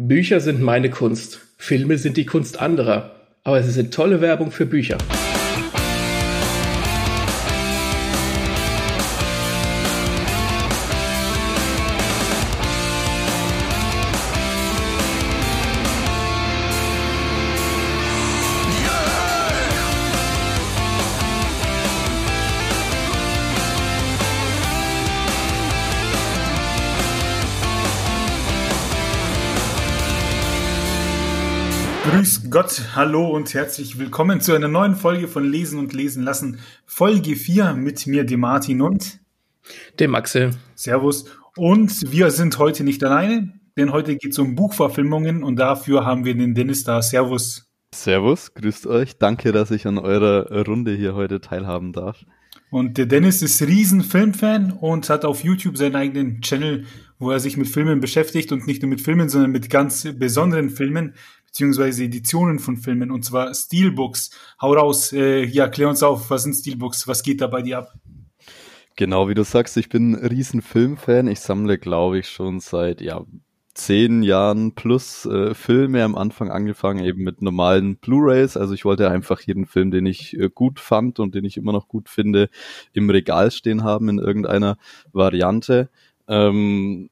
Bücher sind meine Kunst, Filme sind die Kunst anderer, aber sie sind tolle Werbung für Bücher. Gott, hallo und herzlich willkommen zu einer neuen Folge von Lesen und Lesen lassen. Folge 4 mit mir, dem Martin und dem Axel. Servus. Und wir sind heute nicht alleine, denn heute geht es um Buchverfilmungen und dafür haben wir den Dennis da. Servus. Servus, grüßt euch. Danke, dass ich an eurer Runde hier heute teilhaben darf. Und der Dennis ist riesen Filmfan und hat auf YouTube seinen eigenen Channel, wo er sich mit Filmen beschäftigt und nicht nur mit Filmen, sondern mit ganz besonderen Filmen beziehungsweise Editionen von Filmen, und zwar Steelbooks. Hau raus, äh, ja, klär uns auf, was sind Steelbooks, was geht da bei dir ab? Genau, wie du sagst, ich bin ein riesen Filmfan. Ich sammle, glaube ich, schon seit, ja, zehn Jahren plus äh, Filme am Anfang angefangen, eben mit normalen Blu-rays. Also ich wollte einfach jeden Film, den ich äh, gut fand und den ich immer noch gut finde, im Regal stehen haben in irgendeiner Variante. Ähm,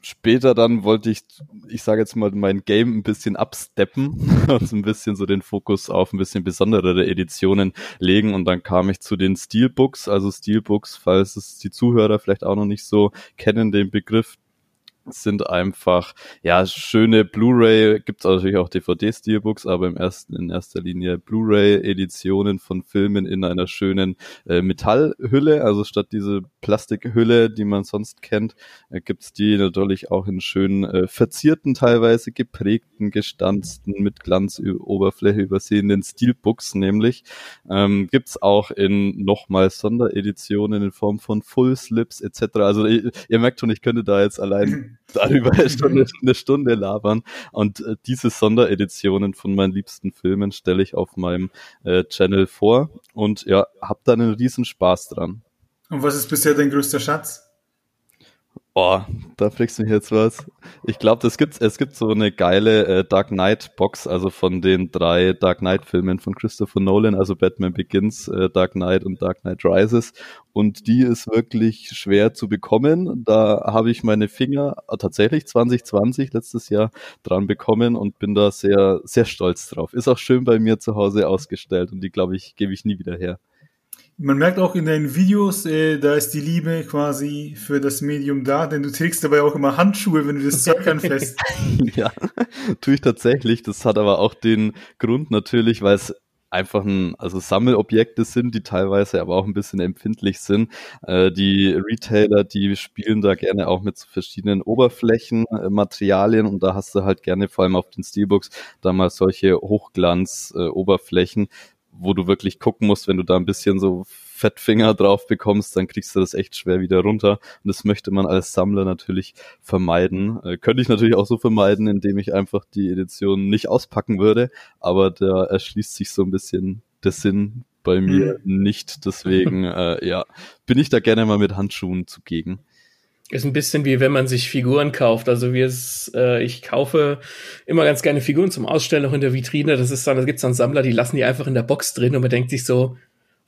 später dann wollte ich, ich sage jetzt mal, mein Game ein bisschen absteppen und so ein bisschen so den Fokus auf ein bisschen besonderere Editionen legen. Und dann kam ich zu den Steelbooks, also Steelbooks, falls es die Zuhörer vielleicht auch noch nicht so kennen, den Begriff, sind einfach ja schöne Blu-ray, gibt es natürlich auch DVD-Steelbooks, aber im ersten in erster Linie Blu-ray-Editionen von Filmen in einer schönen äh, Metallhülle, also statt diese Plastikhülle, die man sonst kennt, äh, es die natürlich auch in schön äh, verzierten, teilweise geprägten, gestanzten, mit Glanzoberfläche übersehenen Steelbooks nämlich. Ähm, es auch in nochmal Sondereditionen in Form von Full Slips etc. Also ihr, ihr merkt schon, ich könnte da jetzt allein darüber eine Stunde, eine Stunde labern. Und äh, diese Sondereditionen von meinen liebsten Filmen stelle ich auf meinem äh, Channel vor und ja, hab da einen riesen Spaß dran. Und was ist bisher dein größter Schatz? Boah, da fragst du mich jetzt was. Ich glaube, es gibt, es gibt so eine geile äh, Dark Knight Box, also von den drei Dark Knight Filmen von Christopher Nolan, also Batman Begins, äh, Dark Knight und Dark Knight Rises. Und die ist wirklich schwer zu bekommen. Da habe ich meine Finger äh, tatsächlich 2020 letztes Jahr dran bekommen und bin da sehr, sehr stolz drauf. Ist auch schön bei mir zu Hause ausgestellt und die, glaube ich, gebe ich nie wieder her. Man merkt auch in deinen Videos, äh, da ist die Liebe quasi für das Medium da, denn du trägst dabei auch immer Handschuhe, wenn du das Zeug anfasst. ja, tue ich tatsächlich. Das hat aber auch den Grund natürlich, weil es einfach ein, also Sammelobjekte sind, die teilweise aber auch ein bisschen empfindlich sind. Äh, die Retailer, die spielen da gerne auch mit so verschiedenen Oberflächen, äh, Materialien und da hast du halt gerne vor allem auf den Steelbooks da mal solche Hochglanz-Oberflächen, äh, wo du wirklich gucken musst, wenn du da ein bisschen so Fettfinger drauf bekommst, dann kriegst du das echt schwer wieder runter. Und das möchte man als Sammler natürlich vermeiden. Äh, könnte ich natürlich auch so vermeiden, indem ich einfach die Edition nicht auspacken würde, aber da erschließt sich so ein bisschen der Sinn bei mir mhm. nicht. Deswegen, äh, ja, bin ich da gerne mal mit Handschuhen zugegen. Ist ein bisschen wie wenn man sich Figuren kauft. Also wie es, äh, ich kaufe immer ganz gerne Figuren zum Ausstellen noch in der Vitrine. Das ist dann, da gibt's dann Sammler, die lassen die einfach in der Box drin und man denkt sich so,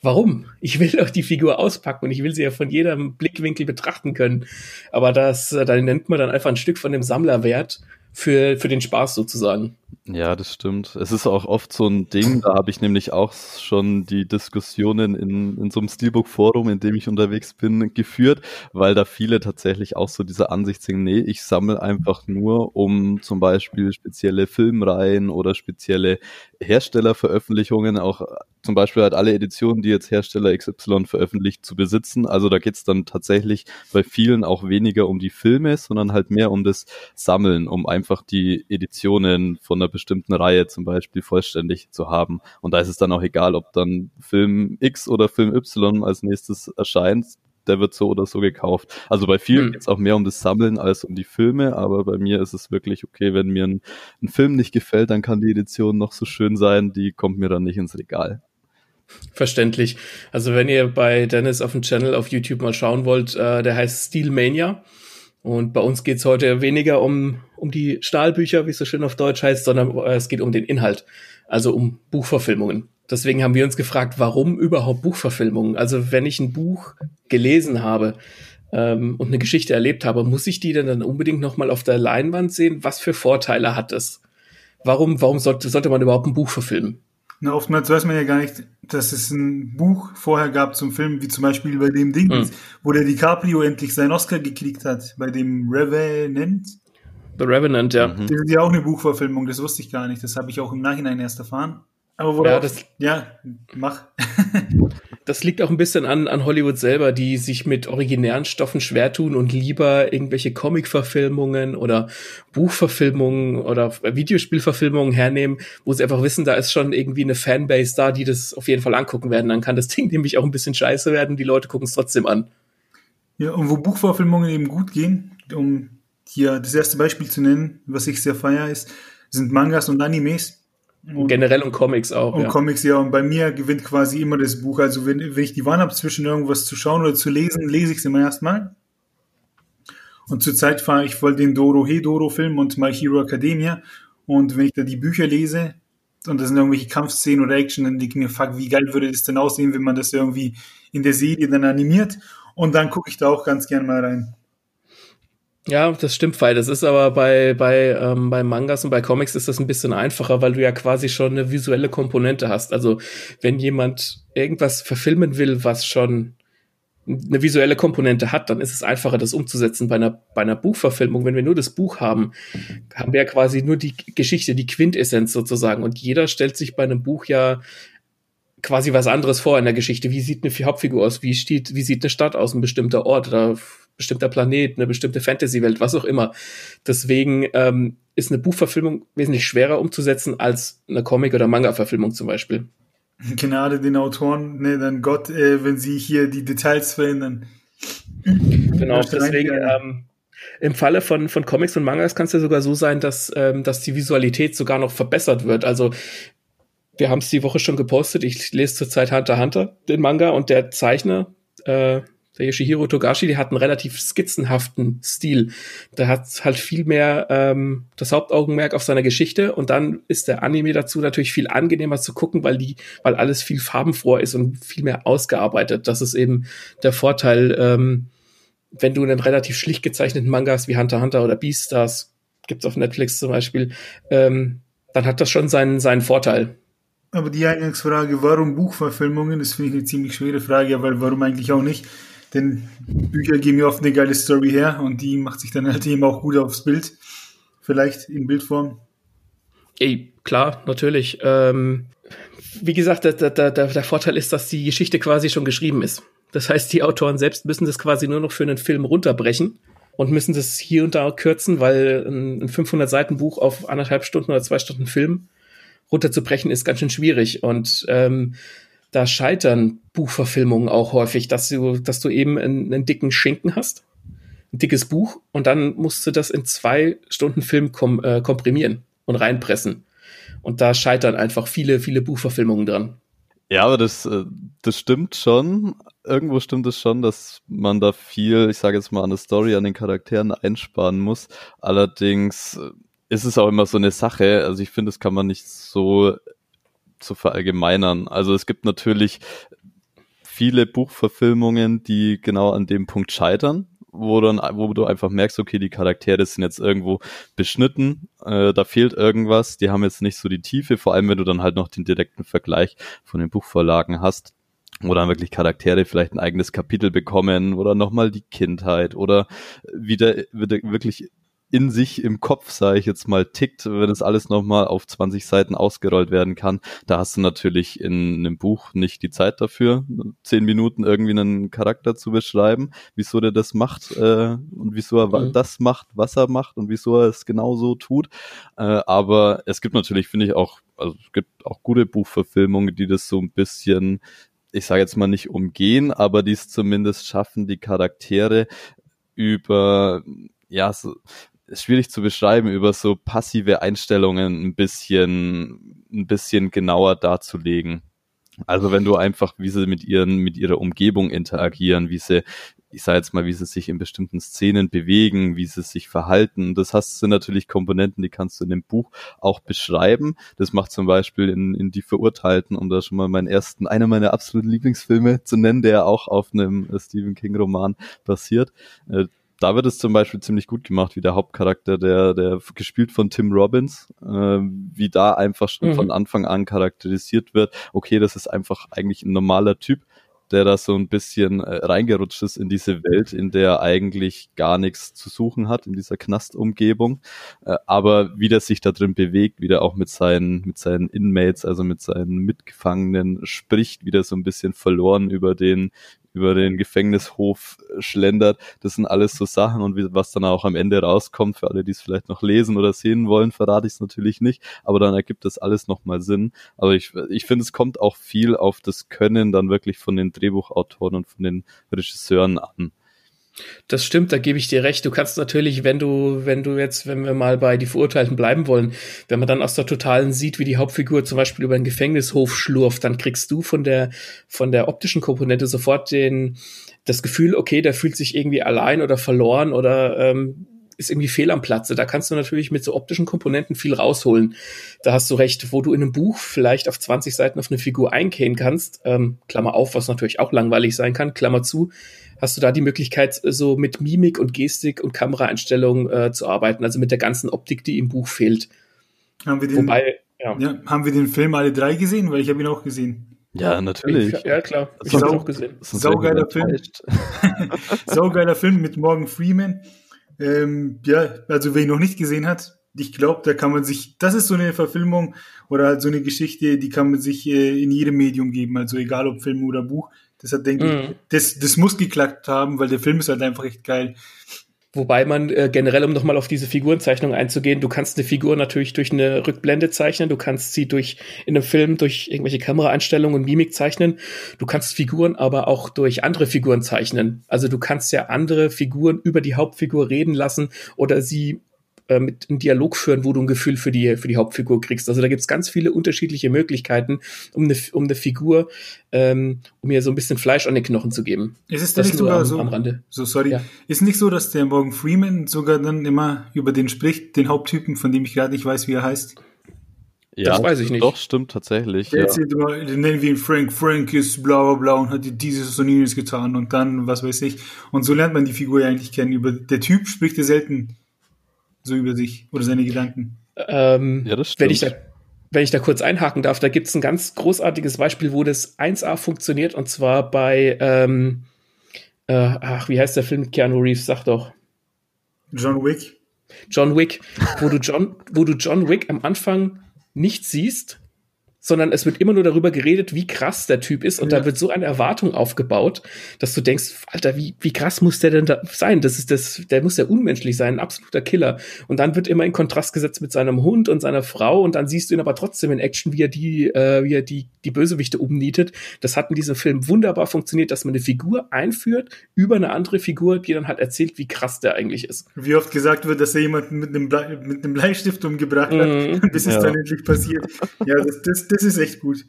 warum? Ich will doch die Figur auspacken und ich will sie ja von jedem Blickwinkel betrachten können. Aber das, äh, da nennt man dann einfach ein Stück von dem Sammlerwert für, für den Spaß sozusagen. Ja, das stimmt. Es ist auch oft so ein Ding, da habe ich nämlich auch schon die Diskussionen in, in so einem Steelbook-Forum, in dem ich unterwegs bin, geführt, weil da viele tatsächlich auch so diese Ansicht sind, nee, ich sammle einfach nur, um zum Beispiel spezielle Filmreihen oder spezielle Herstellerveröffentlichungen, auch zum Beispiel halt alle Editionen, die jetzt Hersteller XY veröffentlicht, zu besitzen. Also da geht's dann tatsächlich bei vielen auch weniger um die Filme, sondern halt mehr um das Sammeln, um einfach die Editionen von einer bestimmten Reihe zum Beispiel vollständig zu haben. Und da ist es dann auch egal, ob dann Film X oder Film Y als nächstes erscheint. Der wird so oder so gekauft. Also bei vielen mhm. geht es auch mehr um das Sammeln als um die Filme, aber bei mir ist es wirklich okay, wenn mir ein, ein Film nicht gefällt, dann kann die Edition noch so schön sein, die kommt mir dann nicht ins Regal. Verständlich. Also wenn ihr bei Dennis auf dem Channel auf YouTube mal schauen wollt, äh, der heißt Steelmania. Und bei uns geht's heute weniger um, um die Stahlbücher, wie es so schön auf Deutsch heißt, sondern äh, es geht um den Inhalt, also um Buchverfilmungen. Deswegen haben wir uns gefragt, warum überhaupt Buchverfilmungen? Also wenn ich ein Buch gelesen habe ähm, und eine Geschichte erlebt habe, muss ich die denn dann unbedingt nochmal auf der Leinwand sehen? Was für Vorteile hat es? Warum, warum sollte, sollte man überhaupt ein Buch verfilmen? Na, oftmals weiß man ja gar nicht, dass es ein Buch vorher gab zum Film, wie zum Beispiel bei dem Ding, hm. wo der DiCaprio endlich seinen Oscar gekriegt hat, bei dem Revenant. The Revenant, ja. Mhm. Das ist ja auch eine Buchverfilmung, das wusste ich gar nicht. Das habe ich auch im Nachhinein erst erfahren. Aber wo ja, das, ja, mach. das liegt auch ein bisschen an, an Hollywood selber, die sich mit originären Stoffen schwer tun und lieber irgendwelche Comic-Verfilmungen oder Buchverfilmungen oder Videospielverfilmungen hernehmen, wo sie einfach wissen, da ist schon irgendwie eine Fanbase da, die das auf jeden Fall angucken werden. Dann kann das Ding nämlich auch ein bisschen scheiße werden, die Leute gucken es trotzdem an. Ja, und wo Buchverfilmungen eben gut gehen, um hier das erste Beispiel zu nennen, was ich sehr feier, ist, sind Mangas und Animes und Generell und Comics auch. Und ja. Comics, ja. Und bei mir gewinnt quasi immer das Buch. Also wenn, wenn ich die Wahl habe, zwischen irgendwas zu schauen oder zu lesen, lese ich es immer erstmal. Und zurzeit fahre ich voll den Doro Hedoro Film und My Hero Academia. Und wenn ich da die Bücher lese und das sind irgendwelche Kampfszenen oder Action, dann denke ich mir, fuck, wie geil würde das denn aussehen, wenn man das irgendwie in der Serie dann animiert. Und dann gucke ich da auch ganz gern mal rein. Ja, das stimmt, weil das ist aber bei, bei, ähm, bei Mangas und bei Comics ist das ein bisschen einfacher, weil du ja quasi schon eine visuelle Komponente hast. Also wenn jemand irgendwas verfilmen will, was schon eine visuelle Komponente hat, dann ist es einfacher, das umzusetzen. Bei einer, bei einer Buchverfilmung, wenn wir nur das Buch haben, haben wir ja quasi nur die Geschichte, die Quintessenz sozusagen. Und jeder stellt sich bei einem Buch ja quasi was anderes vor in der Geschichte. Wie sieht eine Hauptfigur aus? Wie steht, wie sieht eine Stadt aus, ein bestimmter Ort oder bestimmter Planet, eine bestimmte Fantasy-Welt, was auch immer. Deswegen ähm, ist eine Buchverfilmung wesentlich schwerer umzusetzen als eine Comic- oder Manga-Verfilmung zum Beispiel. Gnade den Autoren, ne, dann Gott, äh, wenn sie hier die Details verändern. Genau, deswegen ähm, im Falle von, von Comics und Mangas kann es ja sogar so sein, dass, ähm, dass die Visualität sogar noch verbessert wird. Also wir haben es die Woche schon gepostet. Ich lese zurzeit Hunter Hunter, den Manga, und der Zeichner, äh, der Yoshihiro Togashi, der hat einen relativ skizzenhaften Stil. Der hat halt viel mehr ähm, das Hauptaugenmerk auf seiner Geschichte und dann ist der Anime dazu natürlich viel angenehmer zu gucken, weil die, weil alles viel farbenfroher ist und viel mehr ausgearbeitet. Das ist eben der Vorteil, ähm, wenn du einen relativ schlicht gezeichneten Manga hast wie Hunter Hunter oder Beastars, gibt's auf Netflix zum Beispiel, ähm, dann hat das schon seinen, seinen Vorteil. Aber die Eingangsfrage, warum Buchverfilmungen, das finde ich eine ziemlich schwere Frage, weil warum eigentlich auch nicht? Denn Bücher geben ja oft eine geile Story her und die macht sich dann halt eben auch gut aufs Bild. Vielleicht in Bildform. Ey, klar, natürlich. Ähm, wie gesagt, der, der, der, der Vorteil ist, dass die Geschichte quasi schon geschrieben ist. Das heißt, die Autoren selbst müssen das quasi nur noch für einen Film runterbrechen und müssen das hier und da kürzen, weil ein 500 Seiten Buch auf anderthalb Stunden oder zwei Stunden Film runterzubrechen ist ganz schön schwierig. Und ähm, da scheitern Buchverfilmungen auch häufig, dass du, dass du eben einen, einen, dicken Schinken hast, ein dickes Buch und dann musst du das in zwei Stunden Film kom äh, komprimieren und reinpressen. Und da scheitern einfach viele, viele Buchverfilmungen dran. Ja, aber das, äh, das stimmt schon. Irgendwo stimmt es schon, dass man da viel, ich sage jetzt mal, an der Story, an den Charakteren einsparen muss. Allerdings äh, ist es auch immer so eine Sache. Also ich finde, das kann man nicht so zu verallgemeinern. Also es gibt natürlich viele Buchverfilmungen, die genau an dem Punkt scheitern, wo dann, wo du einfach merkst, okay, die Charaktere sind jetzt irgendwo beschnitten, äh, da fehlt irgendwas, die haben jetzt nicht so die Tiefe, vor allem wenn du dann halt noch den direkten Vergleich von den Buchvorlagen hast wo dann wirklich Charaktere vielleicht ein eigenes Kapitel bekommen oder nochmal die Kindheit oder wieder, wieder wirklich in sich im Kopf, sage ich jetzt mal, tickt, wenn es alles nochmal auf 20 Seiten ausgerollt werden kann. Da hast du natürlich in einem Buch nicht die Zeit dafür, zehn Minuten irgendwie einen Charakter zu beschreiben, wieso der das macht äh, und wieso er mhm. das macht, was er macht und wieso er es genau so tut. Äh, aber es gibt natürlich, finde ich, auch, also es gibt auch gute Buchverfilmungen, die das so ein bisschen ich sage jetzt mal nicht umgehen, aber die es zumindest schaffen, die Charaktere über ja, so, schwierig zu beschreiben, über so passive Einstellungen ein bisschen, ein bisschen genauer darzulegen. Also wenn du einfach, wie sie mit ihren, mit ihrer Umgebung interagieren, wie sie ich sage jetzt mal, wie sie sich in bestimmten Szenen bewegen, wie sie sich verhalten. Das hast, sind natürlich Komponenten, die kannst du in dem Buch auch beschreiben. Das macht zum Beispiel in, in Die Verurteilten, um da schon mal meinen ersten, einer meiner absoluten Lieblingsfilme zu nennen, der auch auf einem Stephen King Roman basiert. Da wird es zum Beispiel ziemlich gut gemacht, wie der Hauptcharakter, der, der gespielt von Tim Robbins, äh, wie da einfach schon mhm. von Anfang an charakterisiert wird. Okay, das ist einfach eigentlich ein normaler Typ, der da so ein bisschen äh, reingerutscht ist in diese Welt, in der er eigentlich gar nichts zu suchen hat, in dieser Knastumgebung. Äh, aber wie der sich da drin bewegt, wie der auch mit seinen, mit seinen Inmates, also mit seinen Mitgefangenen spricht, wieder so ein bisschen verloren über den, über den Gefängnishof schlendert. Das sind alles so Sachen und wie, was dann auch am Ende rauskommt, für alle, die es vielleicht noch lesen oder sehen wollen, verrate ich es natürlich nicht, aber dann ergibt das alles nochmal Sinn. Aber ich, ich finde, es kommt auch viel auf das Können dann wirklich von den Drehbuchautoren und von den Regisseuren an. Das stimmt, da gebe ich dir recht. Du kannst natürlich, wenn du, wenn du jetzt, wenn wir mal bei die Verurteilten bleiben wollen, wenn man dann aus der Totalen sieht, wie die Hauptfigur zum Beispiel über den Gefängnishof schlurft, dann kriegst du von der, von der optischen Komponente sofort den, das Gefühl, okay, der fühlt sich irgendwie allein oder verloren oder ähm, ist irgendwie fehl am Platze. Da kannst du natürlich mit so optischen Komponenten viel rausholen. Da hast du recht, wo du in einem Buch vielleicht auf 20 Seiten auf eine Figur eingehen kannst, ähm, Klammer auf, was natürlich auch langweilig sein kann, Klammer zu, hast du da die Möglichkeit, so mit Mimik und Gestik und Kameraeinstellungen äh, zu arbeiten, also mit der ganzen Optik, die im Buch fehlt. Haben wir den, Wobei, ja. ja. haben wir den Film alle drei gesehen? Weil ich habe ihn auch gesehen. Ja, natürlich. ja, klar. Ich habe ihn auch gesehen. Saugeiler Film. Saugeiler Film mit Morgan Freeman. Ähm, ja, also wer ihn noch nicht gesehen hat, ich glaube, da kann man sich, das ist so eine Verfilmung oder halt so eine Geschichte, die kann man sich äh, in jedem Medium geben, also egal ob Film oder Buch. Das hat, denke mhm. ich, das, das muss geklappt haben, weil der Film ist halt einfach echt geil. Wobei man äh, generell, um nochmal auf diese Figurenzeichnung einzugehen, du kannst eine Figur natürlich durch eine Rückblende zeichnen, du kannst sie durch in einem Film durch irgendwelche Kameraeinstellungen und Mimik zeichnen. Du kannst Figuren aber auch durch andere Figuren zeichnen. Also du kannst ja andere Figuren über die Hauptfigur reden lassen oder sie äh, mit einem Dialog führen, wo du ein Gefühl für die, für die Hauptfigur kriegst. Also da gibt's ganz viele unterschiedliche Möglichkeiten, um eine, um eine Figur, ähm, um ihr so ein bisschen Fleisch an den Knochen zu geben. Ist es das nicht sogar am, so, am Rande. so sorry, ja. ist nicht so, dass der Morgan Freeman sogar dann immer über den spricht, den Haupttypen, von dem ich gerade nicht weiß, wie er heißt? Ja, das weiß ich nicht. Doch, stimmt tatsächlich. Der ja. erzählt immer, den nennen wir ihn Frank, Frank ist bla bla bla und hat dieses und jenes getan und dann, was weiß ich. Und so lernt man die Figur ja eigentlich kennen. Über, der Typ spricht ja selten so über sich oder seine Gedanken. Ähm, ja, das stimmt. Wenn ich, da, wenn ich da kurz einhaken darf, da gibt es ein ganz großartiges Beispiel, wo das 1A funktioniert und zwar bei, ähm, äh, ach, wie heißt der Film mit Keanu Reeves? Sag doch. John Wick. John Wick, wo du John, wo du John Wick am Anfang nicht siehst sondern es wird immer nur darüber geredet, wie krass der Typ ist. Und ja. da wird so eine Erwartung aufgebaut, dass du denkst, Alter, wie, wie krass muss der denn da sein? Das ist das, der muss ja unmenschlich sein, ein absoluter Killer. Und dann wird immer in Kontrast gesetzt mit seinem Hund und seiner Frau und dann siehst du ihn aber trotzdem in Action, wie er die, äh, wie er die, die Bösewichte umnietet. Das hat in diesem Film wunderbar funktioniert, dass man eine Figur einführt über eine andere Figur, die dann halt erzählt, wie krass der eigentlich ist. Wie oft gesagt wird, dass er jemanden mit einem, Blei, mit einem Bleistift umgebracht hat, mhm. bis ja. es dann endlich passiert. Ja, das, das, das ist echt gut.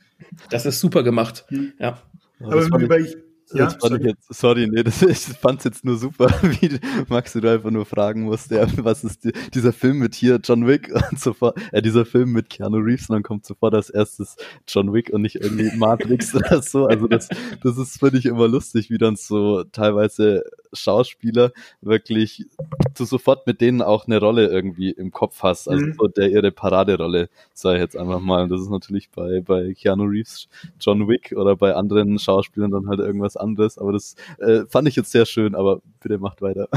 Das ist super gemacht. Hm. Ja. Aber weil ich, ja, sorry. Jetzt, sorry, nee, das, ich fand's jetzt nur super, wie Max du einfach nur fragen musst, ja, was ist die, dieser Film mit hier John Wick und sofort, äh, dieser Film mit Keanu Reeves und dann kommt sofort als erstes John Wick und nicht irgendwie Matrix oder so. Also das, das ist, finde ich, immer lustig, wie dann so teilweise Schauspieler wirklich du sofort mit denen auch eine Rolle irgendwie im Kopf hast, also mhm. so der ihre Paraderolle, sage ich jetzt einfach mal. Und das ist natürlich bei, bei Keanu Reeves, John Wick oder bei anderen Schauspielern dann halt irgendwas anderes. Aber das äh, fand ich jetzt sehr schön, aber bitte macht weiter.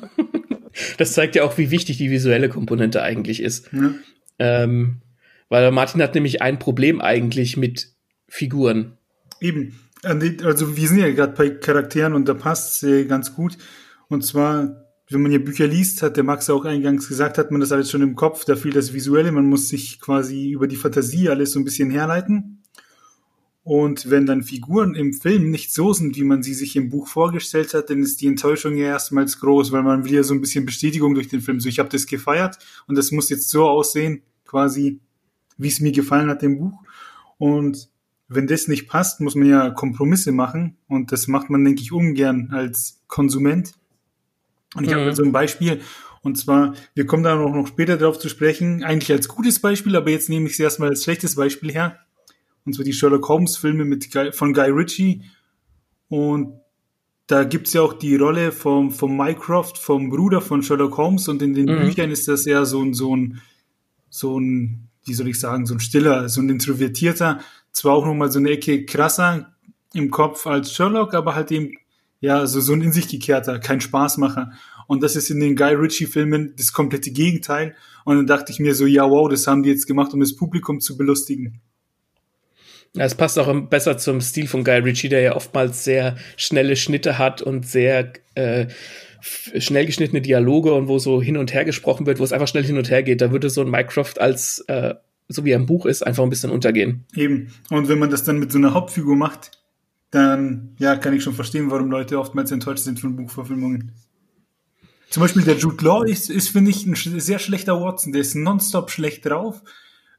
das zeigt ja auch, wie wichtig die visuelle Komponente eigentlich ist. Ja. Ähm, weil Martin hat nämlich ein Problem eigentlich mit Figuren. Eben. Also wir sind ja gerade bei Charakteren und da passt es ganz gut. Und zwar, wenn man hier Bücher liest, hat der Max auch eingangs gesagt, hat man das alles schon im Kopf, da fehlt das Visuelle, man muss sich quasi über die Fantasie alles so ein bisschen herleiten. Und wenn dann Figuren im Film nicht so sind, wie man sie sich im Buch vorgestellt hat, dann ist die Enttäuschung ja erstmals groß, weil man will ja so ein bisschen Bestätigung durch den Film. So, ich habe das gefeiert und das muss jetzt so aussehen, quasi, wie es mir gefallen hat im Buch. Und wenn das nicht passt, muss man ja Kompromisse machen und das macht man, denke ich, ungern als Konsument. Und ich mhm. habe so ein Beispiel, und zwar, wir kommen da noch, noch später darauf zu sprechen, eigentlich als gutes Beispiel, aber jetzt nehme ich es erstmal als schlechtes Beispiel her. Und zwar die Sherlock Holmes Filme mit Guy, von Guy Ritchie. Und da gibt's ja auch die Rolle vom, vom Mycroft, vom Bruder von Sherlock Holmes. Und in den mhm. Büchern ist das eher so ein, so ein, so ein, wie soll ich sagen, so ein stiller, so ein introvertierter, zwar auch nochmal so eine Ecke krasser im Kopf als Sherlock, aber halt eben, ja, so, so ein in sich gekehrter, kein Spaßmacher. Und das ist in den Guy Ritchie-Filmen das komplette Gegenteil. Und dann dachte ich mir so, ja, wow, das haben die jetzt gemacht, um das Publikum zu belustigen. Ja, es passt auch besser zum Stil von Guy Ritchie, der ja oftmals sehr schnelle Schnitte hat und sehr äh, schnell geschnittene Dialoge und wo so hin und her gesprochen wird, wo es einfach schnell hin und her geht. Da würde so ein Mycroft als, äh, so wie er im Buch ist, einfach ein bisschen untergehen. Eben. Und wenn man das dann mit so einer Hauptfigur macht, dann ja, kann ich schon verstehen, warum Leute oftmals enttäuscht sind von Buchverfilmungen. Zum Beispiel der Jude Law ist, ist finde ich, ein sehr schlechter Watson. Der ist nonstop schlecht drauf.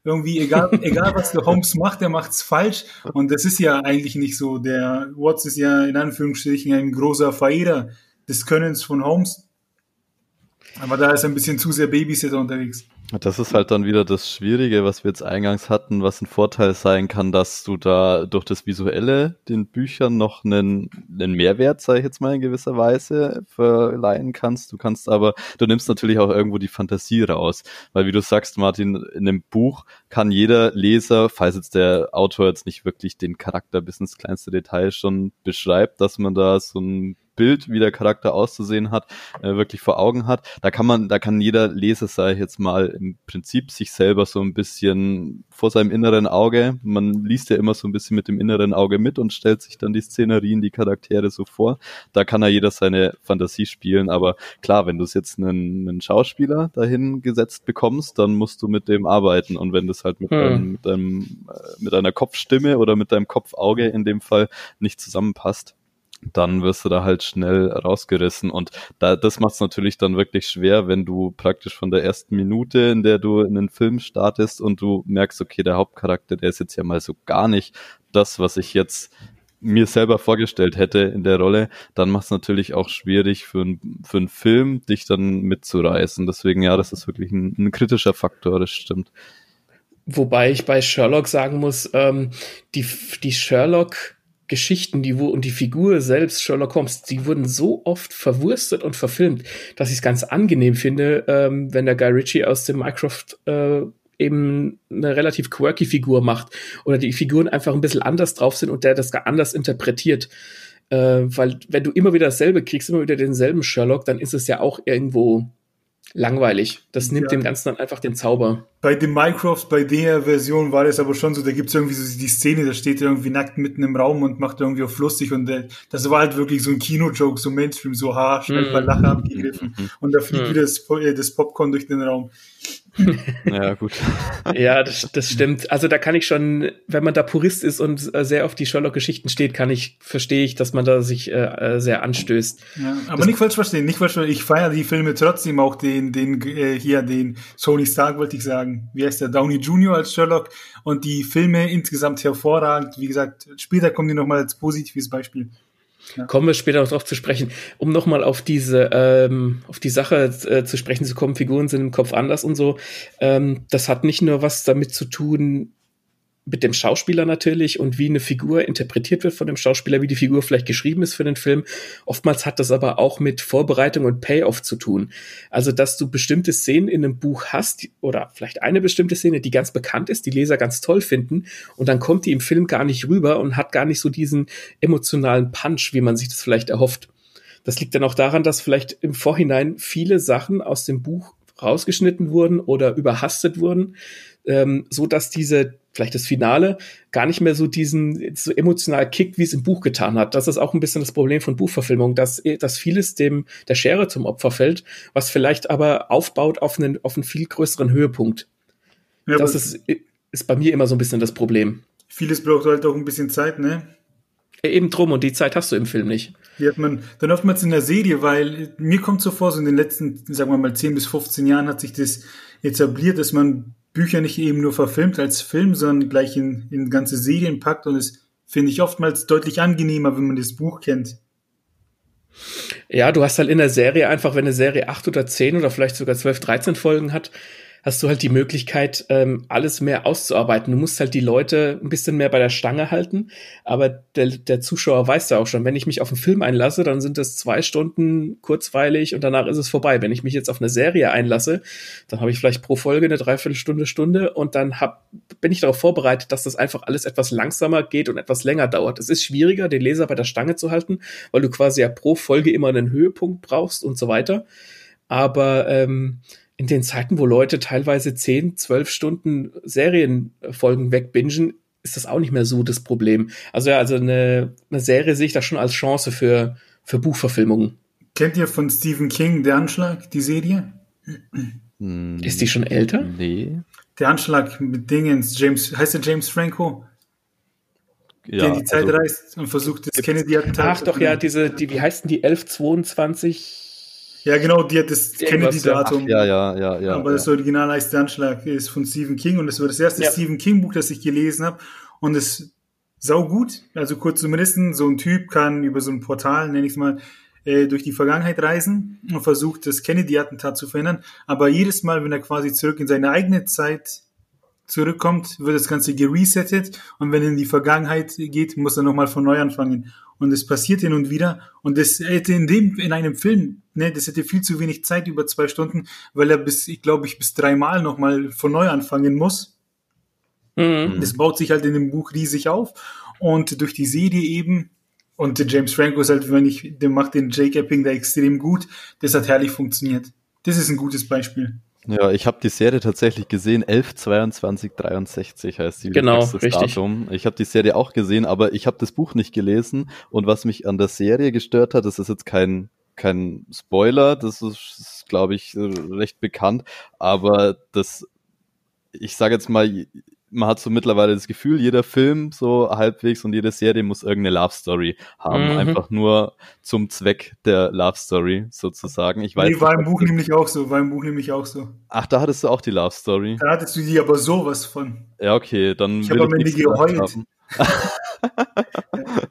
Irgendwie, egal, egal was der Holmes macht, der macht's falsch. Und das ist ja eigentlich nicht so. Der Watson ist ja in Anführungsstrichen ein großer Verehrer des Könnens von Holmes. Aber da ist ein bisschen zu sehr Babysitter unterwegs. Das ist halt dann wieder das Schwierige, was wir jetzt eingangs hatten, was ein Vorteil sein kann, dass du da durch das Visuelle den Büchern noch einen, einen Mehrwert, sage ich jetzt mal in gewisser Weise, verleihen kannst. Du kannst aber, du nimmst natürlich auch irgendwo die Fantasie raus. Weil wie du sagst, Martin, in einem Buch kann jeder Leser, falls jetzt der Autor jetzt nicht wirklich den Charakter bis ins kleinste Detail schon beschreibt, dass man da so ein Bild, wie der Charakter auszusehen hat, äh, wirklich vor Augen hat. Da kann man, da kann jeder Leser, sage ich jetzt mal, im Prinzip sich selber so ein bisschen vor seinem inneren Auge, man liest ja immer so ein bisschen mit dem inneren Auge mit und stellt sich dann die Szenerien, die Charaktere so vor. Da kann ja jeder seine Fantasie spielen, aber klar, wenn du es jetzt einen, einen Schauspieler dahin gesetzt bekommst, dann musst du mit dem arbeiten und wenn das halt mit, hm. deinem, mit, deinem, äh, mit deiner Kopfstimme oder mit deinem Kopfauge in dem Fall nicht zusammenpasst, dann wirst du da halt schnell rausgerissen. Und da, das macht es natürlich dann wirklich schwer, wenn du praktisch von der ersten Minute, in der du in den Film startest und du merkst, okay, der Hauptcharakter, der ist jetzt ja mal so gar nicht das, was ich jetzt mir selber vorgestellt hätte in der Rolle, dann macht es natürlich auch schwierig für, ein, für einen Film, dich dann mitzureißen. Deswegen, ja, das ist wirklich ein, ein kritischer Faktor, das stimmt. Wobei ich bei Sherlock sagen muss, ähm, die, die Sherlock Geschichten, die wo und die Figur selbst, Sherlock Holmes, die wurden so oft verwurstet und verfilmt, dass ich es ganz angenehm finde, ähm, wenn der Guy Ritchie aus dem Minecraft äh, eben eine relativ quirky Figur macht oder die Figuren einfach ein bisschen anders drauf sind und der das gar anders interpretiert. Äh, weil wenn du immer wieder dasselbe kriegst, immer wieder denselben Sherlock, dann ist es ja auch irgendwo langweilig. Das nimmt ja. dem Ganzen dann einfach den Zauber. Bei dem Minecraft, bei der Version war das aber schon so, da gibt's irgendwie so die Szene, da steht er irgendwie nackt mitten im Raum und macht irgendwie auf lustig und äh, das war halt wirklich so ein Kino-Joke, so Mainstream, so ha, schnell mm. bei Lache abgegriffen mm. und da fliegt mm. wieder das, äh, das Popcorn durch den Raum. Ja, gut. ja, das, das stimmt. Also da kann ich schon, wenn man da Purist ist und äh, sehr auf die Sherlock-Geschichten steht, kann ich, verstehe ich, dass man da sich äh, äh sehr anstößt. Ja, aber das nicht falsch verstehen, nicht falsch verstehen. Ich feiere die Filme trotzdem auch den, den, äh, hier, den Sony Stark, wollte ich sagen. Wie heißt der? Downey Jr. als Sherlock und die Filme insgesamt hervorragend. Wie gesagt, später kommen die nochmal als positives Beispiel. Ja. Kommen wir später noch drauf zu sprechen. Um nochmal auf diese, ähm, auf die Sache äh, zu sprechen zu kommen, Figuren sind im Kopf anders und so. Ähm, das hat nicht nur was damit zu tun, mit dem Schauspieler natürlich und wie eine Figur interpretiert wird von dem Schauspieler, wie die Figur vielleicht geschrieben ist für den Film. Oftmals hat das aber auch mit Vorbereitung und Payoff zu tun. Also, dass du bestimmte Szenen in einem Buch hast oder vielleicht eine bestimmte Szene, die ganz bekannt ist, die Leser ganz toll finden und dann kommt die im Film gar nicht rüber und hat gar nicht so diesen emotionalen Punch, wie man sich das vielleicht erhofft. Das liegt dann auch daran, dass vielleicht im Vorhinein viele Sachen aus dem Buch rausgeschnitten wurden oder überhastet wurden, ähm, so dass diese vielleicht das Finale gar nicht mehr so diesen so emotional kickt, wie es im Buch getan hat. Das ist auch ein bisschen das Problem von Buchverfilmung, dass, dass vieles dem der Schere zum Opfer fällt, was vielleicht aber aufbaut auf einen, auf einen viel größeren Höhepunkt. Ja, das ist, ist bei mir immer so ein bisschen das Problem. Vieles braucht halt auch ein bisschen Zeit, ne? Eben drum, und die Zeit hast du im Film nicht. Die hat man dann oftmals in der Serie, weil mir kommt so vor, so in den letzten, sagen wir mal, 10 bis 15 Jahren hat sich das etabliert, dass man Bücher nicht eben nur verfilmt als Film, sondern gleich in, in ganze Serien packt und es finde ich oftmals deutlich angenehmer, wenn man das Buch kennt. Ja, du hast halt in der Serie einfach, wenn eine Serie acht oder zehn oder vielleicht sogar zwölf, dreizehn Folgen hat, hast du halt die Möglichkeit, ähm, alles mehr auszuarbeiten. Du musst halt die Leute ein bisschen mehr bei der Stange halten, aber der, der Zuschauer weiß ja auch schon, wenn ich mich auf einen Film einlasse, dann sind das zwei Stunden kurzweilig und danach ist es vorbei. Wenn ich mich jetzt auf eine Serie einlasse, dann habe ich vielleicht pro Folge eine Dreiviertelstunde, Stunde und dann hab, bin ich darauf vorbereitet, dass das einfach alles etwas langsamer geht und etwas länger dauert. Es ist schwieriger, den Leser bei der Stange zu halten, weil du quasi ja pro Folge immer einen Höhepunkt brauchst und so weiter. Aber ähm, in den Zeiten, wo Leute teilweise 10, 12 Stunden Serienfolgen wegbingen, ist das auch nicht mehr so das Problem. Also ja, also eine, eine Serie sehe ich da schon als Chance für, für Buchverfilmungen. Kennt ihr von Stephen King Der Anschlag, die Serie? Hm, ist die schon älter? Nee. Der Anschlag mit Dingens, James, heißt der James Franco? Ja, der in die Zeit also, reist und versucht, das Kennedy-Attentat Ach doch, ja, diese, die, wie heißt denn die 1122? Ja, genau, die hat das Kennedy-Datum. Ja, ja, ja, ja. Aber ja. das Original heißt der Anschlag ist von Stephen King und das war das erste ja. Stephen King-Buch, das ich gelesen habe. Und es sau gut. Also kurz zumindest, so ein Typ kann über so ein Portal, nenne ich es mal, äh, durch die Vergangenheit reisen und versucht, das Kennedy-Attentat zu verhindern. Aber jedes Mal, wenn er quasi zurück in seine eigene Zeit zurückkommt, wird das Ganze geresettet und wenn er in die Vergangenheit geht, muss er nochmal von neu anfangen und es passiert hin und wieder und das hätte in dem in einem Film, ne, das hätte viel zu wenig Zeit über zwei Stunden, weil er bis ich glaube ich bis dreimal noch mal von neu anfangen muss. Mhm. Das baut sich halt in dem Buch riesig auf und durch die Serie eben und James Franco ist halt, wenn ich, der macht den Jake Epping da extrem gut. Das hat herrlich funktioniert. Das ist ein gutes Beispiel. Ja, ich habe die Serie tatsächlich gesehen, 11, 22, 63 heißt die. Genau, richtig. Datum. Ich habe die Serie auch gesehen, aber ich habe das Buch nicht gelesen und was mich an der Serie gestört hat, das ist jetzt kein kein Spoiler, das ist, ist glaube ich, recht bekannt, aber das, ich sage jetzt mal, man hat so mittlerweile das Gefühl, jeder Film so halbwegs und jede Serie muss irgendeine Love Story haben. Mhm. Einfach nur zum Zweck der Love Story sozusagen. Ich weiß nee, war im Buch nämlich auch so, war im Buch nämlich auch so. Ach, da hattest du auch die Love Story. Da hattest du die aber sowas von. Ja, okay, dann. Ich habe am Ende geheult.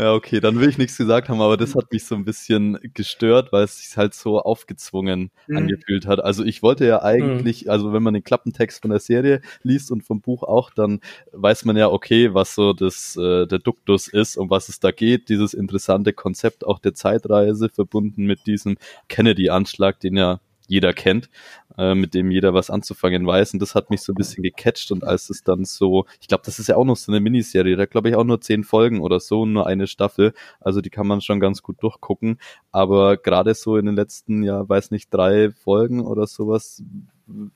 ja, okay, dann will ich nichts gesagt haben, aber das hat mich so ein bisschen gestört, weil es sich halt so aufgezwungen mhm. angefühlt hat. Also ich wollte ja eigentlich, mhm. also wenn man den Klappentext von der Serie liest und vom Buch auch, dann weiß man ja, okay, was so das äh, der Duktus ist, um was es da geht. Dieses interessante Konzept auch der Zeitreise verbunden mit diesem Kennedy-Anschlag, den ja jeder kennt, äh, mit dem jeder was anzufangen weiß. Und das hat mich so ein bisschen gecatcht. Und als es dann so, ich glaube, das ist ja auch noch so eine Miniserie, da glaube ich auch nur zehn Folgen oder so, nur eine Staffel. Also die kann man schon ganz gut durchgucken. Aber gerade so in den letzten, ja, weiß nicht, drei Folgen oder sowas,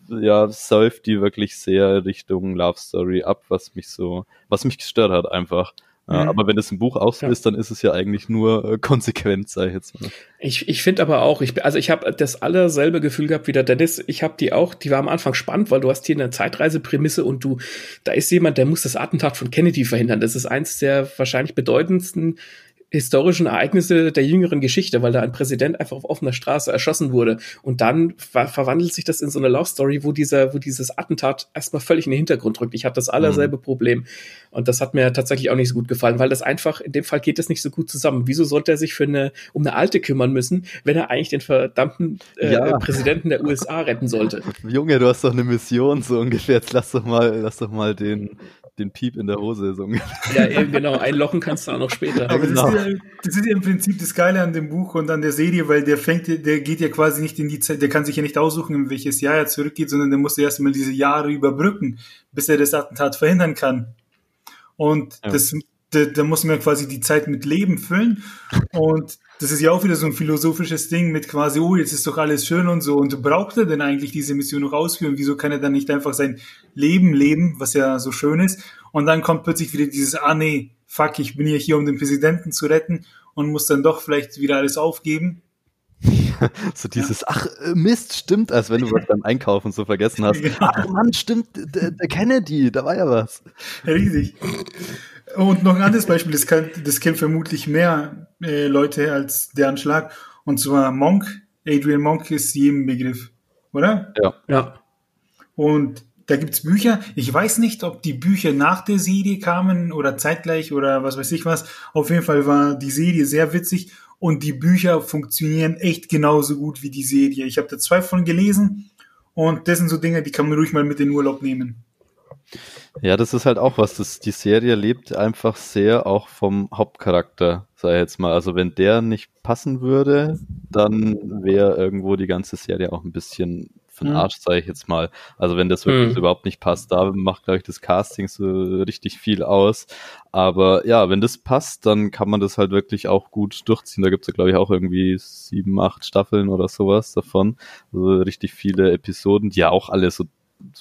ja, säuft die wirklich sehr Richtung Love Story ab, was mich so, was mich gestört hat einfach. Ja, mhm. aber wenn es im Buch auch so ja. ist, dann ist es ja eigentlich nur äh, konsequent, sei ich jetzt mal. Ich, ich finde aber auch, ich, also ich habe das allerselbe Gefühl gehabt wie der Dennis. Ich habe die auch, die war am Anfang spannend, weil du hast hier eine Zeitreiseprämisse und du, da ist jemand, der muss das Attentat von Kennedy verhindern. Das ist eins der wahrscheinlich bedeutendsten historischen Ereignisse der jüngeren Geschichte, weil da ein Präsident einfach auf offener Straße erschossen wurde. Und dann ver verwandelt sich das in so eine Love Story, wo dieser, wo dieses Attentat erstmal völlig in den Hintergrund rückt. Ich hatte das allerselbe mhm. Problem. Und das hat mir tatsächlich auch nicht so gut gefallen, weil das einfach, in dem Fall geht das nicht so gut zusammen. Wieso sollte er sich für eine, um eine Alte kümmern müssen, wenn er eigentlich den verdammten äh, ja. Präsidenten der USA retten sollte? Junge, du hast doch eine Mission, so ungefähr. Jetzt lass doch mal, lass doch mal den, den Piep in der Hose so Ja, eben genau. Einlochen kannst du auch noch später. Aber genau. das, ist ja, das ist ja im Prinzip das Geile an dem Buch und an der Serie, weil der fängt, der geht ja quasi nicht in die Zeit, der kann sich ja nicht aussuchen, in welches Jahr er zurückgeht, sondern der muss erst mal diese Jahre überbrücken, bis er das Attentat verhindern kann. Und ja. das, da, da muss man quasi die Zeit mit Leben füllen. Und das ist ja auch wieder so ein philosophisches Ding mit quasi, oh, jetzt ist doch alles schön und so. Und braucht er denn eigentlich diese Mission noch ausführen? Wieso kann er dann nicht einfach sein Leben leben, was ja so schön ist? Und dann kommt plötzlich wieder dieses, ah nee, fuck, ich bin ja hier, um den Präsidenten zu retten und muss dann doch vielleicht wieder alles aufgeben. so dieses, ach äh, Mist, stimmt, als wenn du was beim Einkaufen so vergessen hast. Ach Mann, stimmt, der, der Kennedy, da war ja was. Riesig. Und noch ein anderes Beispiel, das, kann, das kennen vermutlich mehr äh, Leute als der Anschlag. Und zwar Monk. Adrian Monk ist jedem Begriff, oder? Ja. Ja. Und da gibt's Bücher. Ich weiß nicht, ob die Bücher nach der Serie kamen oder zeitgleich oder was weiß ich was. Auf jeden Fall war die Serie sehr witzig und die Bücher funktionieren echt genauso gut wie die Serie. Ich habe da zwei von gelesen und das sind so Dinge, die kann man ruhig mal mit in den Urlaub nehmen. Ja, das ist halt auch was. Das, die Serie lebt einfach sehr auch vom Hauptcharakter, sei jetzt mal. Also wenn der nicht passen würde, dann wäre irgendwo die ganze Serie auch ein bisschen für den mhm. Arsch, sage ich jetzt mal. Also wenn das wirklich mhm. überhaupt nicht passt, da macht, glaube ich, das Casting so richtig viel aus. Aber ja, wenn das passt, dann kann man das halt wirklich auch gut durchziehen. Da gibt's ja, glaube ich, auch irgendwie sieben, acht Staffeln oder sowas davon. Also richtig viele Episoden, die ja auch alle so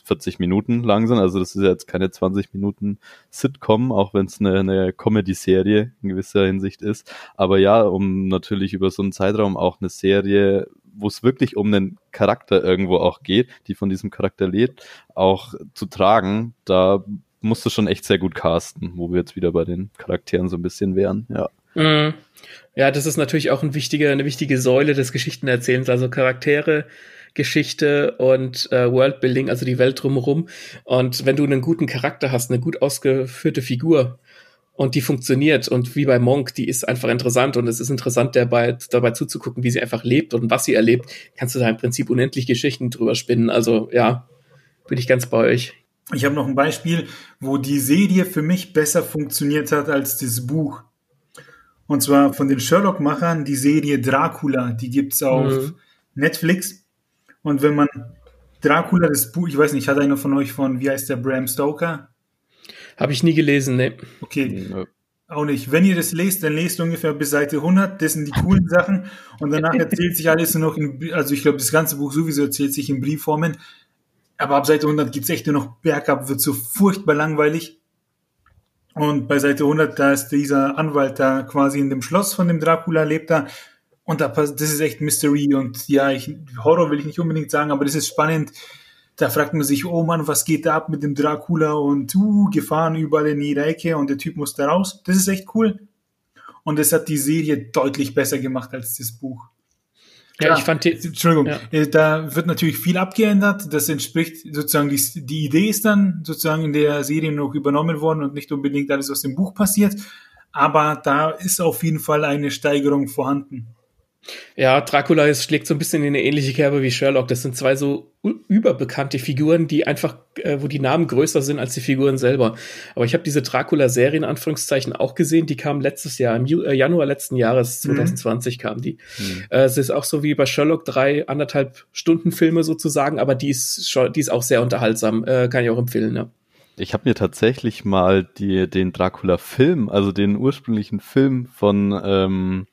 40 Minuten lang sind. Also das ist jetzt keine 20 Minuten Sitcom, auch wenn es eine, eine Comedy-Serie in gewisser Hinsicht ist. Aber ja, um natürlich über so einen Zeitraum auch eine Serie, wo es wirklich um einen Charakter irgendwo auch geht, die von diesem Charakter lebt, auch zu tragen, da musst du schon echt sehr gut casten, wo wir jetzt wieder bei den Charakteren so ein bisschen wären, ja. Mhm. Ja, das ist natürlich auch ein wichtiger, eine wichtige Säule des Geschichtenerzählens, also Charaktere, Geschichte und äh, Worldbuilding, also die Welt drumherum. Und wenn du einen guten Charakter hast, eine gut ausgeführte Figur und die funktioniert und wie bei Monk, die ist einfach interessant und es ist interessant, dabei, dabei zuzugucken, wie sie einfach lebt und was sie erlebt, kannst du da im Prinzip unendlich Geschichten drüber spinnen. Also ja, bin ich ganz bei euch. Ich habe noch ein Beispiel, wo die Serie für mich besser funktioniert hat als das Buch. Und zwar von den Sherlock-Machern die Serie Dracula, die gibt's auf mhm. Netflix. Und wenn man Dracula, das Buch, ich weiß nicht, hat einer von euch von, wie heißt der, Bram Stoker? Habe ich nie gelesen, ne. Okay. Ja. Auch nicht. Wenn ihr das lest, dann lest ungefähr bis Seite 100. Das sind die coolen Sachen. Und danach erzählt sich alles nur noch in, also ich glaube, das ganze Buch sowieso erzählt sich in Briefformen. Aber ab Seite 100 gibt's echt nur noch Bergab, wird so furchtbar langweilig. Und bei Seite 100, da ist dieser Anwalt da quasi in dem Schloss von dem Dracula, lebt da und da das ist echt Mystery und ja, ich, Horror will ich nicht unbedingt sagen, aber das ist spannend. Da fragt man sich, oh Mann, was geht da ab mit dem Dracula und uh, Gefahren überall in jeder Ecke und der Typ muss da raus. Das ist echt cool. Und das hat die Serie deutlich besser gemacht als das Buch. Ja, ja ich fand die, Entschuldigung, ja. Äh, da wird natürlich viel abgeändert. Das entspricht sozusagen die, die Idee ist dann sozusagen in der Serie noch übernommen worden und nicht unbedingt alles aus dem Buch passiert. Aber da ist auf jeden Fall eine Steigerung vorhanden. Ja, Dracula ist, schlägt so ein bisschen in eine ähnliche Kerbe wie Sherlock. Das sind zwei so überbekannte Figuren, die einfach, äh, wo die Namen größer sind als die Figuren selber. Aber ich habe diese Dracula-Serie in Anführungszeichen auch gesehen. Die kam letztes Jahr, im Ju äh, Januar letzten Jahres, 2020 mhm. kam die. Mhm. Äh, es ist auch so wie bei Sherlock drei anderthalb Stunden Filme sozusagen, aber die ist, schon, die ist auch sehr unterhaltsam. Äh, kann ich auch empfehlen, ja. Ich habe mir tatsächlich mal die, den Dracula-Film, also den ursprünglichen Film von ähm,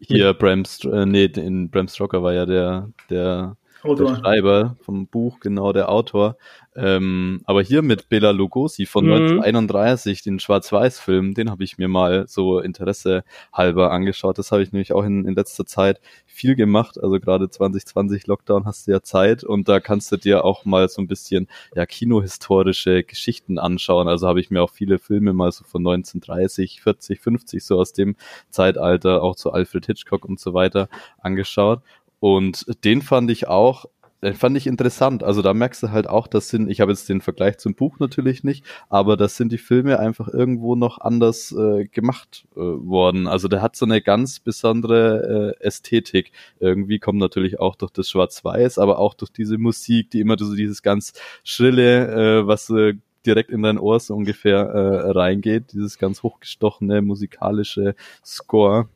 hier Bram, äh, nee, in Bram Stoker war ja der, der, der Schreiber vom Buch, genau, der Autor. Ähm, aber hier mit Bela Lugosi von mhm. 1931, den Schwarz-Weiß-Film, den habe ich mir mal so Interesse halber angeschaut. Das habe ich nämlich auch in, in letzter Zeit viel gemacht. Also gerade 2020 Lockdown hast du ja Zeit und da kannst du dir auch mal so ein bisschen ja kinohistorische Geschichten anschauen. Also habe ich mir auch viele Filme mal so von 1930, 40, 50 so aus dem Zeitalter, auch zu Alfred Hitchcock und so weiter angeschaut. Und den fand ich auch den fand ich interessant. Also da merkst du halt auch, das sind, ich habe jetzt den Vergleich zum Buch natürlich nicht, aber das sind die Filme einfach irgendwo noch anders äh, gemacht äh, worden. Also der hat so eine ganz besondere äh, Ästhetik. Irgendwie kommt natürlich auch durch das Schwarz-Weiß, aber auch durch diese Musik, die immer so dieses ganz schrille, äh, was äh, direkt in dein Ohr so ungefähr äh, reingeht, dieses ganz hochgestochene musikalische Score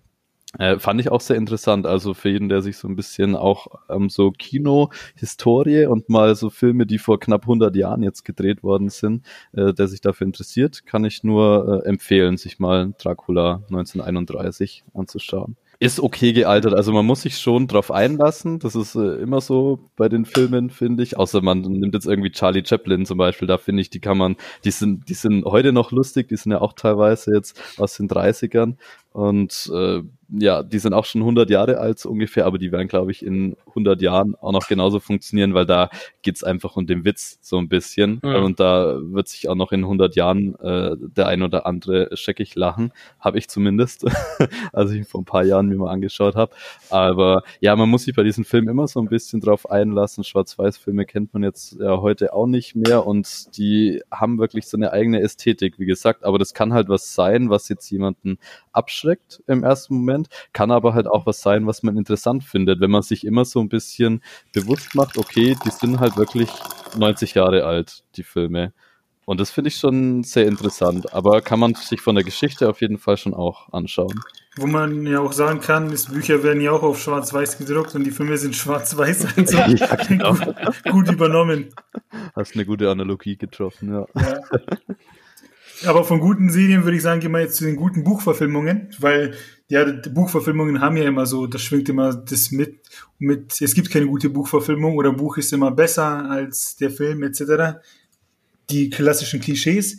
äh, fand ich auch sehr interessant. Also für jeden, der sich so ein bisschen auch ähm, so Kino-Historie und mal so Filme, die vor knapp 100 Jahren jetzt gedreht worden sind, äh, der sich dafür interessiert, kann ich nur äh, empfehlen, sich mal Dracula 1931 anzuschauen ist okay gealtert. Also man muss sich schon drauf einlassen. Das ist äh, immer so bei den Filmen, finde ich. Außer man nimmt jetzt irgendwie Charlie Chaplin zum Beispiel. Da finde ich, die kann man, die sind, die sind heute noch lustig. Die sind ja auch teilweise jetzt aus den 30ern. Und äh, ja, die sind auch schon 100 Jahre alt so ungefähr, aber die werden, glaube ich, in 100 Jahren auch noch genauso funktionieren, weil da geht's einfach um den Witz so ein bisschen. Mhm. Und da wird sich auch noch in 100 Jahren äh, der ein oder andere scheckig lachen, habe ich zumindest, als ich ihn vor ein paar Jahren mir mal angeschaut habe. Aber ja, man muss sich bei diesen Filmen immer so ein bisschen drauf einlassen. Schwarz-Weiß-Filme kennt man jetzt ja heute auch nicht mehr und die haben wirklich so eine eigene Ästhetik, wie gesagt. Aber das kann halt was sein, was jetzt jemanden abschreckt im ersten Moment kann aber halt auch was sein, was man interessant findet, wenn man sich immer so ein bisschen bewusst macht, okay, die sind halt wirklich 90 Jahre alt, die Filme. Und das finde ich schon sehr interessant, aber kann man sich von der Geschichte auf jeden Fall schon auch anschauen. Wo man ja auch sagen kann, ist, Bücher werden ja auch auf schwarz-weiß gedruckt und die Filme sind schwarz-weiß. Also ja, genau. gut, gut, übernommen. Hast eine gute Analogie getroffen, ja. ja. Aber von guten Serien würde ich sagen, gehen wir jetzt zu den guten Buchverfilmungen, weil ja, Buchverfilmungen haben ja immer so, das schwingt immer das mit, mit, es gibt keine gute Buchverfilmung oder Buch ist immer besser als der Film etc. Die klassischen Klischees.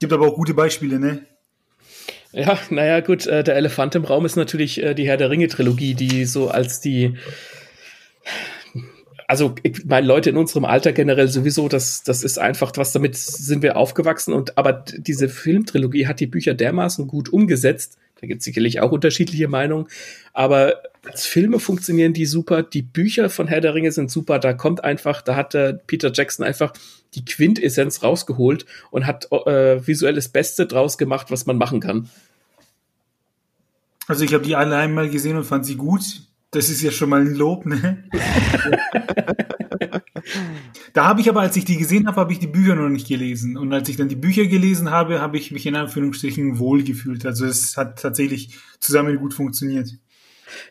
Gibt aber auch gute Beispiele, ne? Ja, naja, gut, äh, der Elefant im Raum ist natürlich äh, die Herr der Ringe-Trilogie, die so als die also ich meine, Leute in unserem Alter generell sowieso, das, das ist einfach was, damit sind wir aufgewachsen und aber diese Filmtrilogie hat die Bücher dermaßen gut umgesetzt. Da gibt es sicherlich auch unterschiedliche Meinungen, aber als Filme funktionieren die super, die Bücher von Herr der Ringe sind super, da kommt einfach, da hat der Peter Jackson einfach die Quintessenz rausgeholt und hat äh, visuell das Beste draus gemacht, was man machen kann. Also ich habe die alle einmal gesehen und fand sie gut. Das ist ja schon mal ein Lob, ne? da habe ich aber, als ich die gesehen habe, habe ich die Bücher noch nicht gelesen. Und als ich dann die Bücher gelesen habe, habe ich mich in Anführungsstrichen wohlgefühlt. Also es hat tatsächlich zusammen gut funktioniert.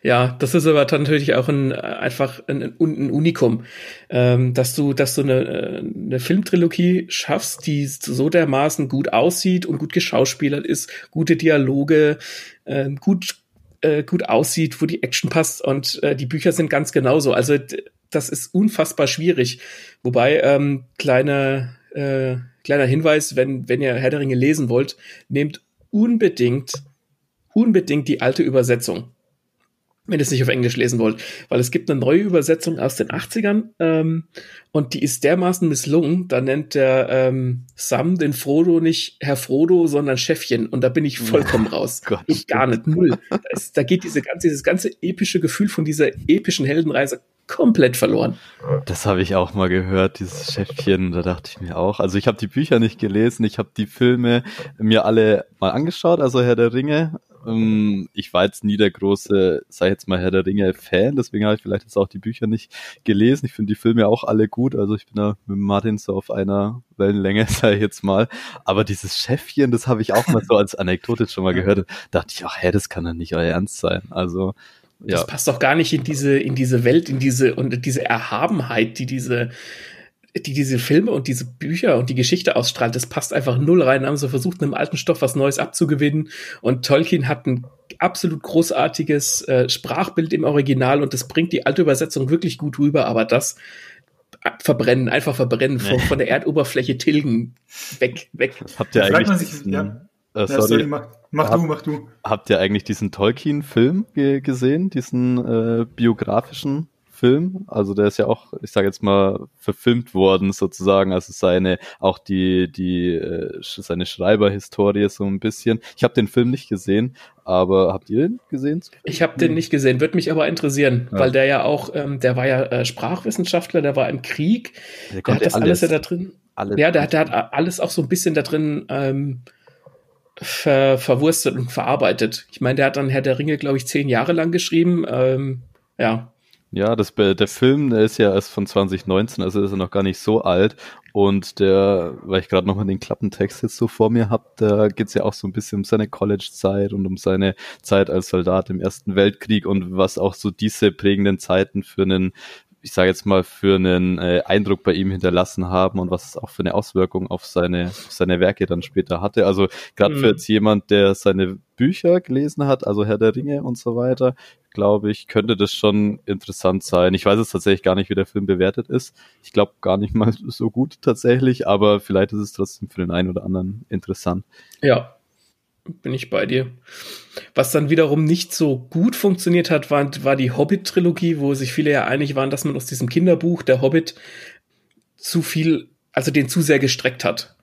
Ja, das ist aber natürlich auch ein einfach ein, ein Unikum, ähm, dass du, dass du eine, eine Filmtrilogie schaffst, die so dermaßen gut aussieht und gut geschauspielert ist, gute Dialoge, äh, gut äh, gut aussieht, wo die Action passt und äh, die Bücher sind ganz genauso. Also das ist unfassbar schwierig. Wobei ähm, kleiner äh, kleiner Hinweis, wenn wenn ihr Herr der Ringe lesen wollt, nehmt unbedingt unbedingt die alte Übersetzung wenn ihr es nicht auf Englisch lesen wollt, weil es gibt eine neue Übersetzung aus den 80ern ähm, und die ist dermaßen misslungen, da nennt der ähm, Sam den Frodo nicht Herr Frodo, sondern Chefchen und da bin ich vollkommen raus. Gott. Ich gar nicht, null. Da, ist, da geht diese ganze, dieses ganze epische Gefühl von dieser epischen Heldenreise komplett verloren. Das habe ich auch mal gehört, dieses Chefchen, da dachte ich mir auch. Also ich habe die Bücher nicht gelesen, ich habe die Filme mir alle mal angeschaut, also Herr der Ringe, ich war jetzt nie der große, sag ich jetzt mal, Herr der Ringe-Fan, deswegen habe ich vielleicht jetzt auch die Bücher nicht gelesen. Ich finde die Filme auch alle gut, also ich bin da mit Martin so auf einer Wellenlänge, sage ich jetzt mal. Aber dieses Chefchen, das habe ich auch mal so als Anekdote schon mal gehört. Da dachte ich, ach, hä, das kann doch nicht euer Ernst sein. Also ja. Das passt doch gar nicht in diese, in diese Welt, in diese, und diese Erhabenheit, die diese, die diese Filme und diese Bücher und die Geschichte ausstrahlt, das passt einfach null rein. Haben sie versucht, einem alten Stoff was Neues abzugewinnen. Und Tolkien hat ein absolut großartiges äh, Sprachbild im Original und das bringt die alte Übersetzung wirklich gut rüber, aber das verbrennen, einfach verbrennen, von, von der Erdoberfläche tilgen, weg, weg. Habt ihr eigentlich sich, diesen, ja. äh, sorry, ja, sorry, mach, mach hab, du, mach du. Habt ihr eigentlich diesen Tolkien-Film ge gesehen, diesen äh, biografischen Film. Also der ist ja auch, ich sage jetzt mal, verfilmt worden sozusagen. Also seine, auch die, die, äh, seine Schreiberhistorie so ein bisschen. Ich habe den Film nicht gesehen, aber habt ihr den gesehen? Ich habe den nicht gesehen, würde mich aber interessieren, ja. weil der ja auch, ähm, der war ja äh, Sprachwissenschaftler, der war im Krieg, der, der hat das alles, alles ja da drin. Alles ja, der, der hat alles auch so ein bisschen da drin ähm, ver, verwurstet und verarbeitet. Ich meine, der hat dann Herr der Ringe, glaube ich, zehn Jahre lang geschrieben. Ähm, ja, ja, das, der Film, der ist ja erst von 2019, also ist er noch gar nicht so alt. Und der, weil ich gerade nochmal den Klappentext jetzt so vor mir habe, da geht's ja auch so ein bisschen um seine College-Zeit und um seine Zeit als Soldat im Ersten Weltkrieg und was auch so diese prägenden Zeiten für einen ich sage jetzt mal, für einen äh, Eindruck bei ihm hinterlassen haben und was es auch für eine Auswirkung auf seine, auf seine Werke dann später hatte. Also gerade mhm. für jetzt jemand, der seine Bücher gelesen hat, also Herr der Ringe und so weiter, glaube ich, könnte das schon interessant sein. Ich weiß jetzt tatsächlich gar nicht, wie der Film bewertet ist. Ich glaube gar nicht mal so gut tatsächlich, aber vielleicht ist es trotzdem für den einen oder anderen interessant. Ja. Bin ich bei dir. Was dann wiederum nicht so gut funktioniert hat, war, war die Hobbit-Trilogie, wo sich viele ja einig waren, dass man aus diesem Kinderbuch, der Hobbit, zu viel, also den zu sehr gestreckt hat.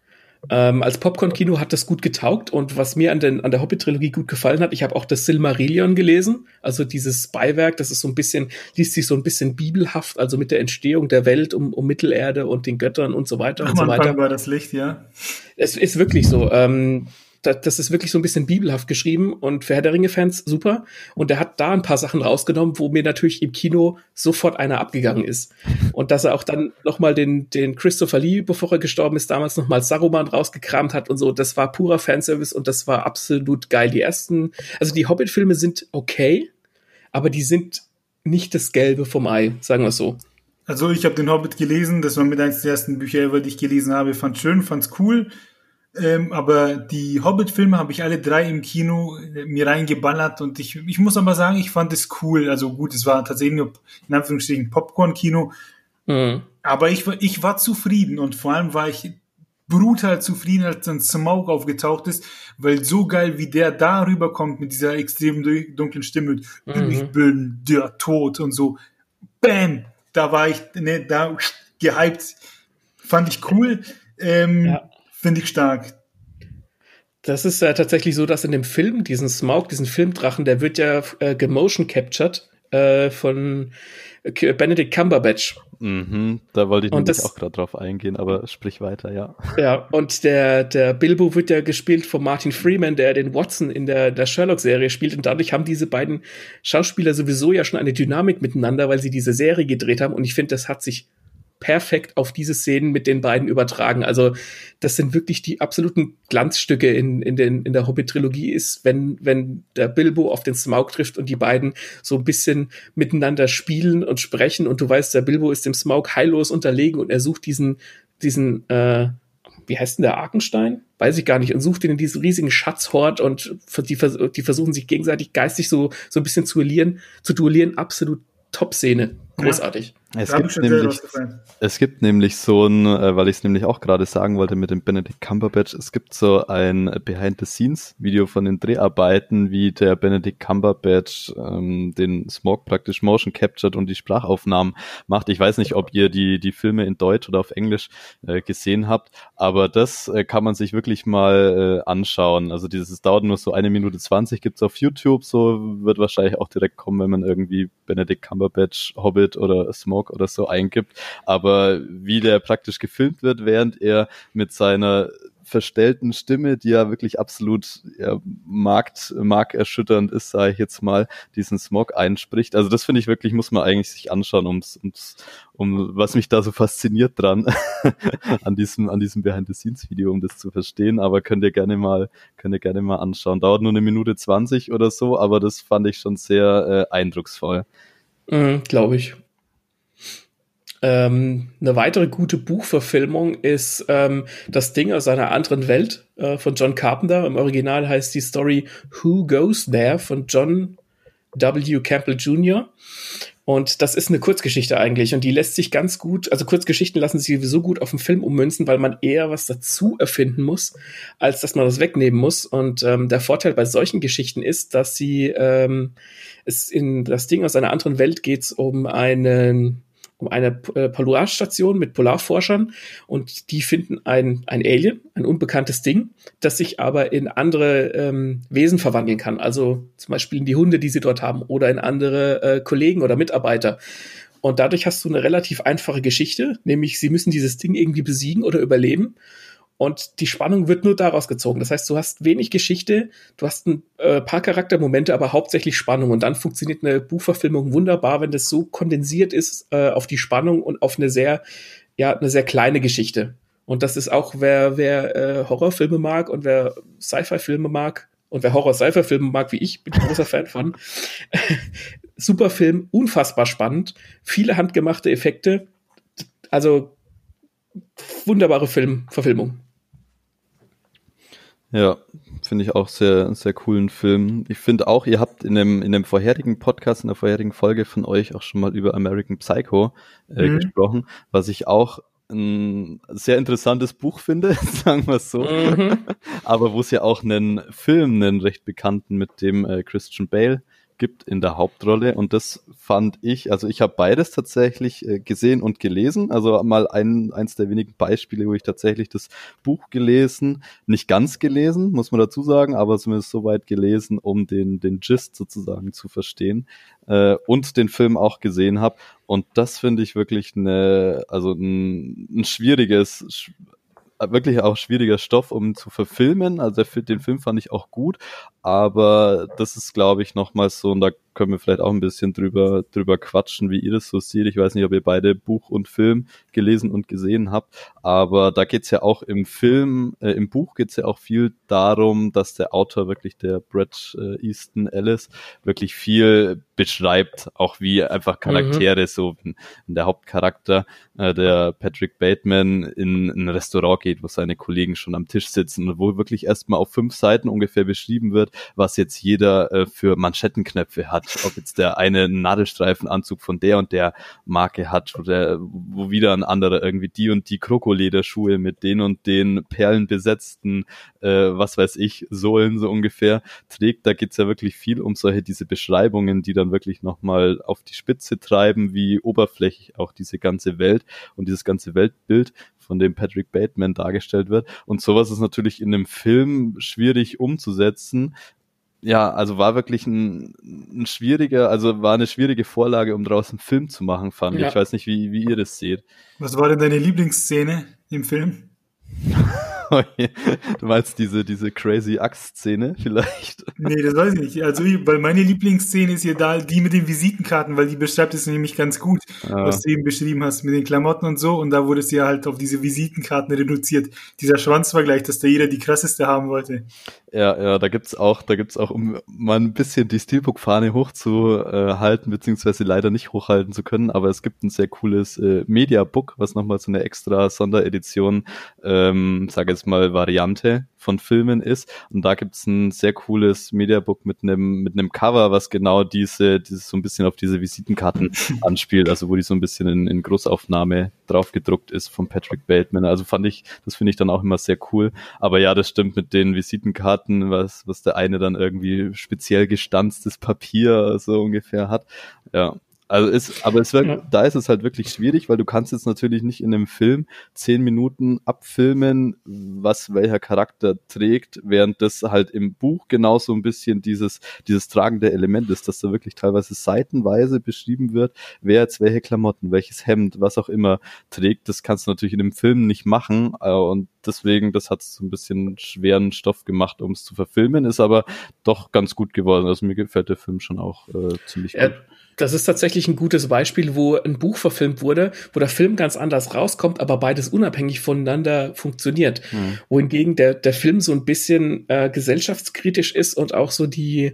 Ähm, als Popcorn-Kino hat das gut getaugt und was mir an, den, an der Hobbit-Trilogie gut gefallen hat, ich habe auch das Silmarillion gelesen, also dieses Beiwerk, das ist so ein bisschen, liest sich so ein bisschen bibelhaft, also mit der Entstehung der Welt um, um Mittelerde und den Göttern und so weiter Am und so weiter. war das Licht, ja. Es ist wirklich so. Ähm, das ist wirklich so ein bisschen bibelhaft geschrieben und für Herr der Ringe-Fans super. Und er hat da ein paar Sachen rausgenommen, wo mir natürlich im Kino sofort einer abgegangen ist. Und dass er auch dann nochmal den, den Christopher Lee, bevor er gestorben ist, damals nochmal Saruman rausgekramt hat und so, das war purer Fanservice und das war absolut geil. Die ersten, also die Hobbit-Filme sind okay, aber die sind nicht das Gelbe vom Ei, sagen wir so. Also ich habe den Hobbit gelesen, das war mit eines der ersten Bücher, die ich gelesen habe. Fand schön, fand's cool. Ähm, aber die Hobbit-Filme habe ich alle drei im Kino äh, mir reingeballert und ich, ich muss aber sagen, ich fand es cool. Also gut, es war tatsächlich nur in Anführungsstrichen Popcorn-Kino, Mhm. aber ich, war- ich war zufrieden und vor allem war ich brutal zufrieden, als dann Smaug aufgetaucht ist, weil so geil, wie der da rüberkommt mit dieser extrem du- dunklen Stimme, Mhm. ich bin der Tod und so, bam, da war ich, ne, da gehypt, fand ich cool, ähm, Ja. Finde ich stark. Das ist ja tatsächlich so, dass in dem Film, diesen Smaug, diesen Filmdrachen, der wird ja äh, gemotion captured äh, von K- Benedict Cumberbatch. Mhm, da wollte ich Und nämlich das- auch gerade drauf eingehen, aber sprich weiter, ja. Ja, und der, der Bilbo wird ja gespielt von Martin Freeman, der den Watson in der, der Sherlock-Serie spielt. Und dadurch haben diese beiden Schauspieler sowieso ja schon eine Dynamik miteinander, weil sie diese Serie gedreht haben. Und ich finde, das hat sich perfekt auf diese Szenen mit den beiden übertragen. Also das sind wirklich die absoluten Glanzstücke in, in, den, in der Hobbit-Trilogie ist, wenn, wenn der Bilbo auf den Smaug trifft und die beiden so ein bisschen miteinander spielen und sprechen und du weißt, der Bilbo ist dem Smaug heillos unterlegen und er sucht diesen, diesen, äh, wie heißt denn der Arkenstein? Weiß ich gar nicht. Und sucht ihn in diesen riesigen Schatzhort und die, die versuchen sich gegenseitig geistig so, so ein bisschen zu duellieren, zu duellieren. Absolut Top-Szene. Großartig. Es gibt, nämlich, es gibt nämlich so ein, äh, weil ich es nämlich auch gerade sagen wollte mit dem Benedict Cumberbatch, es gibt so ein Behind-the-Scenes-Video von den Dreharbeiten, wie der Benedict Cumberbatch ähm, den Smog praktisch motion captured und die Sprachaufnahmen macht. Ich weiß nicht, ob ihr die, die Filme in Deutsch oder auf Englisch äh, gesehen habt, aber das äh, kann man sich wirklich mal äh, anschauen. Also dieses es dauert nur so eine Minute zwanzig, gibt's auf YouTube, so wird wahrscheinlich auch direkt kommen, wenn man irgendwie Benedict Cumberbatch, Hobbit oder Smoke oder so eingibt. Aber wie der praktisch gefilmt wird, während er mit seiner verstellten Stimme, die ja wirklich absolut ja, markt, markerschütternd ist, sage ich jetzt mal, diesen Smog einspricht. Also das finde ich wirklich, muss man eigentlich sich anschauen, ums, ums, um was mich da so fasziniert dran an diesem, an diesem Behind-the-Scenes-Video, um das zu verstehen. Aber könnt ihr gerne mal, könnt ihr gerne mal anschauen. Dauert nur eine Minute zwanzig oder so, aber das fand ich schon sehr äh, eindrucksvoll. Mhm, Glaube ich. Ähm, eine weitere gute Buchverfilmung ist ähm, Das Ding aus einer anderen Welt äh, von John Carpenter. Im Original heißt die Story Who Goes There von John W. Campbell Jr. Und das ist eine Kurzgeschichte eigentlich und die lässt sich ganz gut, also Kurzgeschichten lassen sich sowieso gut auf den Film ummünzen, weil man eher was dazu erfinden muss, als dass man das wegnehmen muss. Und ähm, der Vorteil bei solchen Geschichten ist, dass sie ähm, es in das Ding aus einer anderen Welt geht um einen um eine äh, Polarstation mit Polarforschern und die finden ein, ein Alien, ein unbekanntes Ding, das sich aber in andere ähm, Wesen verwandeln kann. Also zum Beispiel in die Hunde, die sie dort haben oder in andere äh, Kollegen oder Mitarbeiter. Und dadurch hast du eine relativ einfache Geschichte, nämlich sie müssen dieses Ding irgendwie besiegen oder überleben. Und die Spannung wird nur daraus gezogen. Das heißt, du hast wenig Geschichte, du hast ein äh, paar Charaktermomente, aber hauptsächlich Spannung. Und dann funktioniert eine Buchverfilmung wunderbar, wenn das so kondensiert ist äh, auf die Spannung und auf eine sehr, ja, eine sehr kleine Geschichte. Und das ist auch, wer, wer äh, Horrorfilme mag und wer Sci-Fi-Filme mag und wer Horror-Sci-Fi-Filme mag, wie ich, bin ich ein großer Fan von. Super Film, unfassbar spannend, viele handgemachte Effekte. Also wunderbare Filmverfilmung. Ja, finde ich auch sehr, sehr coolen Film. Ich finde auch, ihr habt in dem, in dem vorherigen Podcast, in der vorherigen Folge von euch auch schon mal über American Psycho äh, Mhm. gesprochen, was ich auch ein sehr interessantes Buch finde, sagen wir es so. Mhm. Aber wo es ja auch einen Film, einen recht bekannten mit dem äh, Christian Bale gibt in der Hauptrolle. Und das fand ich, also ich habe beides tatsächlich äh, gesehen und gelesen. Also mal ein, eins der wenigen Beispiele, wo ich tatsächlich das Buch gelesen, nicht ganz gelesen, muss man dazu sagen, aber zumindest so weit gelesen, um den, den Gist sozusagen zu verstehen. Äh, und den Film auch gesehen habe. Und das finde ich wirklich eine, also ein, ein schwieriges, wirklich auch schwieriger Stoff, um zu verfilmen. Also den Film fand ich auch gut, aber das ist, glaube ich, nochmal so, und da können wir vielleicht auch ein bisschen drüber, drüber quatschen, wie ihr das so seht. Ich weiß nicht, ob ihr beide Buch und Film gelesen und gesehen habt, aber da geht's ja auch im Film, äh, im Buch geht's ja auch viel darum, dass der Autor wirklich, der Brett äh, Easton Ellis, wirklich viel beschreibt, auch wie einfach mhm. Charaktere, mhm. so wenn, wenn der Hauptcharakter, äh, der Patrick Bateman, in, in ein Restaurant geht, wo seine Kollegen schon am Tisch sitzen und wo wirklich erstmal auf fünf Seiten ungefähr beschrieben wird, was jetzt jeder äh, für Manschettenknöpfe hat. Ob jetzt der eine Nadelstreifenanzug von der und der Marke hat oder wo wieder ein anderer irgendwie die und die Krokolederschuhe mit den und den perlenbesetzten, äh, was weiß ich, Sohlen so ungefähr trägt. Da geht's ja wirklich viel um solche, diese Beschreibungen, die dann wirklich nochmal auf die Spitze treiben, wie oberflächlich auch diese ganze Welt und dieses ganze Weltbild von dem Patrick Bateman dargestellt wird. Und sowas ist natürlich in einem Film schwierig umzusetzen. Ja, also war wirklich ein, ein schwieriger, also war eine schwierige Vorlage, um daraus einen Film zu machen, fand ja. ich. Ich weiß nicht, wie, wie ihr das seht. Was war denn deine Lieblingsszene im Film? du meinst diese, diese crazy Axt-Szene vielleicht? Nee, das weiß ich nicht. Also, weil meine Lieblingsszene ist hier da die mit den Visitenkarten, weil die beschreibt es nämlich ganz gut, ah. was du eben beschrieben hast mit den Klamotten und so. Und da wurde es ja halt auf diese Visitenkarten reduziert. Dieser Schwanzvergleich, dass da jeder die krasseste haben wollte. Ja, ja, da gibt's auch, da gibt's auch, um mal ein bisschen die Steelbook-Fahne hochzuhalten, beziehungsweise leider nicht hochhalten zu können, aber es gibt ein sehr cooles äh, Mediabook, was nochmal so eine extra Sonderedition, ähm, sage jetzt mal, Variante von Filmen ist. Und da gibt's ein sehr cooles Mediabook mit einem mit einem Cover, was genau diese, dieses so ein bisschen auf diese Visitenkarten anspielt, also wo die so ein bisschen in, in Großaufnahme drauf gedruckt ist von Patrick Bateman. Also fand ich, das finde ich dann auch immer sehr cool. Aber ja, das stimmt mit den Visitenkarten, was, was der eine dann irgendwie speziell gestanztes Papier so ungefähr hat. Ja, also ist, aber es wird, ja. da ist es halt wirklich schwierig, weil du kannst jetzt natürlich nicht in einem Film zehn Minuten abfilmen, was welcher Charakter trägt, während das halt im Buch genauso ein bisschen dieses, dieses tragende Element ist, dass da wirklich teilweise seitenweise beschrieben wird, wer jetzt welche Klamotten, welches Hemd, was auch immer trägt. Das kannst du natürlich in einem Film nicht machen äh, und deswegen, das hat so ein bisschen schweren Stoff gemacht, um es zu verfilmen, ist aber doch ganz gut geworden. Also mir gefällt der Film schon auch äh, ziemlich gut. Das ist tatsächlich ein gutes Beispiel, wo ein Buch verfilmt wurde, wo der Film ganz anders rauskommt, aber beides unabhängig voneinander funktioniert. Mhm. Wohingegen der, der Film so ein bisschen äh, gesellschaftskritisch ist und auch so die,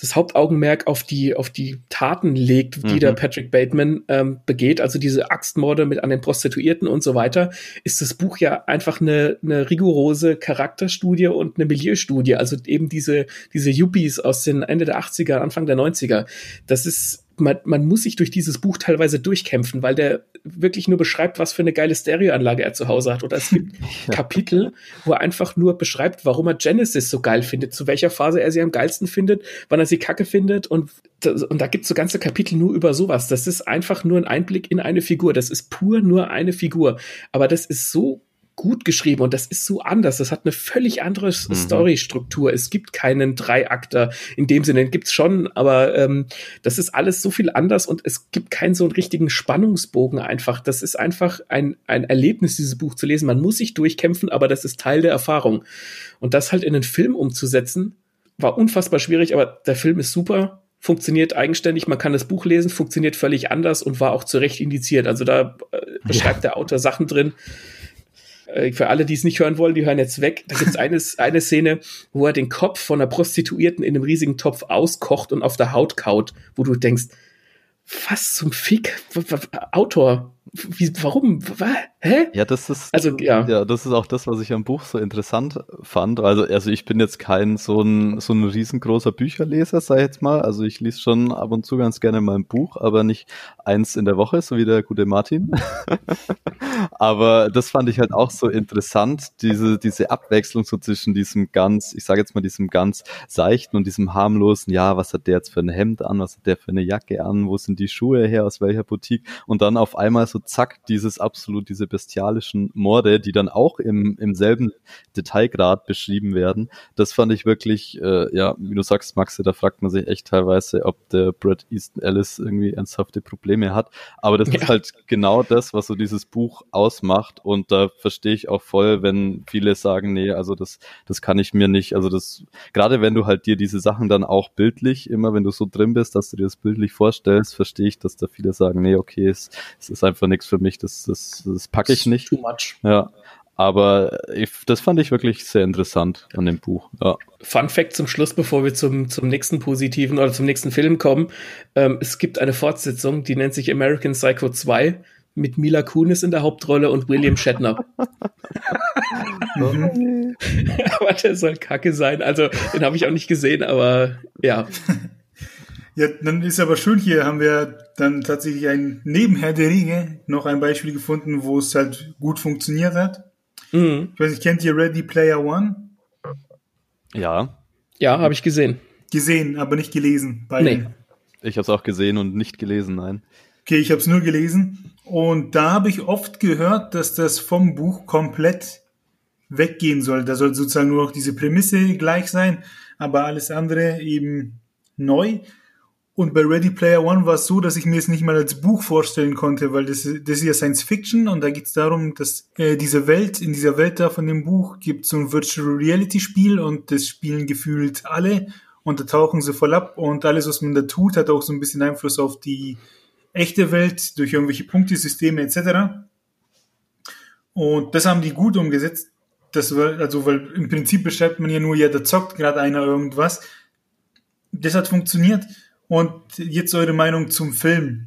das Hauptaugenmerk auf die, auf die Taten legt, die mhm. der Patrick Bateman ähm, begeht, also diese Axtmorde mit an den Prostituierten und so weiter, ist das Buch ja einfach eine, eine rigorose Charakterstudie und eine Milieustudie. Also eben diese, diese Yuppies aus den Ende der 80er, Anfang der 90er. Das ist man, man muss sich durch dieses Buch teilweise durchkämpfen, weil der wirklich nur beschreibt, was für eine geile Stereoanlage er zu Hause hat. Oder es gibt ja. Kapitel, wo er einfach nur beschreibt, warum er Genesis so geil findet, zu welcher Phase er sie am geilsten findet, wann er sie kacke findet. Und, und da gibt's so ganze Kapitel nur über sowas. Das ist einfach nur ein Einblick in eine Figur. Das ist pur nur eine Figur. Aber das ist so gut geschrieben und das ist so anders. Das hat eine völlig andere mhm. Storystruktur. Es gibt keinen Dreiakter in dem Sinne, gibt's schon, aber ähm, das ist alles so viel anders und es gibt keinen so einen richtigen Spannungsbogen einfach. Das ist einfach ein, ein Erlebnis, dieses Buch zu lesen. Man muss sich durchkämpfen, aber das ist Teil der Erfahrung. Und das halt in einen Film umzusetzen, war unfassbar schwierig, aber der Film ist super funktioniert eigenständig, man kann das Buch lesen, funktioniert völlig anders und war auch zu Recht indiziert. Also da äh, beschreibt ja. der Autor Sachen drin, äh, für alle, die es nicht hören wollen, die hören jetzt weg. Da gibt es eine, eine Szene, wo er den Kopf von einer Prostituierten in einem riesigen Topf auskocht und auf der Haut kaut, wo du denkst, was zum Fick? Autor, wie, warum? Was? Hä? Ja, das ist Also, ja. ja, das ist auch das, was ich am Buch so interessant fand. Also, also ich bin jetzt kein so ein so ein riesengroßer Bücherleser, sag ich jetzt mal. Also ich lese schon ab und zu ganz gerne mal ein Buch, aber nicht eins in der Woche, so wie der gute Martin. aber das fand ich halt auch so interessant, diese diese Abwechslung so zwischen diesem ganz, ich sage jetzt mal diesem ganz seichten und diesem harmlosen, ja, was hat der jetzt für ein Hemd an, was hat der für eine Jacke an, wo sind die Schuhe her, aus welcher Boutique und dann auf einmal so zack, dieses absolut, diese bestialischen Morde, die dann auch im, im selben Detailgrad beschrieben werden. Das fand ich wirklich, äh, ja, wie du sagst, Maxe, da fragt man sich echt teilweise, ob der Brad Easton Ellis irgendwie ernsthafte Probleme hat. Aber das Ja. ist halt genau das, was so dieses Buch ausmacht. Und da verstehe ich auch voll, wenn viele sagen, nee, also das, das kann ich mir nicht, also das, gerade wenn du halt dir diese Sachen dann auch bildlich, immer wenn du so drin bist, dass du dir das bildlich vorstellst, verstehe ich, dass da viele sagen, nee, okay, es, es ist einfach nichts für mich, das, das, das packe ich nicht. Too much. Ja. Aber ich, das fand ich wirklich sehr interessant an dem Buch. Ja. Fun Fact zum Schluss, bevor wir zum, zum nächsten positiven oder zum nächsten Film kommen. Ähm, es gibt eine Fortsetzung, die nennt sich American Psycho 2 mit Mila Kunis in der Hauptrolle und William Shatner. Aber der soll kacke sein. Also, den habe ich auch nicht gesehen, aber ja. Ja, dann ist aber schön, hier haben wir dann tatsächlich ein neben Herr der Ringe noch ein Beispiel gefunden, wo es halt gut funktioniert hat. Mhm. Ich weiß nicht, kennt ihr Ready Player One? Ja, Ja, habe ich gesehen. Gesehen, aber nicht gelesen. Beide. Nee. ich habe es auch gesehen und nicht gelesen, nein. Okay, ich habe es nur gelesen. Und da habe ich oft gehört, dass das vom Buch komplett weggehen soll. Da soll sozusagen nur noch diese Prämisse gleich sein, aber alles andere eben neu. Und bei Ready Player One war es so, dass ich mir es nicht mal als Buch vorstellen konnte, weil das, das ist ja Science Fiction und da geht es darum, dass äh, diese Welt, in dieser Welt da von dem Buch gibt so ein Virtual Reality Spiel und das spielen gefühlt alle und da tauchen sie voll ab und alles, was man da tut, hat auch so ein bisschen Einfluss auf die echte Welt durch irgendwelche Punktesysteme etc. Und das haben die gut umgesetzt. Das war, also, weil im Prinzip beschreibt man ja nur, ja, da zockt gerade einer irgendwas. Das hat funktioniert. Und jetzt eure Meinung zum Film.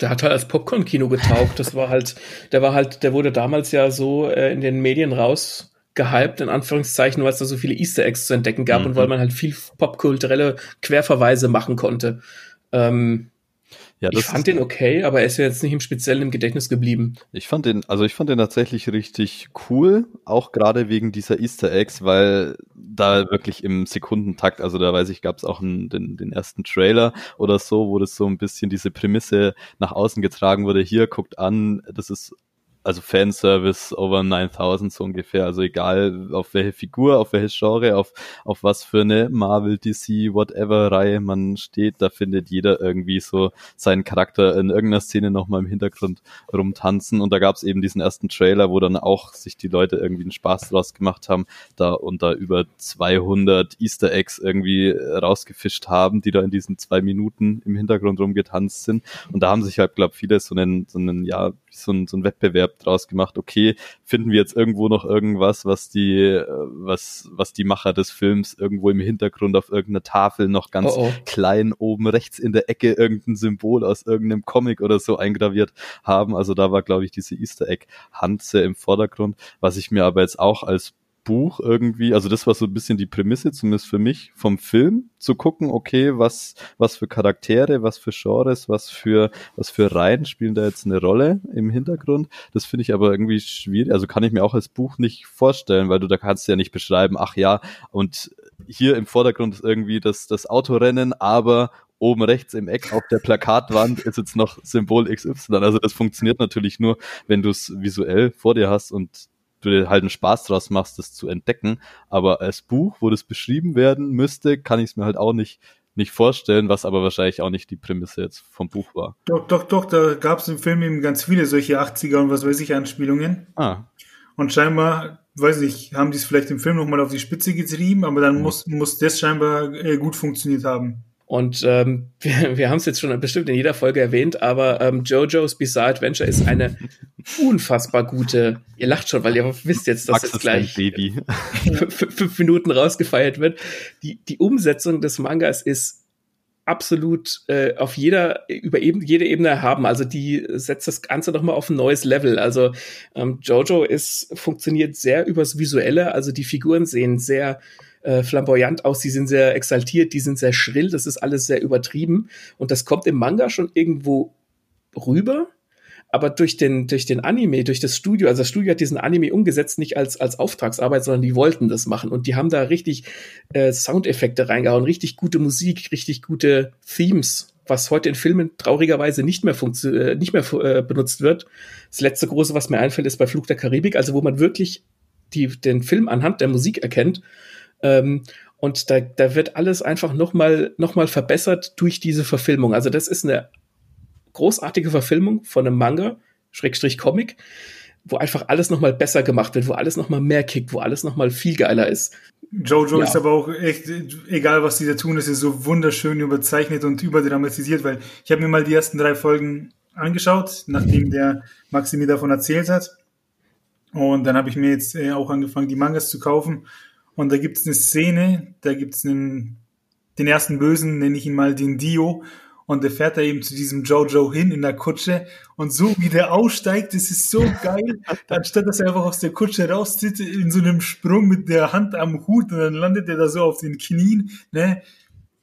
Der hat halt als Popcorn-Kino getaugt. Das war halt, der war halt, der wurde damals ja so äh, in den Medien rausgehypt, in Anführungszeichen, weil es da so viele Easter Eggs zu entdecken gab Mhm. und weil man halt viel popkulturelle Querverweise machen konnte. Ähm, Ja, ich fand den okay, aber er ist ja jetzt nicht im Speziellen im Gedächtnis geblieben. Ich fand den, also ich fand den tatsächlich richtig cool, auch gerade wegen dieser Easter Eggs, weil da wirklich im Sekundentakt, also da weiß ich, gab es auch einen, den, den ersten Trailer oder so, wo das so ein bisschen diese Prämisse nach außen getragen wurde. Hier guckt an, das ist also Fanservice over 9000 so ungefähr, also egal auf welche Figur, auf welches Genre, auf, auf was für eine Marvel, DC, whatever Reihe man steht, da findet jeder irgendwie so seinen Charakter in irgendeiner Szene nochmal im Hintergrund rumtanzen. Und da gab es eben diesen ersten Trailer, wo dann auch sich die Leute irgendwie einen Spaß draus gemacht haben, da und da über 200 Easter Eggs irgendwie rausgefischt haben, die da in diesen zwei Minuten im Hintergrund rumgetanzt sind. Und da haben sich halt, glaube viele so einen, so einen, ja, so einen, so einen Wettbewerb draus gemacht, okay, finden wir jetzt irgendwo noch irgendwas, was die, äh, was, was die Macher des Films irgendwo im Hintergrund auf irgendeiner Tafel noch ganz Oh, oh. klein oben rechts in der Ecke irgendein Symbol aus irgendeinem Comic oder so eingraviert haben. Also da war, glaube ich, diese Easter Egg Hand sehr im Vordergrund, was ich mir aber jetzt auch als Buch irgendwie, also das war so ein bisschen die Prämisse, zumindest für mich, vom Film zu gucken, okay, was, was für Charaktere, was für Genres, was für, was für Reihen spielen da jetzt eine Rolle im Hintergrund. Das finde ich aber irgendwie schwierig, also kann ich mir auch als Buch nicht vorstellen, weil du da kannst ja nicht beschreiben, ach ja, und hier im Vordergrund ist irgendwie das, das Autorennen, aber oben rechts im Eck auf der Plakatwand ist jetzt noch Symbol XY. Also das funktioniert natürlich nur, wenn du es visuell vor dir hast und du dir halt einen Spaß draus machst, das zu entdecken. Aber als Buch, wo das beschrieben werden müsste, kann ich es mir halt auch nicht, nicht vorstellen, was aber wahrscheinlich auch nicht die Prämisse jetzt vom Buch war. Doch, doch, doch, da gab es im Film eben ganz viele solche 80er und was weiß ich Anspielungen. Ah, Und scheinbar, weiß nicht, haben die es vielleicht im Film nochmal auf die Spitze getrieben, aber dann muss, muss das scheinbar äh, gut funktioniert haben. Und ähm, wir, wir haben es jetzt schon bestimmt in jeder Folge erwähnt, aber ähm, JoJo's Bizarre Adventure ist eine unfassbar gute. Ihr lacht schon, weil ihr wisst jetzt, dass Max jetzt gleich fünf Minuten rausgefeiert wird. Die, die Umsetzung des Mangas ist absolut äh, auf jeder über eben jede Ebene haben. Also die setzt das Ganze noch mal auf ein neues Level. Also ähm, Jojo ist funktioniert sehr übers Visuelle. Also die Figuren sehen sehr äh, flamboyant aus, die sind sehr exaltiert, die sind sehr schrill. Das ist alles sehr übertrieben und das kommt im Manga schon irgendwo rüber aber durch den, durch den Anime, durch das Studio, also das Studio hat diesen Anime umgesetzt, nicht als, als Auftragsarbeit, sondern die wollten das machen. Und die haben da richtig äh, Soundeffekte reingehauen, richtig gute Musik, richtig gute Themes, was heute in Filmen traurigerweise nicht mehr, äh, nicht mehr äh, benutzt wird. Das letzte große, was mir einfällt, ist bei Flug der Karibik, also wo man wirklich die, den Film anhand der Musik erkennt. Ähm, und da, da wird alles einfach nochmal noch mal verbessert durch diese Verfilmung. Also das ist eine großartige Verfilmung von einem Manga, Schrägstrich Comic, wo einfach alles nochmal besser gemacht wird, wo alles nochmal mehr kickt, wo alles nochmal viel geiler ist. Jojo ja. ist aber auch echt, egal was die da tun, ist ist so wunderschön überzeichnet und überdramatisiert, weil ich habe mir mal die ersten drei Folgen angeschaut, nachdem der Maxi mir davon erzählt hat. Und dann habe ich mir jetzt äh, auch angefangen, die Mangas zu kaufen. Und da gibt es eine Szene, da gibt es den ersten Bösen, nenne ich ihn mal den Dio. Und der fährt da eben zu diesem Jojo hin in der Kutsche. Und so wie der aussteigt, das ist so geil. Anstatt dass er einfach aus der Kutsche raustritt, in so einem Sprung mit der Hand am Hut und dann landet er da so auf den Knien. Ne?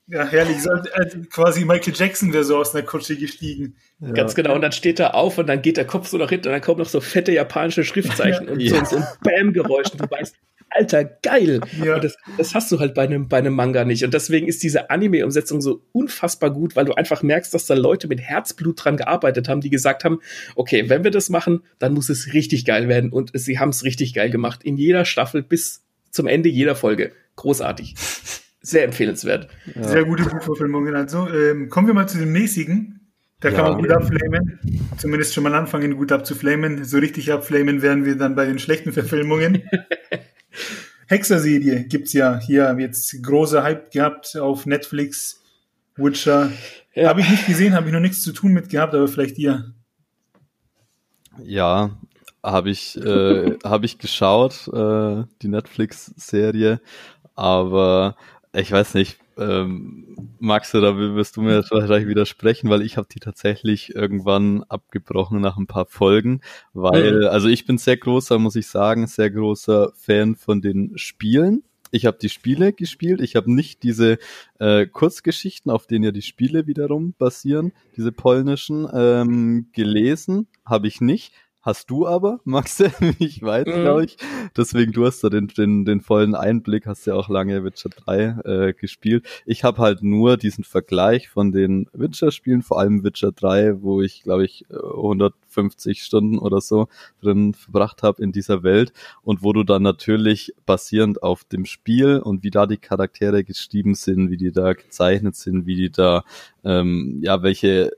Ja, herrlich. So, also quasi Michael Jackson wäre so aus einer Kutsche gestiegen. Ja. Ganz genau. Und dann steht er auf und dann geht der Kopf so nach hinten und dann kommen noch so fette japanische Schriftzeichen ja. und so, so ein Bam-Geräusch. Du weißt, Alter, geil. Ja. Das, das hast du halt bei einem, bei einem Manga nicht. Und deswegen ist diese Anime-Umsetzung so unfassbar gut, weil du einfach merkst, dass da Leute mit Herzblut dran gearbeitet haben, die gesagt haben, okay, wenn wir das machen, dann muss es richtig geil werden. Und sie haben es richtig geil gemacht. In jeder Staffel bis zum Ende jeder Folge. Großartig. Sehr empfehlenswert. Ja. Sehr gute Buchverfilmungen. Also ähm, kommen wir mal zu den mäßigen. Da kann ja. man gut abflamen. Zumindest schon mal anfangen, gut abzuflamen. So richtig abflamen werden wir dann bei den schlechten Verfilmungen. Hexer-Serie gibt's ja hier jetzt große Hype gehabt auf Netflix. Witcher. Ja. Habe ich nicht gesehen, habe ich noch nichts zu tun mit gehabt, aber vielleicht ihr. Ja, habe ich, äh, hab ich geschaut, äh, die Netflix-Serie, aber ich weiß nicht, ähm, Max, da wirst du mir wahrscheinlich widersprechen, weil ich habe die tatsächlich irgendwann abgebrochen nach ein paar Folgen, weil, mhm. also ich bin sehr großer, muss ich sagen, sehr großer Fan von den Spielen. Ich habe die Spiele gespielt, ich habe nicht diese äh, Kurzgeschichten, auf denen ja die Spiele wiederum basieren, diese polnischen, ähm, gelesen, habe ich nicht, Hast du aber, Max, ich weiß, mhm. glaube ich. Deswegen, du hast da den, den, den vollen Einblick, hast ja auch lange Witcher 3 äh, gespielt. Ich habe halt nur diesen Vergleich von den Witcher-Spielen, vor allem Witcher 3, wo ich, glaube ich, 150 Stunden oder so drin verbracht habe in dieser Welt und wo du dann natürlich basierend auf dem Spiel und wie da die Charaktere geschrieben sind, wie die da gezeichnet sind, wie die da, ähm, ja, welche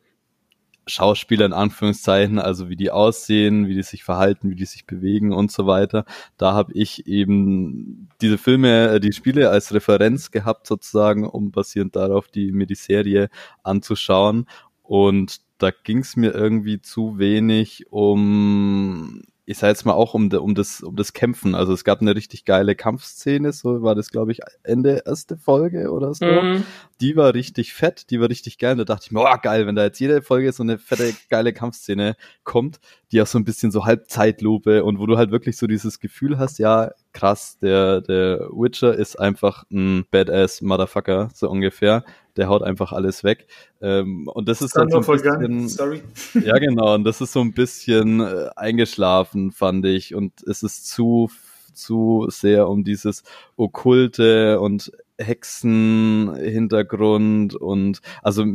Schauspieler in Anführungszeichen, also wie die aussehen, wie die sich verhalten, wie die sich bewegen und so weiter. Da habe ich eben diese Filme, äh, die Spiele als Referenz gehabt sozusagen, um basierend darauf die mir die Serie anzuschauen. Und da ging es mir irgendwie zu wenig um ich sage jetzt mal auch um, um, das, um das Kämpfen. Also es gab eine richtig geile Kampfszene, so war das, glaube ich, Ende erste Folge oder so. Mhm. Die war richtig fett, die war richtig geil. Da dachte ich mir, oh geil, wenn da jetzt jede Folge so eine fette, geile Kampfszene kommt, die auch so ein bisschen so Halbzeitlupe und wo du halt wirklich so dieses Gefühl hast, ja, krass, der, der Witcher ist einfach ein Badass Motherfucker, so ungefähr der haut einfach alles weg. Ähm, und das ist dann so ein bisschen, Sorry. ja genau, und das ist so ein bisschen äh, eingeschlafen, fand ich. Und es ist zu, zu sehr um dieses Okkulte und Hexen-Hintergrund und also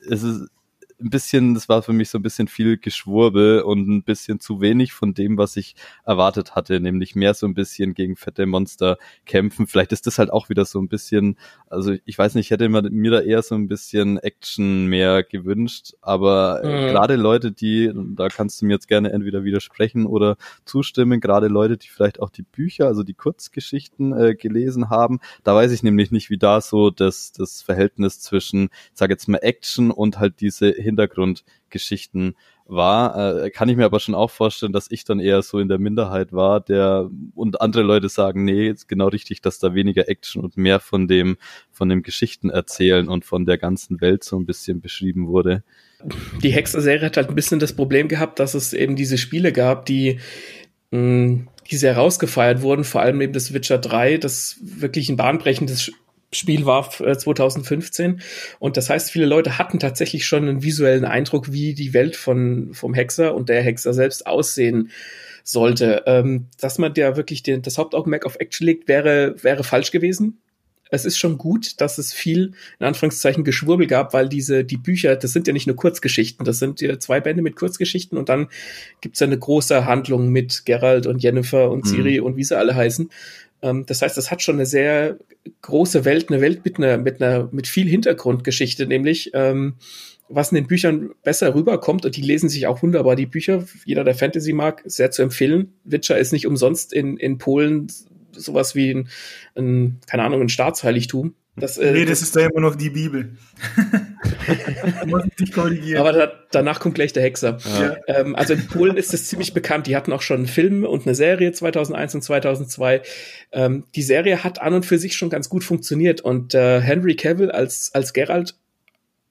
es ist ein bisschen, das war für mich so ein bisschen viel Geschwurbel und ein bisschen zu wenig von dem, was ich erwartet hatte, nämlich mehr so ein bisschen gegen fette Monster kämpfen. Vielleicht ist das halt auch wieder so ein bisschen, also ich weiß nicht, ich hätte mir da eher so ein bisschen Action mehr gewünscht, aber mhm. gerade Leute, die, da kannst du mir jetzt gerne entweder widersprechen oder zustimmen, gerade Leute, die vielleicht auch die Bücher, also die Kurzgeschichten äh, gelesen haben, da weiß ich nämlich nicht, wie da so das, das Verhältnis zwischen, ich sage jetzt mal Action und halt diese Hintergrundgeschichten war. Äh, kann ich mir aber schon auch vorstellen, dass ich dann eher so in der Minderheit war, der und andere Leute sagen, nee, ist genau richtig, dass da weniger Action und mehr von dem, von dem Geschichten erzählen und von der ganzen Welt so ein bisschen beschrieben wurde. Die Hexer-Serie hat halt ein bisschen das Problem gehabt, dass es eben diese Spiele gab, die die sehr rausgefeiert wurden, vor allem eben das Witcher 3, das wirklich ein bahnbrechendes Spiel war 2015. Äh, und das heißt, viele Leute hatten tatsächlich schon einen visuellen Eindruck, wie die Welt von, vom Hexer und der Hexer selbst aussehen sollte. Ähm, dass man der wirklich den, das Hauptaugenmerk auf Action legt, wäre, wäre falsch gewesen. Es ist schon gut, dass es viel, in Anführungszeichen, Geschwurbel gab, weil diese, die Bücher, das sind ja nicht nur Kurzgeschichten, das sind ja zwei Bände mit Kurzgeschichten und dann gibt's ja eine große Handlung mit Geralt und Jennifer und Siri mhm. und wie sie alle heißen. Ähm, das heißt, es hat schon eine sehr große Welt, eine Welt mit einer, mit einer, mit viel Hintergrundgeschichte, nämlich, ähm, was in den Büchern besser rüberkommt und die lesen sich auch wunderbar, die Bücher. Jeder, der Fantasy mag, sehr zu empfehlen. Witcher ist nicht umsonst in, in Polen sowas wie ein, ein keine Ahnung, ein Staatsheiligtum. Das, äh, nee, das ist da immer noch die Bibel. muss ich dich korrigieren. Aber da, danach kommt gleich der Hexer. Ja. Ähm, also in Polen ist das ziemlich bekannt. Die hatten auch schon einen Film und eine Serie 2001 und 2002. Ähm, die Serie hat an und für sich schon ganz gut funktioniert und äh, Henry Cavill als, als Geralt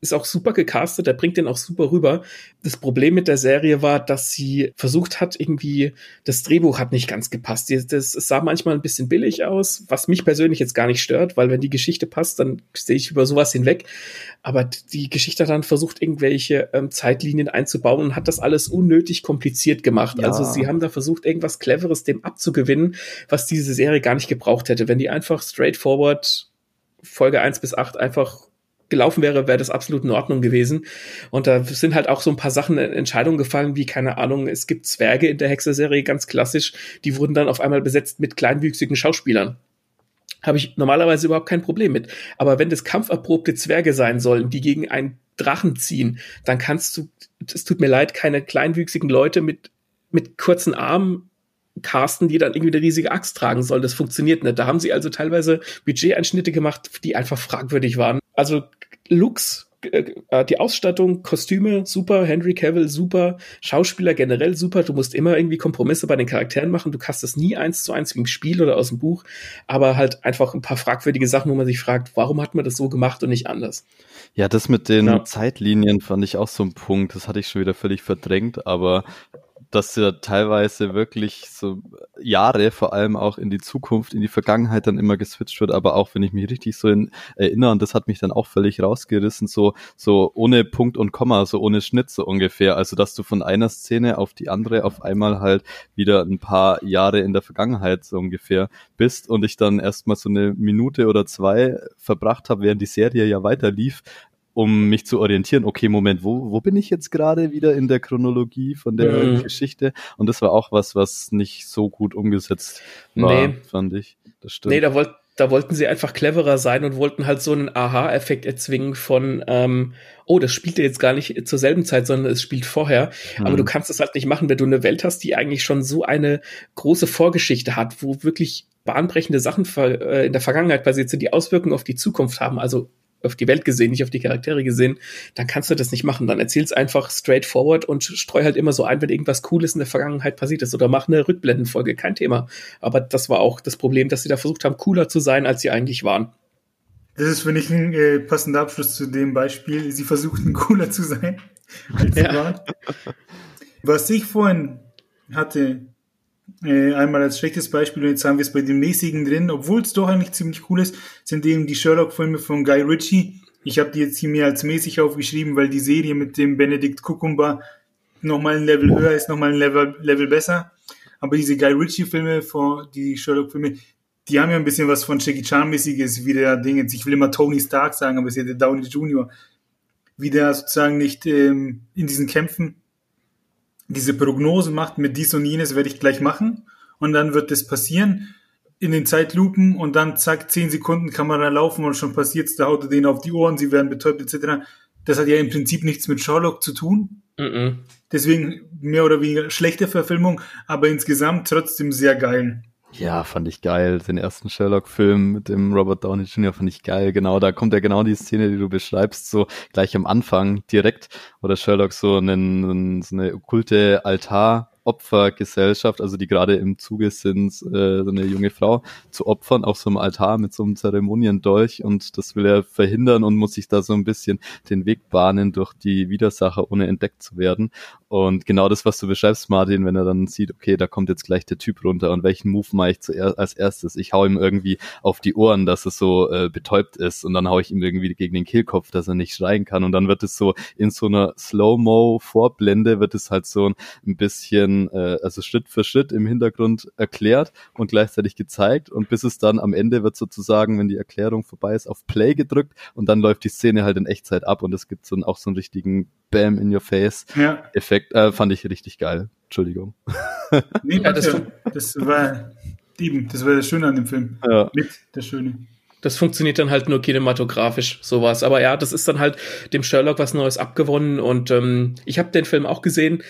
ist auch super gecastet, der bringt den auch super rüber. Das Problem mit der Serie war, dass sie versucht hat, irgendwie, das Drehbuch hat nicht ganz gepasst. Das, das sah manchmal ein bisschen billig aus, was mich persönlich jetzt gar nicht stört, weil wenn die Geschichte passt, dann sehe ich über sowas hinweg. Aber die Geschichte hat dann versucht, irgendwelche ähm, Zeitlinien einzubauen und hat das alles unnötig kompliziert gemacht. Ja. Also sie haben da versucht, irgendwas Cleveres dem abzugewinnen, was diese Serie gar nicht gebraucht hätte. Wenn die einfach straightforward Folge 1 bis 8 einfach gelaufen wäre, wäre das absolut in Ordnung gewesen. Und da sind halt auch so ein paar Sachen, äh, Entscheidungen gefallen, wie, keine Ahnung, es gibt Zwerge in der Hexer-Serie, ganz klassisch, die wurden dann auf einmal besetzt mit kleinwüchsigen Schauspielern. Habe ich normalerweise überhaupt kein Problem mit. Aber wenn das kampferprobte Zwerge sein sollen, die gegen einen Drachen ziehen, dann kannst du, es tut mir leid, keine kleinwüchsigen Leute mit, mit kurzen Armen casten, die dann irgendwie eine riesige Axt tragen sollen. Das funktioniert nicht. Da haben sie also teilweise Budgeteinschnitte gemacht, die einfach fragwürdig waren. Also Looks, äh, die Ausstattung, Kostüme, super, Henry Cavill, super, Schauspieler generell super. Du musst immer irgendwie Kompromisse bei den Charakteren machen. Du kannst das nie eins zu eins wie im Spiel oder aus dem Buch, aber halt einfach ein paar fragwürdige Sachen, wo man sich fragt, warum hat man das so gemacht und nicht anders? Ja, das mit den ja. Zeitlinien fand ich auch so ein Punkt. Das hatte ich schon wieder völlig verdrängt, aber dass ja teilweise wirklich so Jahre, vor allem auch in die Zukunft, in die Vergangenheit dann immer geswitcht wird, aber auch wenn ich mich richtig so in, erinnere, und das hat mich dann auch völlig rausgerissen, so, so ohne Punkt und Komma, so ohne Schnitt so ungefähr. Also, dass du von einer Szene auf die andere auf einmal halt wieder ein paar Jahre in der Vergangenheit so ungefähr bist und ich dann erstmal so eine Minute oder zwei verbracht habe, während die Serie ja weiter lief, um mich zu orientieren, okay, Moment, wo, wo bin ich jetzt gerade wieder in der Chronologie von der mhm. Geschichte? Und das war auch was, was nicht so gut umgesetzt war, nee. fand ich. Das stimmt. Nee, da, wollt, da wollten sie einfach cleverer sein und wollten halt so einen Aha-Effekt erzwingen von, ähm, oh, das spielt ja jetzt gar nicht zur selben Zeit, sondern es spielt vorher. Mhm. Aber du kannst es halt nicht machen, wenn du eine Welt hast, die eigentlich schon so eine große Vorgeschichte hat, wo wirklich bahnbrechende Sachen äh, in der Vergangenheit passiert sind, die Auswirkungen auf die Zukunft haben. Also auf die Welt gesehen, nicht auf die Charaktere gesehen, dann kannst du das nicht machen. Dann erzähl's einfach straightforward und streu halt immer so ein, wenn irgendwas Cooles in der Vergangenheit passiert ist oder mach eine Rückblendenfolge, kein Thema. Aber das war auch das Problem, dass sie da versucht haben, cooler zu sein, als sie eigentlich waren. Das ist, finde ich, ein äh, passender Abschluss zu dem Beispiel. Sie versuchten cooler zu sein, als sie ja. waren. Was ich vorhin hatte, äh, einmal als schlechtes Beispiel und jetzt haben wir es bei dem mäßigen drin, obwohl es doch eigentlich ziemlich cool ist, sind eben die Sherlock-Filme von Guy Ritchie. Ich habe die jetzt hier mehr als mäßig aufgeschrieben, weil die Serie mit dem Benedict Cucumber nochmal ein Level höher ist, nochmal ein Level, Level besser. Aber diese Guy Ritchie-Filme, die Sherlock-Filme, die haben ja ein bisschen was von Jackie Chan-mäßiges, wie der Ding jetzt, ich will immer Tony Stark sagen, aber es ist ja der Downey Jr., wie der sozusagen nicht ähm, in diesen Kämpfen diese Prognose macht mit dies und jenes werde ich gleich machen und dann wird das passieren in den Zeitlupen und dann zack, zehn Sekunden Kamera laufen und schon passiert's, da haut er denen auf die Ohren, sie werden betäubt etc. Das hat ja im Prinzip nichts mit Sherlock zu tun. Mm -mm. Deswegen mehr oder weniger schlechte Verfilmung, aber insgesamt trotzdem sehr geil. Ja, fand ich geil. Den ersten Sherlock-Film mit dem Robert Downey Jr. fand ich geil. Genau, da kommt ja genau die Szene, die du beschreibst, so gleich am Anfang direkt, wo der Sherlock so, einen, so eine okkulte Altar Opfergesellschaft, also die gerade im Zuge sind, äh, so eine junge Frau zu opfern auf so einem Altar mit so einem Zeremoniendolch und das will er verhindern und muss sich da so ein bisschen den Weg bahnen durch die Widersacher, ohne entdeckt zu werden. Und genau das, was du beschreibst, Martin, wenn er dann sieht, okay, da kommt jetzt gleich der Typ runter und welchen Move mache ich zuerst als erstes? Ich hau ihm irgendwie auf die Ohren, dass er so äh, betäubt ist und dann hau ich ihm irgendwie gegen den Kehlkopf, dass er nicht schreien kann und dann wird es so in so einer Slow-Mo-Vorblende wird es halt so ein bisschen, äh, also Schritt für Schritt im Hintergrund erklärt und gleichzeitig gezeigt und bis es dann am Ende wird sozusagen, wenn die Erklärung vorbei ist, auf Play gedrückt und dann läuft die Szene halt in Echtzeit ab und es gibt so auch so einen richtigen Bam in your face ja. Effekt, äh, fand ich richtig geil. Entschuldigung. Nee, ja, das, das war eben, das war das Schöne an dem Film. Ja. Mit das Schöne. Das funktioniert dann halt nur kinematografisch, sowas. Aber ja, das ist dann halt dem Sherlock was Neues abgewonnen. Und ähm, ich habe den Film auch gesehen.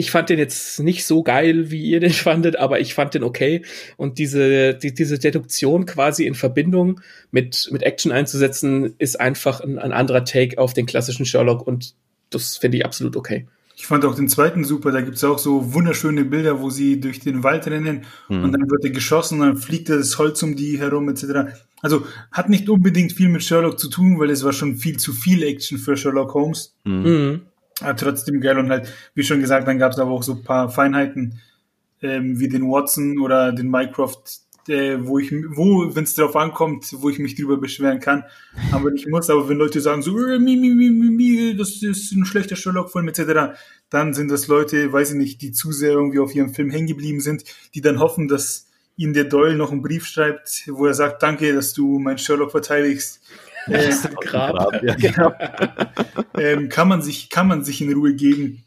Ich fand den jetzt nicht so geil, wie ihr den fandet, aber ich fand den okay. Und diese, die, diese Deduktion quasi in Verbindung mit, mit Action einzusetzen, ist einfach ein, ein anderer Take auf den klassischen Sherlock und das finde ich absolut okay. Ich fand auch den zweiten super, da gibt es auch so wunderschöne Bilder, wo sie durch den Wald rennen mhm. und dann wird er geschossen und dann fliegt das Holz um die herum etc. Also hat nicht unbedingt viel mit Sherlock zu tun, weil es war schon viel zu viel Action für Sherlock Holmes. Mhm. Aber trotzdem geil und halt, wie schon gesagt, dann gab es aber auch so ein paar Feinheiten, ähm, wie den Watson oder den Mycroft, äh, wo ich, wo, wenn es darauf ankommt, wo ich mich drüber beschweren kann, aber nicht muss. Aber wenn Leute sagen so, äh, mi, mi, mi, mi, das ist ein schlechter Sherlock-Film etc., dann sind das Leute, weiß ich nicht, die zu sehr irgendwie auf ihrem Film hängen geblieben sind, die dann hoffen, dass ihnen der Doyle noch einen Brief schreibt, wo er sagt, danke, dass du meinen Sherlock verteidigst. Äh, Grab. Ja, genau. ähm, kann man sich, kann man sich in Ruhe geben.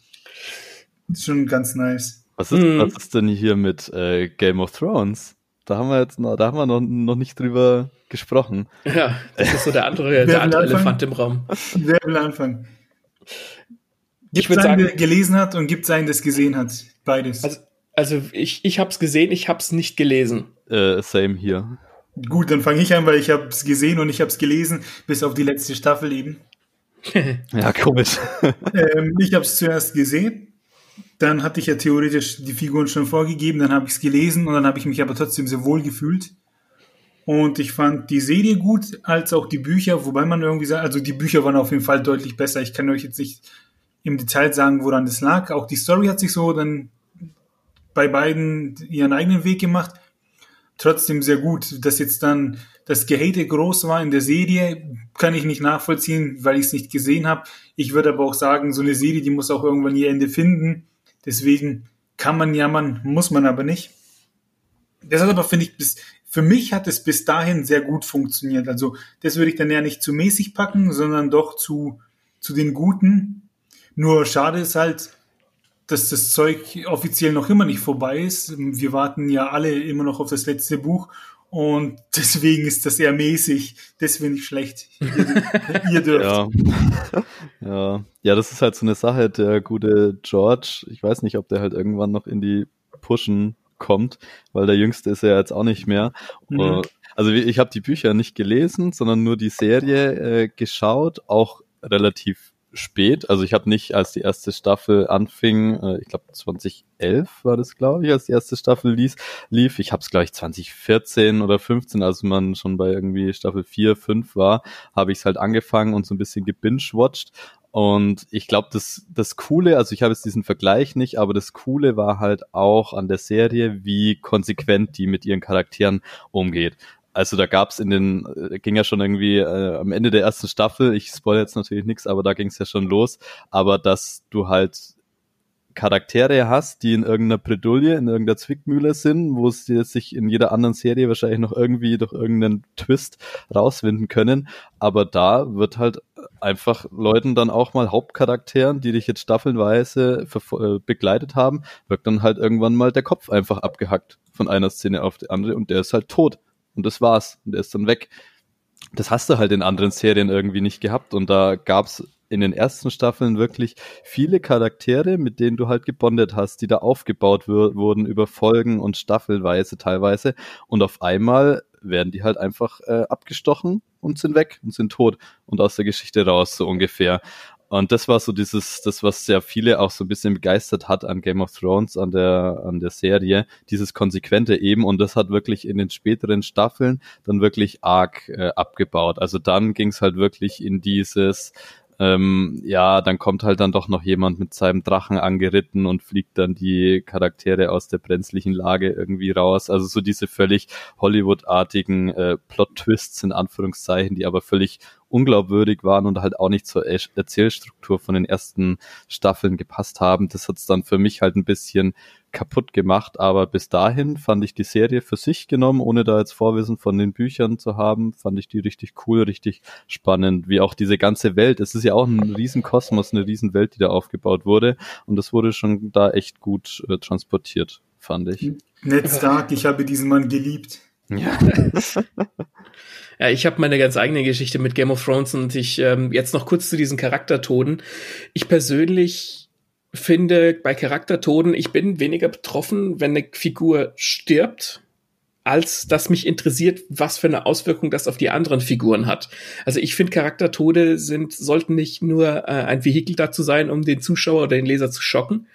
Ist schon ganz nice. Was ist, mhm. was ist denn hier mit äh, Game of Thrones? Da haben wir jetzt noch, da haben wir noch, noch nicht drüber gesprochen. Ja, das ist so der andere, der andere Elefant im Raum. Wer will anfangen? Gibt es einen, der gelesen hat und gibt es einen, der es gesehen hat? Beides. Also, also ich, ich habe es gesehen, ich habe es nicht gelesen. Äh, same hier. Gut, dann fange ich an, weil ich habe es gesehen und ich habe es gelesen, bis auf die letzte Staffel eben. ja, komisch. ähm, ich habe es zuerst gesehen dann hatte ich ja theoretisch die Figuren schon vorgegeben, dann habe ich es gelesen und dann habe ich mich aber trotzdem sehr wohl gefühlt. Und ich fand die Serie gut, als auch die Bücher, wobei man irgendwie sagt, also die Bücher waren auf jeden Fall deutlich besser. Ich kann euch jetzt nicht im Detail sagen, woran das lag. Auch die Story hat sich so dann bei beiden ihren eigenen Weg gemacht. Trotzdem sehr gut, dass jetzt dann das Gehate groß war in der Serie, kann ich nicht nachvollziehen, weil ich es nicht gesehen habe. Ich würde aber auch sagen, so eine Serie, die muss auch irgendwann ihr Ende finden. Deswegen kann man jammern, muss man aber nicht. Das hat aber, finde ich, bis, für mich hat es bis dahin sehr gut funktioniert. Also, das würde ich dann ja nicht zu mäßig packen, sondern doch zu, zu den Guten. Nur schade ist halt, dass das Zeug offiziell noch immer nicht vorbei ist. Wir warten ja alle immer noch auf das letzte Buch und deswegen ist das eher mäßig. Das finde ich schlecht. Ihr, ihr dürft. Ja. ja. ja, das ist halt so eine Sache. Der gute George, ich weiß nicht, ob der halt irgendwann noch in die Pushen kommt, weil der Jüngste ist ja jetzt auch nicht mehr. Mhm. Also ich habe die Bücher nicht gelesen, sondern nur die Serie äh, geschaut, auch relativ spät. Also ich habe nicht, als die erste Staffel anfing, äh, ich glaube 2011 war das, glaube ich, als die erste Staffel lief. lief. Ich habe es, ich, 2014 oder 15, als man schon bei irgendwie Staffel 4, 5 war, habe ich es halt angefangen und so ein bisschen gebingewatcht. Und ich glaube, das, das Coole, also ich habe jetzt diesen Vergleich nicht, aber das Coole war halt auch an der Serie, wie konsequent die mit ihren Charakteren umgeht. Also da gab's in den, äh, ging ja schon irgendwie äh, am Ende der ersten Staffel, ich spoil jetzt natürlich nichts, aber da ging's ja schon los, aber dass du halt Charaktere hast, die in irgendeiner Bredouille, in irgendeiner Zwickmühle sind, wo sie sich in jeder anderen Serie wahrscheinlich noch irgendwie durch irgendeinen Twist rauswinden können. Aber da wird halt einfach Leuten dann auch mal Hauptcharakteren, die dich jetzt staffelnweise äh, begleitet haben, wird dann halt irgendwann mal der Kopf einfach abgehackt von einer Szene auf die andere und der ist halt tot. Und das war's. Und der ist dann weg. Das hast du halt in anderen Serien irgendwie nicht gehabt. Und da gab's in den ersten Staffeln wirklich viele Charaktere, mit denen du halt gebondet hast, die da aufgebaut wurden über Folgen und Staffelweise teilweise. Und auf einmal werden die halt einfach äh, abgestochen und sind weg und sind tot und aus der Geschichte raus, so ungefähr. Und das war so dieses, das, was sehr viele auch so ein bisschen begeistert hat an Game of Thrones, an der, an der Serie, dieses Konsequente eben. Und das hat wirklich in den späteren Staffeln dann wirklich arg äh, abgebaut. Also dann ging es halt wirklich in dieses, ähm, ja, dann kommt halt dann doch noch jemand mit seinem Drachen angeritten und fliegt dann die Charaktere aus der brenzlichen Lage irgendwie raus. Also so diese völlig Hollywood-artigen äh, Plot-Twists in Anführungszeichen, die aber völlig unglaubwürdig waren und halt auch nicht zur Erzählstruktur von den ersten Staffeln gepasst haben. Das hat's dann für mich halt ein bisschen kaputt gemacht, aber bis dahin fand ich die Serie für sich genommen, ohne da jetzt Vorwissen von den Büchern zu haben, fand ich die richtig cool, richtig spannend, wie auch diese ganze Welt. Es ist ja auch ein Riesenkosmos, eine Riesenwelt, die da aufgebaut wurde und das wurde schon da echt gut äh, transportiert, fand ich. Ned Stark, ich habe diesen Mann geliebt. Ja. ja, ich habe meine ganz eigene Geschichte mit Game of Thrones und ich ähm, jetzt noch kurz zu diesen Charaktertoden. Ich persönlich finde bei Charaktertoden, ich bin weniger betroffen, wenn eine Figur stirbt, als dass mich interessiert, was für eine Auswirkung das auf die anderen Figuren hat. Also ich finde, Charaktertode sind, sollten nicht nur äh, ein Vehikel dazu sein, um den Zuschauer oder den Leser zu schocken,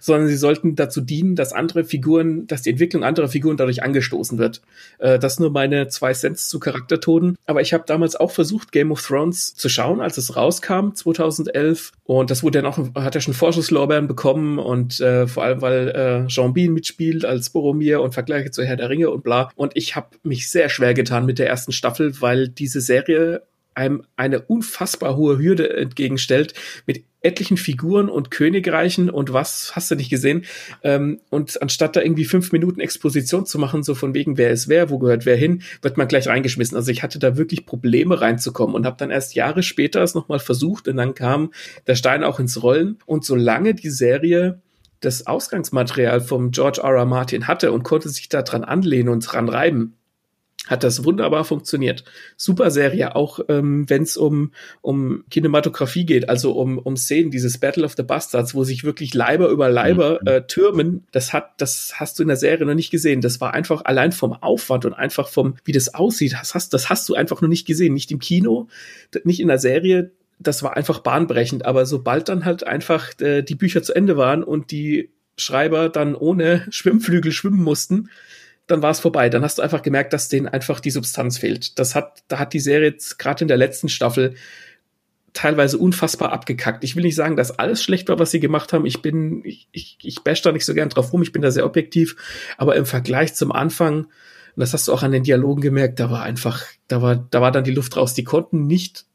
sondern sie sollten dazu dienen, dass andere Figuren, dass die Entwicklung anderer Figuren dadurch angestoßen wird. Äh, das nur meine zwei Cents zu Charaktertoden. Aber ich habe damals auch versucht, Game of Thrones zu schauen, als es rauskam, 2011. Und das wurde dann auch, hat er schon Vorschusslorbeeren bekommen und äh, vor allem, weil äh, Jean Bean mitspielt als Boromir und Vergleiche zu Herr der Ringe und bla. Und ich habe mich sehr schwer getan mit der ersten Staffel, weil diese Serie einem eine unfassbar hohe Hürde entgegenstellt mit etlichen Figuren und Königreichen und was hast du nicht gesehen. Ähm, und anstatt da irgendwie fünf Minuten Exposition zu machen, so von wegen, wer ist wer, wo gehört wer hin, wird man gleich reingeschmissen. Also ich hatte da wirklich Probleme reinzukommen und habe dann erst Jahre später es nochmal versucht und dann kam der Stein auch ins Rollen. Und solange die Serie das Ausgangsmaterial vom George R. R. Martin hatte und konnte sich da dran anlehnen und dran reiben, hat das wunderbar funktioniert. Super Serie, auch ähm, wenn es um, um Kinematografie geht, also um, um Szenen, dieses Battle of the Bastards, wo sich wirklich Leiber über Leiber mhm. äh, türmen, das hat, das hast du in der Serie noch nicht gesehen. Das war einfach allein vom Aufwand und einfach vom, wie das aussieht, das hast, das hast du einfach noch nicht gesehen. Nicht im Kino, nicht in der Serie, das war einfach bahnbrechend. Aber sobald dann halt einfach äh, die Bücher zu Ende waren und die Schreiber dann ohne Schwimmflügel schwimmen mussten, dann war es vorbei. Dann hast du einfach gemerkt, dass denen einfach die Substanz fehlt. Das hat, da hat die Serie jetzt gerade in der letzten Staffel teilweise unfassbar abgekackt. Ich will nicht sagen, dass alles schlecht war, was sie gemacht haben. Ich bin, ich, ich, ich bash da nicht so gern drauf rum. Ich bin da sehr objektiv. Aber im Vergleich zum Anfang, und das hast du auch an den Dialogen gemerkt, da war einfach, da war, da war dann die Luft raus. Die konnten nicht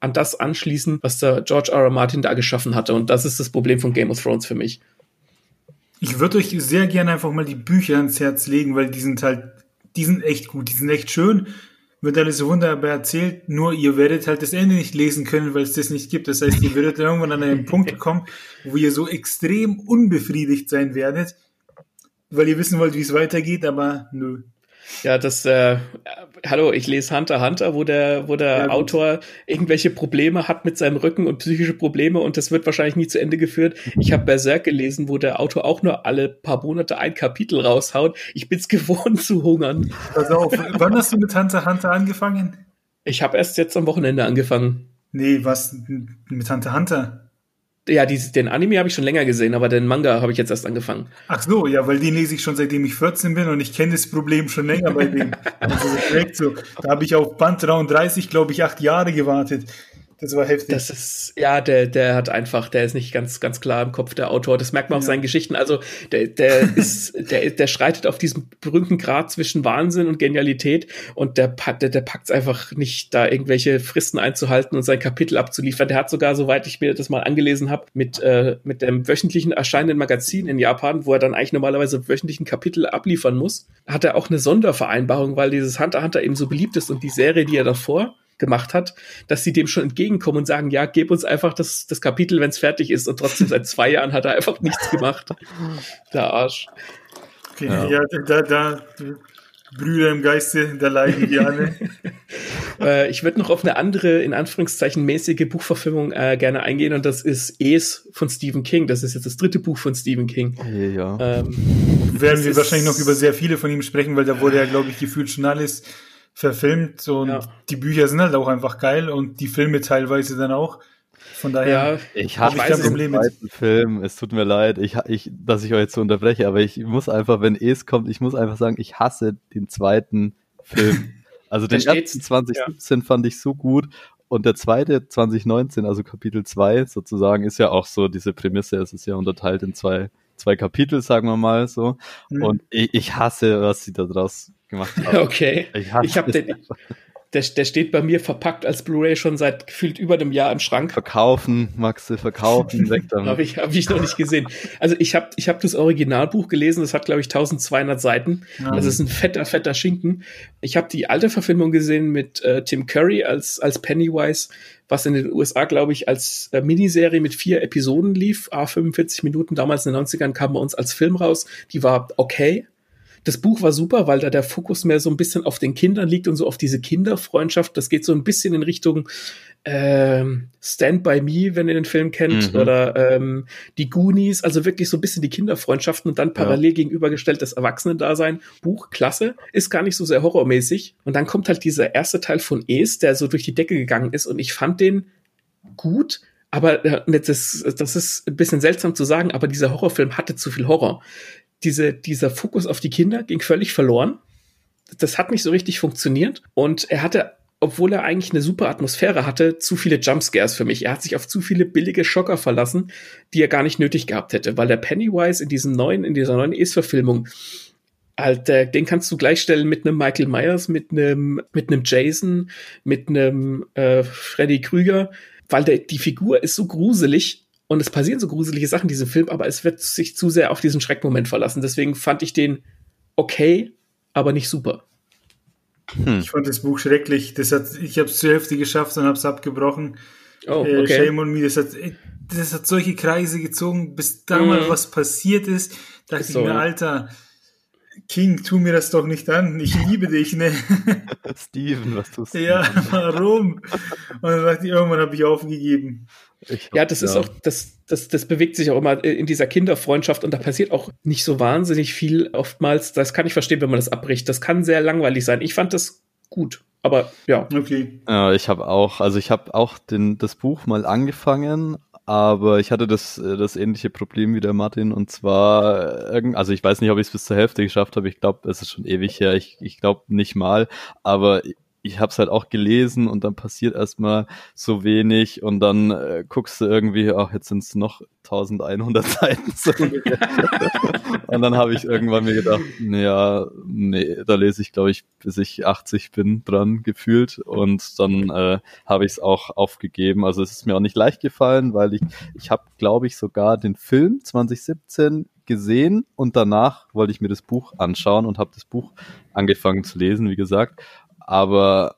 an das anschließen, was der George R. R. Martin da geschaffen hatte. Und das ist das Problem von Game of Thrones für mich. Ich würde euch sehr gerne einfach mal die Bücher ans Herz legen, weil die sind halt, die sind echt gut, die sind echt schön, wird alles wunderbar erzählt, nur ihr werdet halt das Ende nicht lesen können, weil es das nicht gibt. Das heißt, ihr werdet irgendwann an einen Punkt kommen, wo ihr so extrem unbefriedigt sein werdet, weil ihr wissen wollt, wie es weitergeht, aber nö. Ja, das, äh, hallo, ich lese Hunter Hunter, wo der, wo der ja, Autor irgendwelche Probleme hat mit seinem Rücken und psychische Probleme und das wird wahrscheinlich nie zu Ende geführt. Ich habe Berserk gelesen, wo der Autor auch nur alle paar Monate ein Kapitel raushaut. Ich bin's gewohnt zu hungern. Pass auf, wann hast du mit Hunter Hunter angefangen? Ich habe erst jetzt am Wochenende angefangen. Nee, was mit Hunter Hunter? Ja, die, den Anime habe ich schon länger gesehen, aber den Manga habe ich jetzt erst angefangen. Ach so, ja, weil den lese ich schon seitdem ich 14 bin und ich kenne das Problem schon länger bei dem. Also direkt so. Da habe ich auf Band 33, glaube ich, acht Jahre gewartet. Das war heftig. Das ist, ja, der, der hat einfach, der ist nicht ganz, ganz klar im Kopf, der Autor. Das merkt man ja. auf seinen Geschichten. Also, der, der ist, der, der schreitet auf diesem berühmten Grad zwischen Wahnsinn und Genialität und der, der, der packt es einfach nicht, da irgendwelche Fristen einzuhalten und sein Kapitel abzuliefern. Der hat sogar, soweit ich mir das mal angelesen habe, mit, äh, mit dem wöchentlichen erscheinenden Magazin in Japan, wo er dann eigentlich normalerweise wöchentlichen Kapitel abliefern muss, hat er auch eine Sondervereinbarung, weil dieses Hunter Hunter eben so beliebt ist und die Serie, die er davor gemacht hat, dass sie dem schon entgegenkommen und sagen, ja, gib uns einfach das, das Kapitel, wenn es fertig ist. Und trotzdem seit zwei Jahren hat er einfach nichts gemacht. Der Arsch. Okay, ja, ja da, da, Brüder im Geiste, da leiden die alle. äh, ich würde noch auf eine andere, in Anführungszeichen, mäßige Buchverfilmung äh, gerne eingehen und das ist Es von Stephen King. Das ist jetzt das dritte Buch von Stephen King. Ja. Ähm, Werden wir wahrscheinlich noch über sehr viele von ihm sprechen, weil da wurde ja, glaube ich, gefühlt schon alles verfilmt und ja. die Bücher sind halt auch einfach geil und die Filme teilweise dann auch. Von daher, ja, ich habe kein Problem mit Film. Es tut mir leid, ich, ich, dass ich euch jetzt so unterbreche, aber ich muss einfach, wenn es kommt, ich muss einfach sagen, ich hasse den zweiten Film. Also den ersten 2017 ja. fand ich so gut und der zweite 2019, also Kapitel 2 sozusagen, ist ja auch so diese Prämisse, es ist ja unterteilt in zwei, zwei Kapitel, sagen wir mal so. Mhm. Und ich, ich hasse, was sie da draus gemacht haben. Okay. Ich, ich habe den, der, der steht bei mir verpackt als Blu-ray schon seit gefühlt über einem Jahr im Schrank. Verkaufen, Maxe, verkaufen, weg damit. habe ich, hab ich noch nicht gesehen. Also ich habe ich hab das Originalbuch gelesen, das hat glaube ich 1200 Seiten. Ja. Das ist ein fetter, fetter Schinken. Ich habe die alte Verfilmung gesehen mit äh, Tim Curry als, als Pennywise, was in den USA glaube ich als äh, Miniserie mit vier Episoden lief, a 45 Minuten. Damals in den 90ern kam bei uns als Film raus. Die war okay das Buch war super, weil da der Fokus mehr so ein bisschen auf den Kindern liegt und so auf diese Kinderfreundschaft. Das geht so ein bisschen in Richtung ähm, Stand by Me, wenn ihr den Film kennt, mhm. oder ähm, die Goonies, also wirklich so ein bisschen die Kinderfreundschaften und dann parallel ja. gegenübergestellt das Erwachsenendasein. Buch, klasse, ist gar nicht so sehr horrormäßig. Und dann kommt halt dieser erste Teil von Es, der so durch die Decke gegangen ist und ich fand den gut, aber äh, das, das ist ein bisschen seltsam zu sagen, aber dieser Horrorfilm hatte zu viel Horror diese, dieser Fokus auf die Kinder ging völlig verloren. Das hat nicht so richtig funktioniert. Und er hatte, obwohl er eigentlich eine super Atmosphäre hatte, zu viele Jumpscares für mich. Er hat sich auf zu viele billige Schocker verlassen, die er gar nicht nötig gehabt hätte, weil der Pennywise in diesem neuen, in dieser neuen Es-Verfilmung halt, den kannst du gleichstellen mit einem Michael Myers, mit einem, mit einem Jason, mit einem äh, Freddy Krüger, weil der, die Figur ist so gruselig, und es passieren so gruselige Sachen in diesem Film, aber es wird sich zu sehr auf diesen Schreckmoment verlassen. Deswegen fand ich den okay, aber nicht super. Hm. Ich fand das Buch schrecklich. Das hat, ich habe es zur Hälfte geschafft und habe es abgebrochen. Oh, äh, okay. Shame on me. Das hat, das hat solche Kreise gezogen, bis da mal mhm. was passiert ist. Dachte so, ich mir, Alter, King, tu mir das doch nicht an. Ich liebe dich, ne? Steven, was tust du? Ja, warum? Und dann dachte ich, irgendwann habe ich aufgegeben. Ich ja, das ja. ist auch, das, das, das bewegt sich auch immer in dieser Kinderfreundschaft und da passiert auch nicht so wahnsinnig viel oftmals. Das kann ich verstehen, wenn man das abbricht. Das kann sehr langweilig sein. Ich fand das gut. Aber ja. Okay. Ja, ich habe auch, also ich habe auch den, das Buch mal angefangen, aber ich hatte das, das ähnliche Problem wie der Martin und zwar, also ich weiß nicht, ob ich es bis zur Hälfte geschafft habe. Ich glaube, es ist schon ewig her. Ich, ich glaube nicht mal, aber ich habe es halt auch gelesen und dann passiert erstmal so wenig und dann äh, guckst du irgendwie, ach, jetzt sind es noch 1100 Seiten. Und dann habe ich irgendwann mir gedacht, naja, nee, da lese ich, glaube ich, bis ich 80 bin dran gefühlt und dann äh, habe ich es auch aufgegeben. Also es ist mir auch nicht leicht gefallen, weil ich, ich habe, glaube ich, sogar den Film 2017 gesehen und danach wollte ich mir das Buch anschauen und habe das Buch angefangen zu lesen, wie gesagt. Aber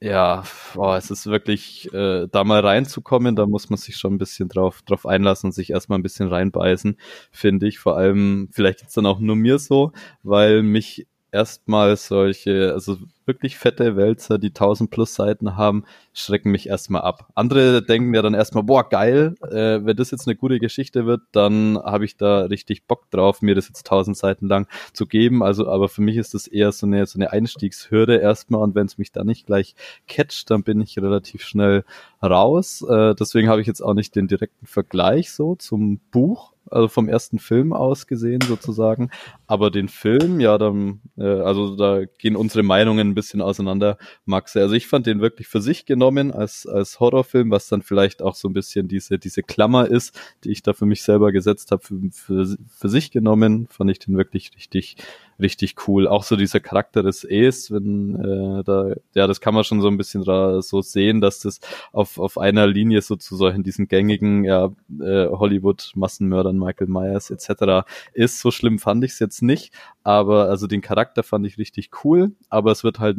ja, boah, es ist wirklich, äh, da mal reinzukommen, da muss man sich schon ein bisschen drauf, drauf einlassen und sich erstmal ein bisschen reinbeißen, finde ich. Vor allem, vielleicht ist dann auch nur mir so, weil mich erstmal solche, also wirklich fette Wälzer, die 1000 plus Seiten haben, schrecken mich erstmal ab. Andere denken ja dann erstmal, boah, geil, äh, wenn das jetzt eine gute Geschichte wird, dann habe ich da richtig Bock drauf, mir das jetzt 1000 Seiten lang zu geben. Also, aber für mich ist das eher so eine, so eine Einstiegshürde erstmal und wenn es mich da nicht gleich catcht, dann bin ich relativ schnell raus. Äh, deswegen habe ich jetzt auch nicht den direkten Vergleich so zum Buch, also vom ersten Film aus gesehen sozusagen. Aber den Film, ja, dann, äh, also da gehen unsere Meinungen ein bisschen auseinander, Maxe. Also ich fand den wirklich für sich genommen als, als Horrorfilm, was dann vielleicht auch so ein bisschen diese, diese Klammer ist, die ich da für mich selber gesetzt habe, für, für, für sich genommen, fand ich den wirklich richtig richtig cool. Auch so dieser Charakter des Ace, wenn äh, da, ja, das kann man schon so ein bisschen so sehen, dass das auf, auf einer Linie so zu solchen diesen gängigen ja, äh, Hollywood-Massenmördern Michael Myers etc. ist. So schlimm fand ich es jetzt nicht, aber also den Charakter fand ich richtig cool, aber es wird halt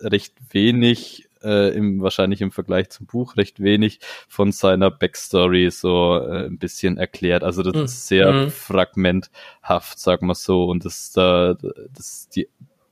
recht wenig äh, im, wahrscheinlich im Vergleich zum Buch recht wenig von seiner Backstory so äh, ein bisschen erklärt. Also das mhm. ist sehr mhm. fragmenthaft, sag mal so. Und das, da, das, die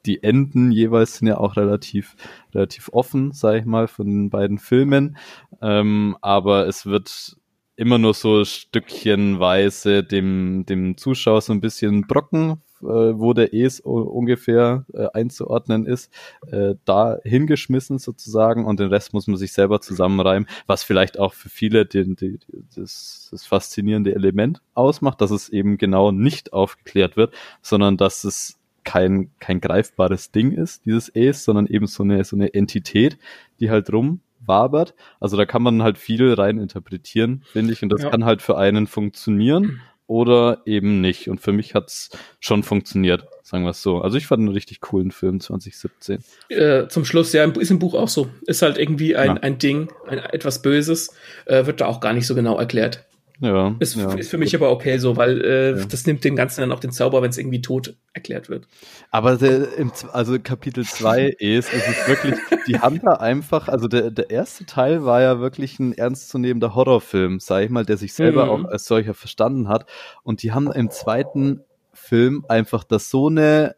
die Enden jeweils sind ja auch relativ, relativ offen, sag ich mal, von den beiden Filmen. Ähm, aber es wird immer nur so stückchenweise dem, dem Zuschauer so ein bisschen Brocken wo der Es ungefähr äh, einzuordnen ist, äh, da hingeschmissen sozusagen und den Rest muss man sich selber zusammenreimen, was vielleicht auch für viele den, die, das, das faszinierende Element ausmacht, dass es eben genau nicht aufgeklärt wird, sondern dass es kein, kein greifbares Ding ist, dieses Es, sondern eben so eine, so eine Entität, die halt rumwabert. Also da kann man halt viel rein interpretieren, finde ich, und das ja. kann halt für einen funktionieren oder eben nicht. Und für mich hat's schon funktioniert, sagen wir es so. Also ich fand einen richtig coolen Film 2017. Äh, zum Schluss, ja, ist im Buch auch so. Ist halt irgendwie ein, ja. ein Ding, ein, etwas Böses, äh, wird da auch gar nicht so genau erklärt. Ja, ist, ja. ist für mich aber okay so, weil äh, ja. das nimmt dem Ganzen dann auch den Zauber, wenn es irgendwie tot erklärt wird. Aber der, im, also Kapitel 2 ist, ist es wirklich, die haben da einfach, also der, der erste Teil war ja wirklich ein ernstzunehmender Horrorfilm, sag ich mal, der sich selber mhm. auch als solcher verstanden hat. Und die haben im zweiten Film einfach das so eine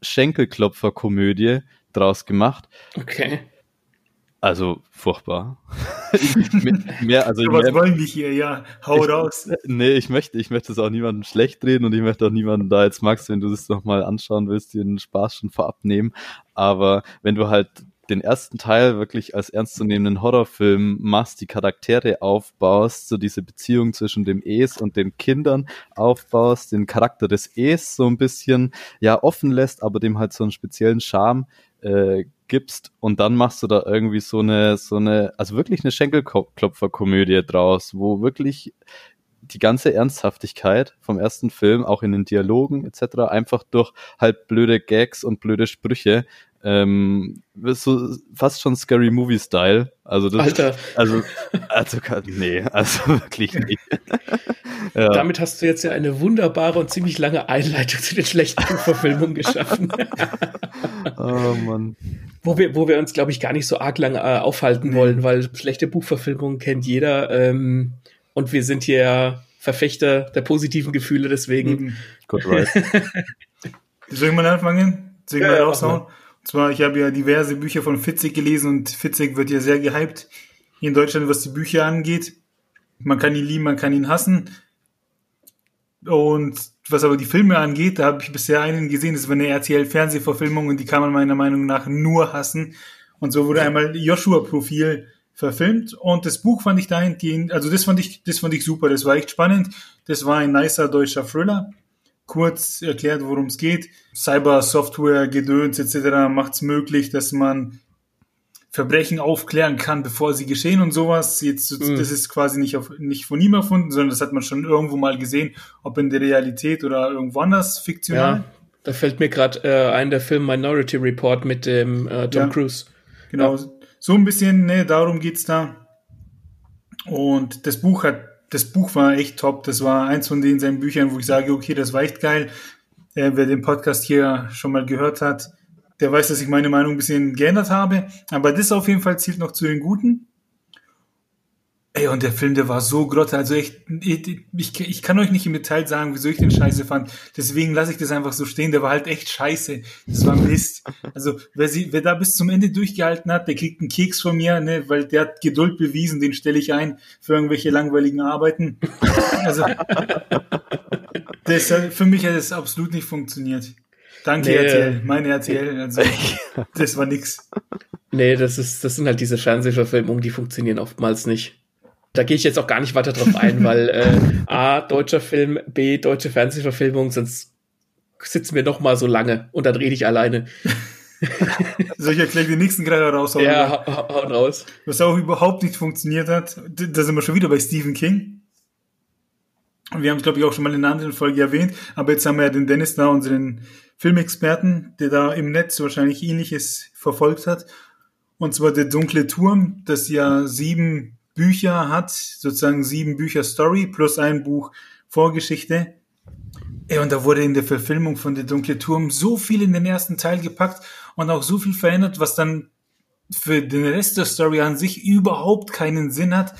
Schenkelklopfer-Komödie draus gemacht. Okay. Also furchtbar. mehr, also was mehr, wollen wir hier? Ja, hau ich, raus. Nee, ich möchte, ich möchte es auch niemandem schlecht reden und ich möchte auch niemanden da jetzt, Max, wenn du das nochmal anschauen willst, den Spaß schon vorab nehmen. Aber wenn du halt den ersten Teil wirklich als ernstzunehmenden Horrorfilm machst, die Charaktere aufbaust, so diese Beziehung zwischen dem Es und den Kindern aufbaust, den Charakter des Es so ein bisschen ja offen lässt, aber dem halt so einen speziellen Charme äh, gibst und dann machst du da irgendwie so eine, so eine, also wirklich eine Schenkelklopfer-Komödie draus, wo wirklich die ganze Ernsthaftigkeit vom ersten Film, auch in den Dialogen etc., einfach durch halt blöde Gags und blöde Sprüche ähm, so fast schon Scary Movie Style. Also das, Alter. Also, also nee, also wirklich nicht. ja. Damit hast du jetzt ja eine wunderbare und ziemlich lange Einleitung zu den schlechten Verfilmungen geschaffen. oh Mann. Wo wir, wo wir uns, glaube ich, gar nicht so arg lang äh, aufhalten wollen, weil schlechte Buchverfilmungen kennt jeder. Ähm, und wir sind hier Verfechter der positiven Gefühle, deswegen. Good right. Soll ich mal anfangen? Soll ich ja, mal raushauen? zwar, ich habe ja diverse Bücher von Fitzig gelesen und Fitzig wird ja sehr gehypt hier in Deutschland, was die Bücher angeht. Man kann ihn lieben, man kann ihn hassen. Und was aber die Filme angeht, da habe ich bisher einen gesehen, das war eine RTL-Fernsehverfilmung und die kann man meiner Meinung nach nur hassen. Und so wurde einmal Joshua-Profil verfilmt und das Buch fand ich dahingehend, also das fand ich, das fand ich super, das war echt spannend. Das war ein nicer deutscher Thriller kurz erklärt, worum es geht. Cyber-Software, Gedöns etc. macht es möglich, dass man Verbrechen aufklären kann, bevor sie geschehen und sowas. Jetzt, mhm. das ist quasi nicht, auf, nicht von ihm erfunden, sondern das hat man schon irgendwo mal gesehen, ob in der Realität oder irgendwo anders fiktional. Ja, da fällt mir gerade äh, ein der Film Minority Report mit dem äh, Tom ja, Cruise. Genau, ja. So ein bisschen, ne, darum geht's da. Und das Buch hat das Buch war echt top. Das war eins von den seinen Büchern, wo ich sage, okay, das war echt geil. Äh, wer den Podcast hier schon mal gehört hat, der weiß, dass ich meine Meinung ein bisschen geändert habe. Aber das auf jeden Fall zielt noch zu den Guten. Ey, und der Film, der war so grotte, also echt, ich, ich kann euch nicht im Detail sagen, wieso ich den scheiße fand. Deswegen lasse ich das einfach so stehen. Der war halt echt scheiße. Das war Mist. Also, wer, sie, wer da bis zum Ende durchgehalten hat, der kriegt einen Keks von mir, ne, weil der hat Geduld bewiesen, den stelle ich ein für irgendwelche langweiligen Arbeiten. Also, das, für mich hat es absolut nicht funktioniert. Danke, nee, RTL, meine RTL, also, das war nix. Nee, das ist, das sind halt diese Fernsehverfilmungen, die funktionieren oftmals nicht. Da gehe ich jetzt auch gar nicht weiter drauf ein, weil äh, A, deutscher Film, B, deutsche Fernsehverfilmung, sonst sitzen wir noch mal so lange und dann rede ich alleine. Soll ich erklären den nächsten gerade raushauen? Ja, hau, hau raus. Was auch überhaupt nicht funktioniert hat, da sind wir schon wieder bei Stephen King. Wir haben es, glaube ich, auch schon mal in einer anderen Folge erwähnt, aber jetzt haben wir ja den Dennis da, unseren Filmexperten, der da im Netz wahrscheinlich ähnliches verfolgt hat. Und zwar der dunkle Turm, das ja sieben Bücher hat, sozusagen sieben Bücher Story plus ein Buch Vorgeschichte. Ey, und da wurde in der Verfilmung von Der dunkle Turm so viel in den ersten Teil gepackt und auch so viel verändert, was dann für den Rest der Story an sich überhaupt keinen Sinn hat.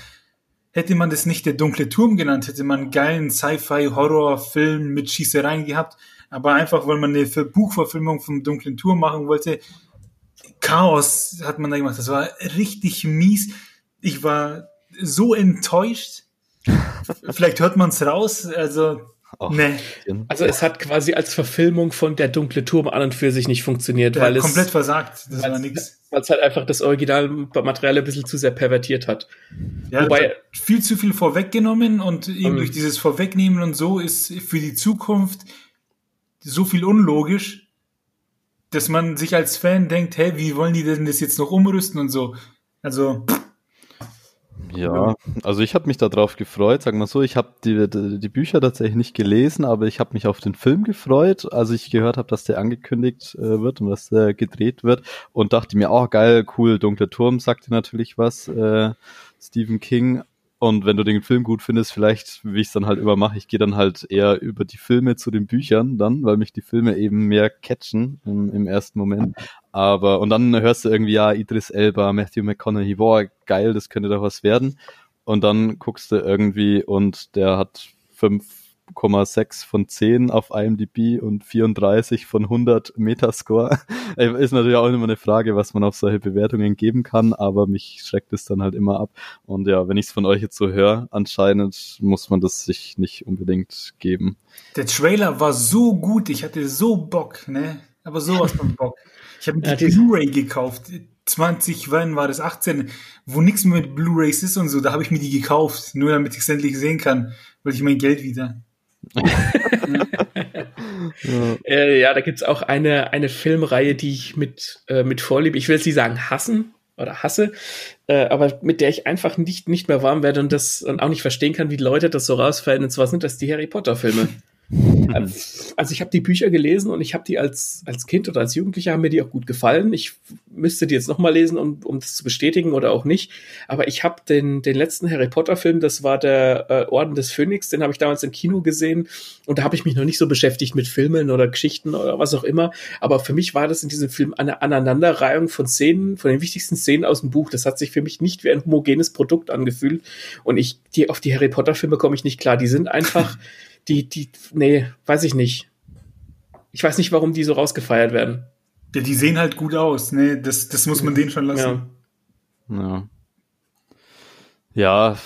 Hätte man das nicht der dunkle Turm genannt, hätte man einen geilen Sci-Fi-Horror-Film mit Schießereien gehabt. aber einfach, weil man eine Buchverfilmung vom Dunklen Turm machen wollte, Chaos hat man da gemacht. Das war richtig mies. Ich war so enttäuscht. Vielleicht hört man es raus. Also Och, nee. Also es hat quasi als Verfilmung von Der dunkle Turm an und für sich nicht funktioniert, Der weil es komplett versagt. Das war nix. Weil es halt einfach das Originalmaterial ein bisschen zu sehr pervertiert hat. Ja, Wobei, viel zu viel vorweggenommen und eben um, durch dieses Vorwegnehmen und so ist für die Zukunft so viel unlogisch, dass man sich als Fan denkt, hey, wie wollen die denn das jetzt noch umrüsten und so. Also pff. Ja, also ich habe mich darauf gefreut, sagen wir so, ich habe die, die, die, Bücher tatsächlich nicht gelesen, aber ich habe mich auf den Film gefreut, als ich gehört habe, dass der angekündigt äh, wird und dass der gedreht wird. Und dachte mir, oh geil, cool, Dunkler Turm sagte natürlich was, äh, Stephen King, und wenn du den Film gut findest, vielleicht, wie ich es dann halt immer mache, ich gehe dann halt eher über die Filme zu den Büchern dann, weil mich die Filme eben mehr catchen im, im ersten Moment. Aber, und dann hörst du irgendwie, ja, Idris Elba, Matthew McConaughey, boah, geil, das könnte doch was werden. Und dann guckst du irgendwie und der hat fünf 5,6 von 10 auf IMDb und 34 von 100 Metascore. Ist natürlich auch immer eine Frage, was man auf solche Bewertungen geben kann, aber mich schreckt es dann halt immer ab. Und ja, wenn ich es von euch jetzt so höre, anscheinend muss man das sich nicht unbedingt geben. Der Trailer war so gut, ich hatte so Bock, ne? Aber sowas von Bock. Ich habe mir die Blu-ray gekauft. 20, wann war das? 18, wo nichts mehr mit Blu-rays ist und so. Da habe ich mir die gekauft, nur damit ich es endlich sehen kann, weil ich mein Geld wieder ja. Äh, ja, da gibt's auch eine, eine Filmreihe, die ich mit, äh, mit Vorliebe, ich will jetzt nicht sagen hassen oder hasse, äh, aber mit der ich einfach nicht, nicht mehr warm werde und das und auch nicht verstehen kann, wie Leute das so rausfallen. Und zwar sind das die Harry Potter Filme. Also ich habe die Bücher gelesen und ich habe die als, als Kind oder als Jugendlicher haben mir die auch gut gefallen. Ich müsste die jetzt nochmal lesen, um, um das zu bestätigen oder auch nicht. Aber ich habe den, den letzten Harry Potter-Film, das war der äh, Orden des Phönix, den habe ich damals im Kino gesehen und da habe ich mich noch nicht so beschäftigt mit Filmen oder Geschichten oder was auch immer. Aber für mich war das in diesem Film eine Aneinanderreihung von Szenen, von den wichtigsten Szenen aus dem Buch. Das hat sich für mich nicht wie ein homogenes Produkt angefühlt. Und ich, die, auf die Harry Potter-Filme komme ich nicht klar. Die sind einfach die, die, nee, weiß ich nicht. Ich weiß nicht, warum die so rausgefeiert werden. Ja, die sehen halt gut aus, ne? Das, das muss man denen schon lassen. Ja. Ja, ja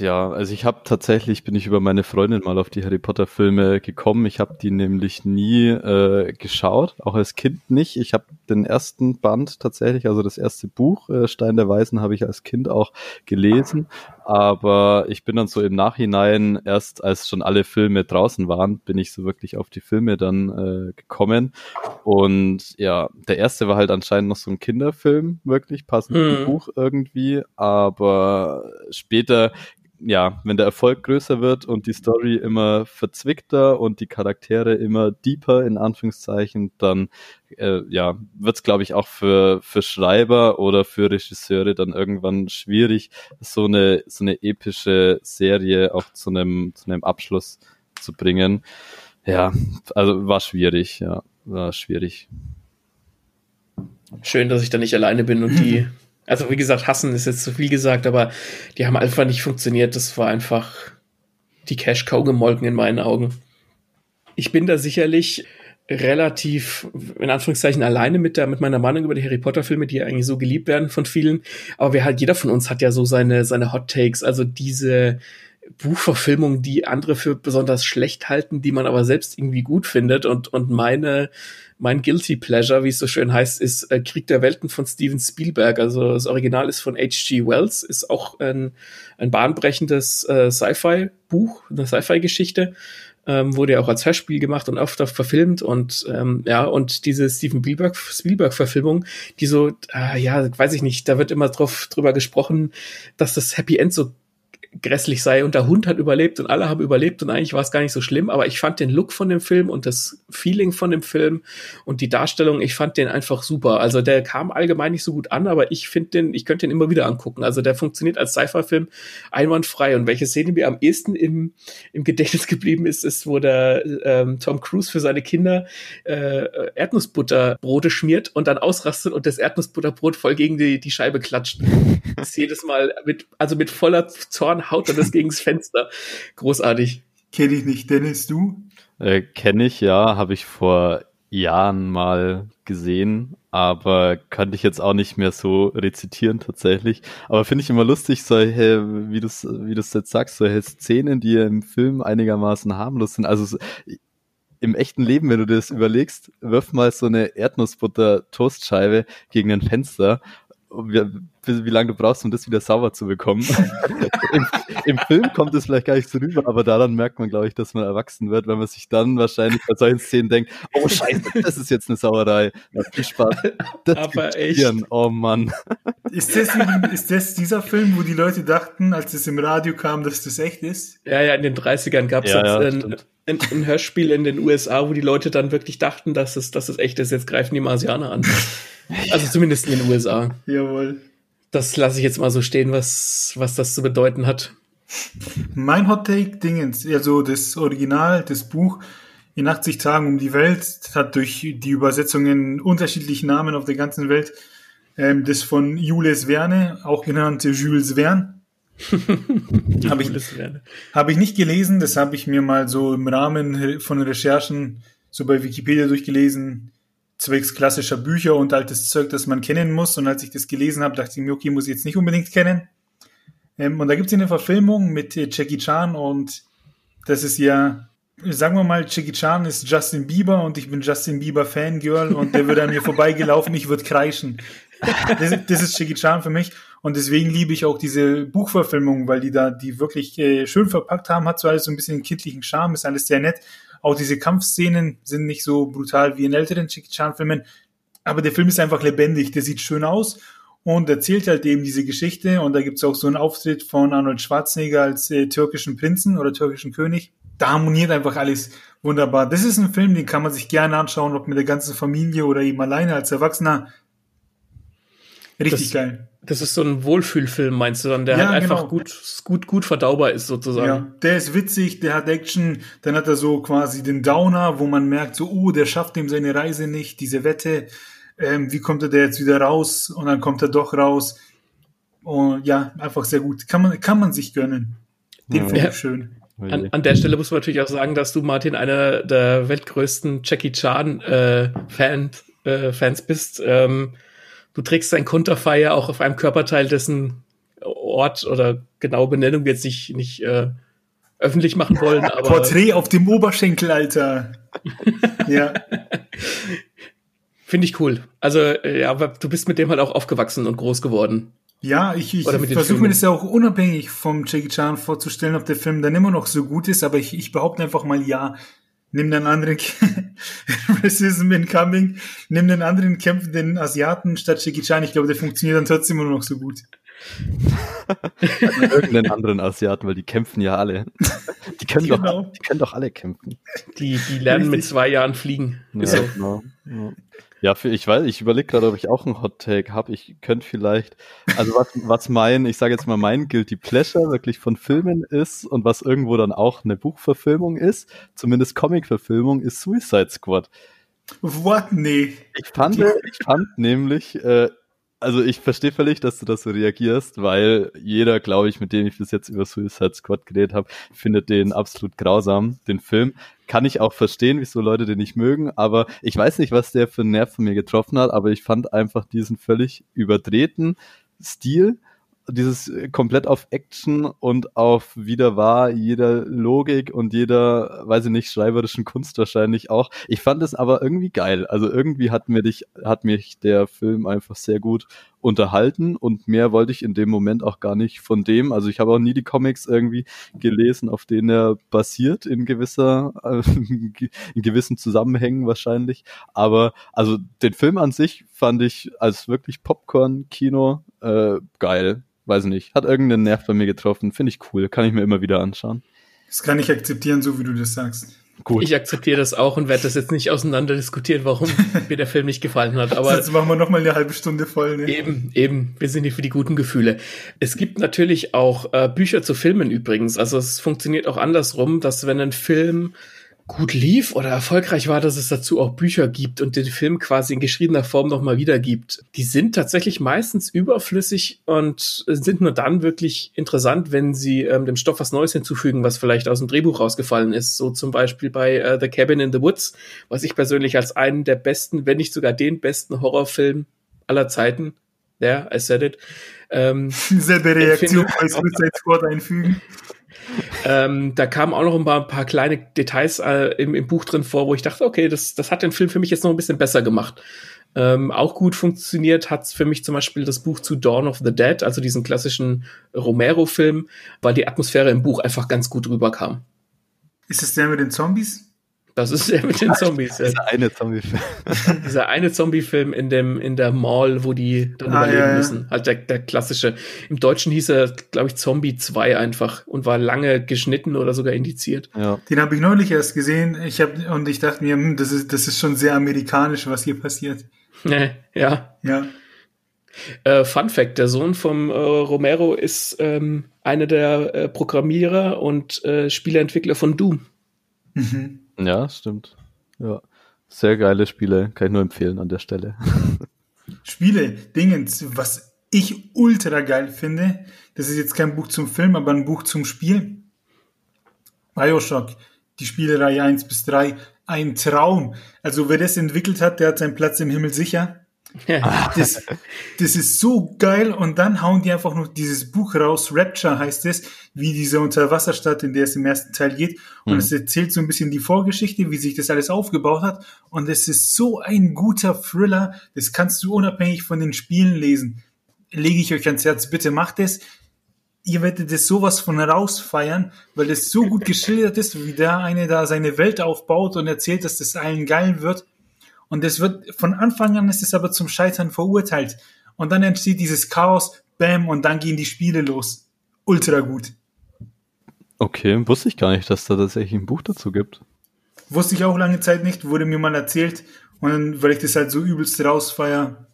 ja, also ich habe tatsächlich, bin ich über meine Freundin mal auf die Harry Potter Filme gekommen. Ich habe die nämlich nie äh, geschaut, auch als Kind nicht. Ich habe den ersten Band tatsächlich, also das erste Buch, äh, Stein der Weisen, habe ich als Kind auch gelesen. Aber ich bin dann so im Nachhinein, erst als schon alle Filme draußen waren, bin ich so wirklich auf die Filme dann äh, gekommen. Und ja, der erste war halt anscheinend noch so ein Kinderfilm, wirklich, passend zum Buch irgendwie. Aber später ja, wenn der Erfolg größer wird und die Story immer verzwickter und die Charaktere immer deeper in Anführungszeichen, dann äh, ja, wird es, glaube ich, auch für, für Schreiber oder für Regisseure dann irgendwann schwierig, so eine, so eine epische Serie auch zu einem, zu einem Abschluss zu bringen. Ja, also war schwierig, ja, war schwierig. Schön, dass ich da nicht alleine bin und die Also wie gesagt, hassen ist jetzt zu viel gesagt, aber die haben einfach nicht funktioniert. Das war einfach die Cash-Cow gemolken in meinen Augen. Ich bin da sicherlich relativ, in Anführungszeichen, alleine mit der, mit meiner Meinung über die Harry Potter Filme, die ja eigentlich so geliebt werden von vielen. Aber wir halt, jeder von uns hat ja so seine, seine Hot Takes, also diese, Buchverfilmungen, die andere für besonders schlecht halten, die man aber selbst irgendwie gut findet. Und, und meine, mein Guilty Pleasure, wie es so schön heißt, ist äh, Krieg der Welten von Steven Spielberg. Also das Original ist von H.G. Wells, ist auch ein, ein bahnbrechendes äh, Sci-Fi-Buch, eine Sci-Fi-Geschichte. Ähm, wurde ja auch als Hörspiel gemacht und oft verfilmt und ähm, ja und diese Steven Spielberg Spielberg Verfilmung, die so äh, ja weiß ich nicht, da wird immer drauf drüber gesprochen, dass das Happy End so grässlich sei und der Hund hat überlebt und alle haben überlebt und eigentlich war es gar nicht so schlimm, aber ich fand den Look von dem Film und das Feeling von dem Film und die Darstellung, ich fand den einfach super. Also der kam allgemein nicht so gut an, aber ich finde den, ich könnte den immer wieder angucken. Also der funktioniert als Sci-Fi-Film einwandfrei und welche Szene mir am ehesten im, im Gedächtnis geblieben ist, ist, wo der ähm, Tom Cruise für seine Kinder äh, Erdnussbutterbrote schmiert und dann ausrastet und das Erdnussbutterbrot voll gegen die, die Scheibe klatscht. Das ist jedes Mal mit, also mit voller Zorn haut er das gegens Fenster. Großartig. Kenne ich nicht. Dennis, du? Äh, Kenne ich, ja. Habe ich vor Jahren mal gesehen, aber könnte ich jetzt auch nicht mehr so rezitieren tatsächlich. Aber finde ich immer lustig, solche, wie du es wie du's jetzt sagst, solche Szenen, die im Film einigermaßen harmlos sind. Also im echten Leben, wenn du dir das überlegst, wirf mal so eine Erdnussbutter-Toastscheibe gegen ein Fenster wie, wie lange du brauchst, um das wieder sauber zu bekommen. Im, Im, Film kommt es vielleicht gar nicht so rüber, aber daran merkt man, glaube ich, dass man erwachsen wird, wenn man sich dann wahrscheinlich bei solchen Szenen denkt, oh scheiße, das ist jetzt eine Sauerei. Ja, viel Spaß. Das aber echt. Oh Mann. Ist das, ist das dieser Film, wo die Leute dachten, als es im Radio kam, dass das echt ist? Ja, ja, in den 30ern gab es ja, ja, ein, ein, ein, Hörspiel in den USA, wo die Leute dann wirklich dachten, dass es, dass es echt ist. Jetzt greifen die Marsianer an. Also zumindest in den USA. Jawohl. Das lasse ich jetzt mal so stehen, was, was das zu bedeuten hat. Mein Hot Take Dingens, also das Original, das Buch in 80 Tagen um die Welt, hat durch die Übersetzungen unterschiedliche Namen auf der ganzen Welt. Ähm, das von Jules Verne, auch genannt Jules Verne. habe ich, hab ich nicht gelesen, das habe ich mir mal so im Rahmen von Recherchen so bei Wikipedia durchgelesen zwecks klassischer Bücher und altes Zeug, das man kennen muss. Und als ich das gelesen habe, dachte ich mir, okay, muss ich jetzt nicht unbedingt kennen. Ähm, und da gibt es eine Verfilmung mit äh, Jackie Chan und das ist ja, sagen wir mal, Jackie Chan ist Justin Bieber und ich bin Justin Bieber Fangirl und der wird an mir vorbeigelaufen, ich würde kreischen. Das, das, ist Jackie Chan für mich und deswegen liebe ich auch diese Buchverfilmung, weil die da die wirklich äh, schön verpackt haben, hat so alles so ein bisschen kindlichen Charme, ist alles sehr nett auch diese Kampfszenen sind nicht so brutal wie in älteren Jackie Chan Filmen, aber der Film ist einfach lebendig, der sieht schön aus und erzählt halt eben diese Geschichte und da gibt's auch so einen Auftritt von Arnold Schwarzenegger als äh, türkischen Prinzen oder türkischen König. Da harmoniert einfach alles wunderbar. Das ist ein Film, den kann man sich gerne anschauen, ob mit der ganzen Familie oder eben alleine als Erwachsener. Richtig das, geil. Das ist so ein Wohlfühlfilm, meinst du dann, der ja, halt einfach genau. gut, gut, gut verdaubar ist sozusagen. Ja, der ist witzig, der hat Action, dann hat er so quasi den Downer, wo man merkt, so, oh, der schafft ihm seine Reise nicht, diese Wette, ähm, wie kommt er da jetzt wieder raus? Und dann kommt er doch raus. Und ja, einfach sehr gut. Kann man, kann man sich gönnen. Den ja. finde ich schön. An, an, der Stelle muss man natürlich auch sagen, dass du, Martin, einer der weltgrößten Jackie Chan äh, Fan, äh, Fans bist. Ähm, du trägst dein Konterfei auch auf einem Körperteil, dessen Ort oder genaue Benennung jetzt nicht, nicht äh, öffentlich machen wollen. Aber Porträt auf dem Oberschenkel, Alter. ja. Finde ich cool. Also, äh, ja, aber du bist mit dem halt auch aufgewachsen und groß geworden. Ja, ich, ich versuche mir das ja auch unabhängig vom Jackie Chan vorzustellen, ob der Film dann immer noch so gut ist, aber ich, ich behaupte einfach mal ja nimm den anderen Racism incoming, nimm den anderen kämpfenden Asiaten statt Jackie Chan. Ich glaube, der funktioniert dann trotzdem immer noch so gut. irgendeinen anderen Asiaten, weil die kämpfen ja alle. Die können, genau. doch, die können doch alle kämpfen. Die, die lernen Richtig. mit zwei Jahren fliegen. Ja, so. genau. Ja. Ja, ich weiß, ich überlege gerade, ob ich auch einen Hot Take habe. Ich könnte vielleicht, also was, was mein, ich sage jetzt mal mein Guilty Pleasure wirklich von Filmen ist und was irgendwo dann auch eine Buchverfilmung ist, zumindest Comic-Verfilmung, ist Suicide Squad. What? Nee. Ich fand, ich fand nämlich, äh, also ich verstehe völlig, dass du das so reagierst, weil jeder, glaube ich, mit dem ich bis jetzt über Suicide Squad geredet habe, findet den absolut grausam, den Film. Kann ich auch verstehen, wieso Leute den nicht mögen, aber ich weiß nicht, was der für einen Nerv von mir getroffen hat, aber ich fand einfach diesen völlig überdrehten Stil dieses äh, komplett auf Action und auf wieder war jeder Logik und jeder, weiß ich nicht, schreiberischen Kunst wahrscheinlich auch. Ich fand es aber irgendwie geil. Also irgendwie hat mir dich, hat mich der Film einfach sehr gut unterhalten und mehr wollte ich in dem Moment auch gar nicht von dem. Also ich habe auch nie die Comics irgendwie gelesen, auf denen er basiert in gewisser, äh, in gewissen Zusammenhängen wahrscheinlich. Aber also den Film an sich fand ich als wirklich Popcorn-Kino äh, geil weiß nicht, hat irgendeinen Nerv bei mir getroffen. Finde ich cool, kann ich mir immer wieder anschauen. Das kann ich akzeptieren, so wie du das sagst. Gut. Ich akzeptiere das auch und werde das jetzt nicht auseinander diskutieren, warum mir der Film nicht gefallen hat. Aber jetzt machen wir noch mal eine halbe Stunde voll. Ne? Eben, eben. Wir sind hier für die guten Gefühle. Es gibt natürlich auch äh, Bücher zu Filmen übrigens. Also es funktioniert auch andersrum, dass wenn ein Film gut lief oder erfolgreich war, dass es dazu auch Bücher gibt und den Film quasi in geschriebener Form nochmal wiedergibt. Die sind tatsächlich meistens überflüssig und sind nur dann wirklich interessant, wenn sie ähm, dem Stoff was Neues hinzufügen, was vielleicht aus dem Drehbuch rausgefallen ist. So zum Beispiel bei uh, The Cabin in the Woods, was ich persönlich als einen der besten, wenn nicht sogar den besten Horrorfilm aller Zeiten, ja, yeah, I said it. Ähm, Selbe Reaktion als Suicide Squad einfügen. Ähm, da kamen auch noch ein paar, ein paar kleine Details äh, im, im, Buch drin vor, wo ich dachte, okay, das, das hat den Film für mich jetzt noch ein bisschen besser gemacht. Ähm, auch gut funktioniert hat für mich zum Beispiel das Buch zu Dawn of the Dead, also diesen klassischen Romero-Film, weil die Atmosphäre im Buch einfach ganz gut rüberkam. Ist es der mit den Zombies? Das ist ja mit den Zombies. Dieser eine Zombie-Film. Dieser eine Zombie-Film in dem, in der Mall, wo die dann ah, überleben ja, ja. müssen. Halt der, der klassische. Im Deutschen hieß er, glaube ich, Zombie 2 einfach und war lange geschnitten oder sogar indiziert. Ja. Den habe ich neulich erst gesehen. Ich hab, und ich dachte mir, hm, das ist, das ist schon sehr amerikanisch, was hier passiert. ja. Ja. Äh, Fun Fact: Der Sohn vom äh, Romero ist ähm, einer der äh, Programmierer und äh, Spieleentwickler von Doom. Mhm. Ja, stimmt. Ja. Sehr geile Spiele, kann ich nur empfehlen an der Stelle. Spiele, Dingens, was ich ultra geil finde, das ist jetzt kein Buch zum Film, aber ein Buch zum Spiel. Bioshock, die Spielereihe 1 bis 3, ein Traum. Also wer das entwickelt hat, der hat seinen Platz im Himmel sicher. Das, das ist so geil. Und dann hauen die einfach noch dieses Buch raus, Rapture heißt es, wie diese Unterwasserstadt, in der es im ersten Teil geht. Und mhm. es erzählt so ein bisschen die Vorgeschichte, wie sich das alles aufgebaut hat. Und es ist so ein guter Thriller, das kannst du unabhängig von den Spielen lesen. Lege ich euch ans Herz, bitte macht es. Ihr werdet es sowas von rausfeiern, weil es so gut geschildert ist, wie der eine da seine Welt aufbaut und erzählt, dass das allen geil wird und es wird, von Anfang an ist es aber zum Scheitern verurteilt. Und dann entsteht dieses Chaos, bam, und dann gehen die Spiele los. Ultra gut. Okay, wusste ich gar nicht, dass da tatsächlich ein Buch dazu gibt. Wusste ich auch lange Zeit nicht, wurde mir mal erzählt. Und dann, weil ich das halt so übelst rausfeier,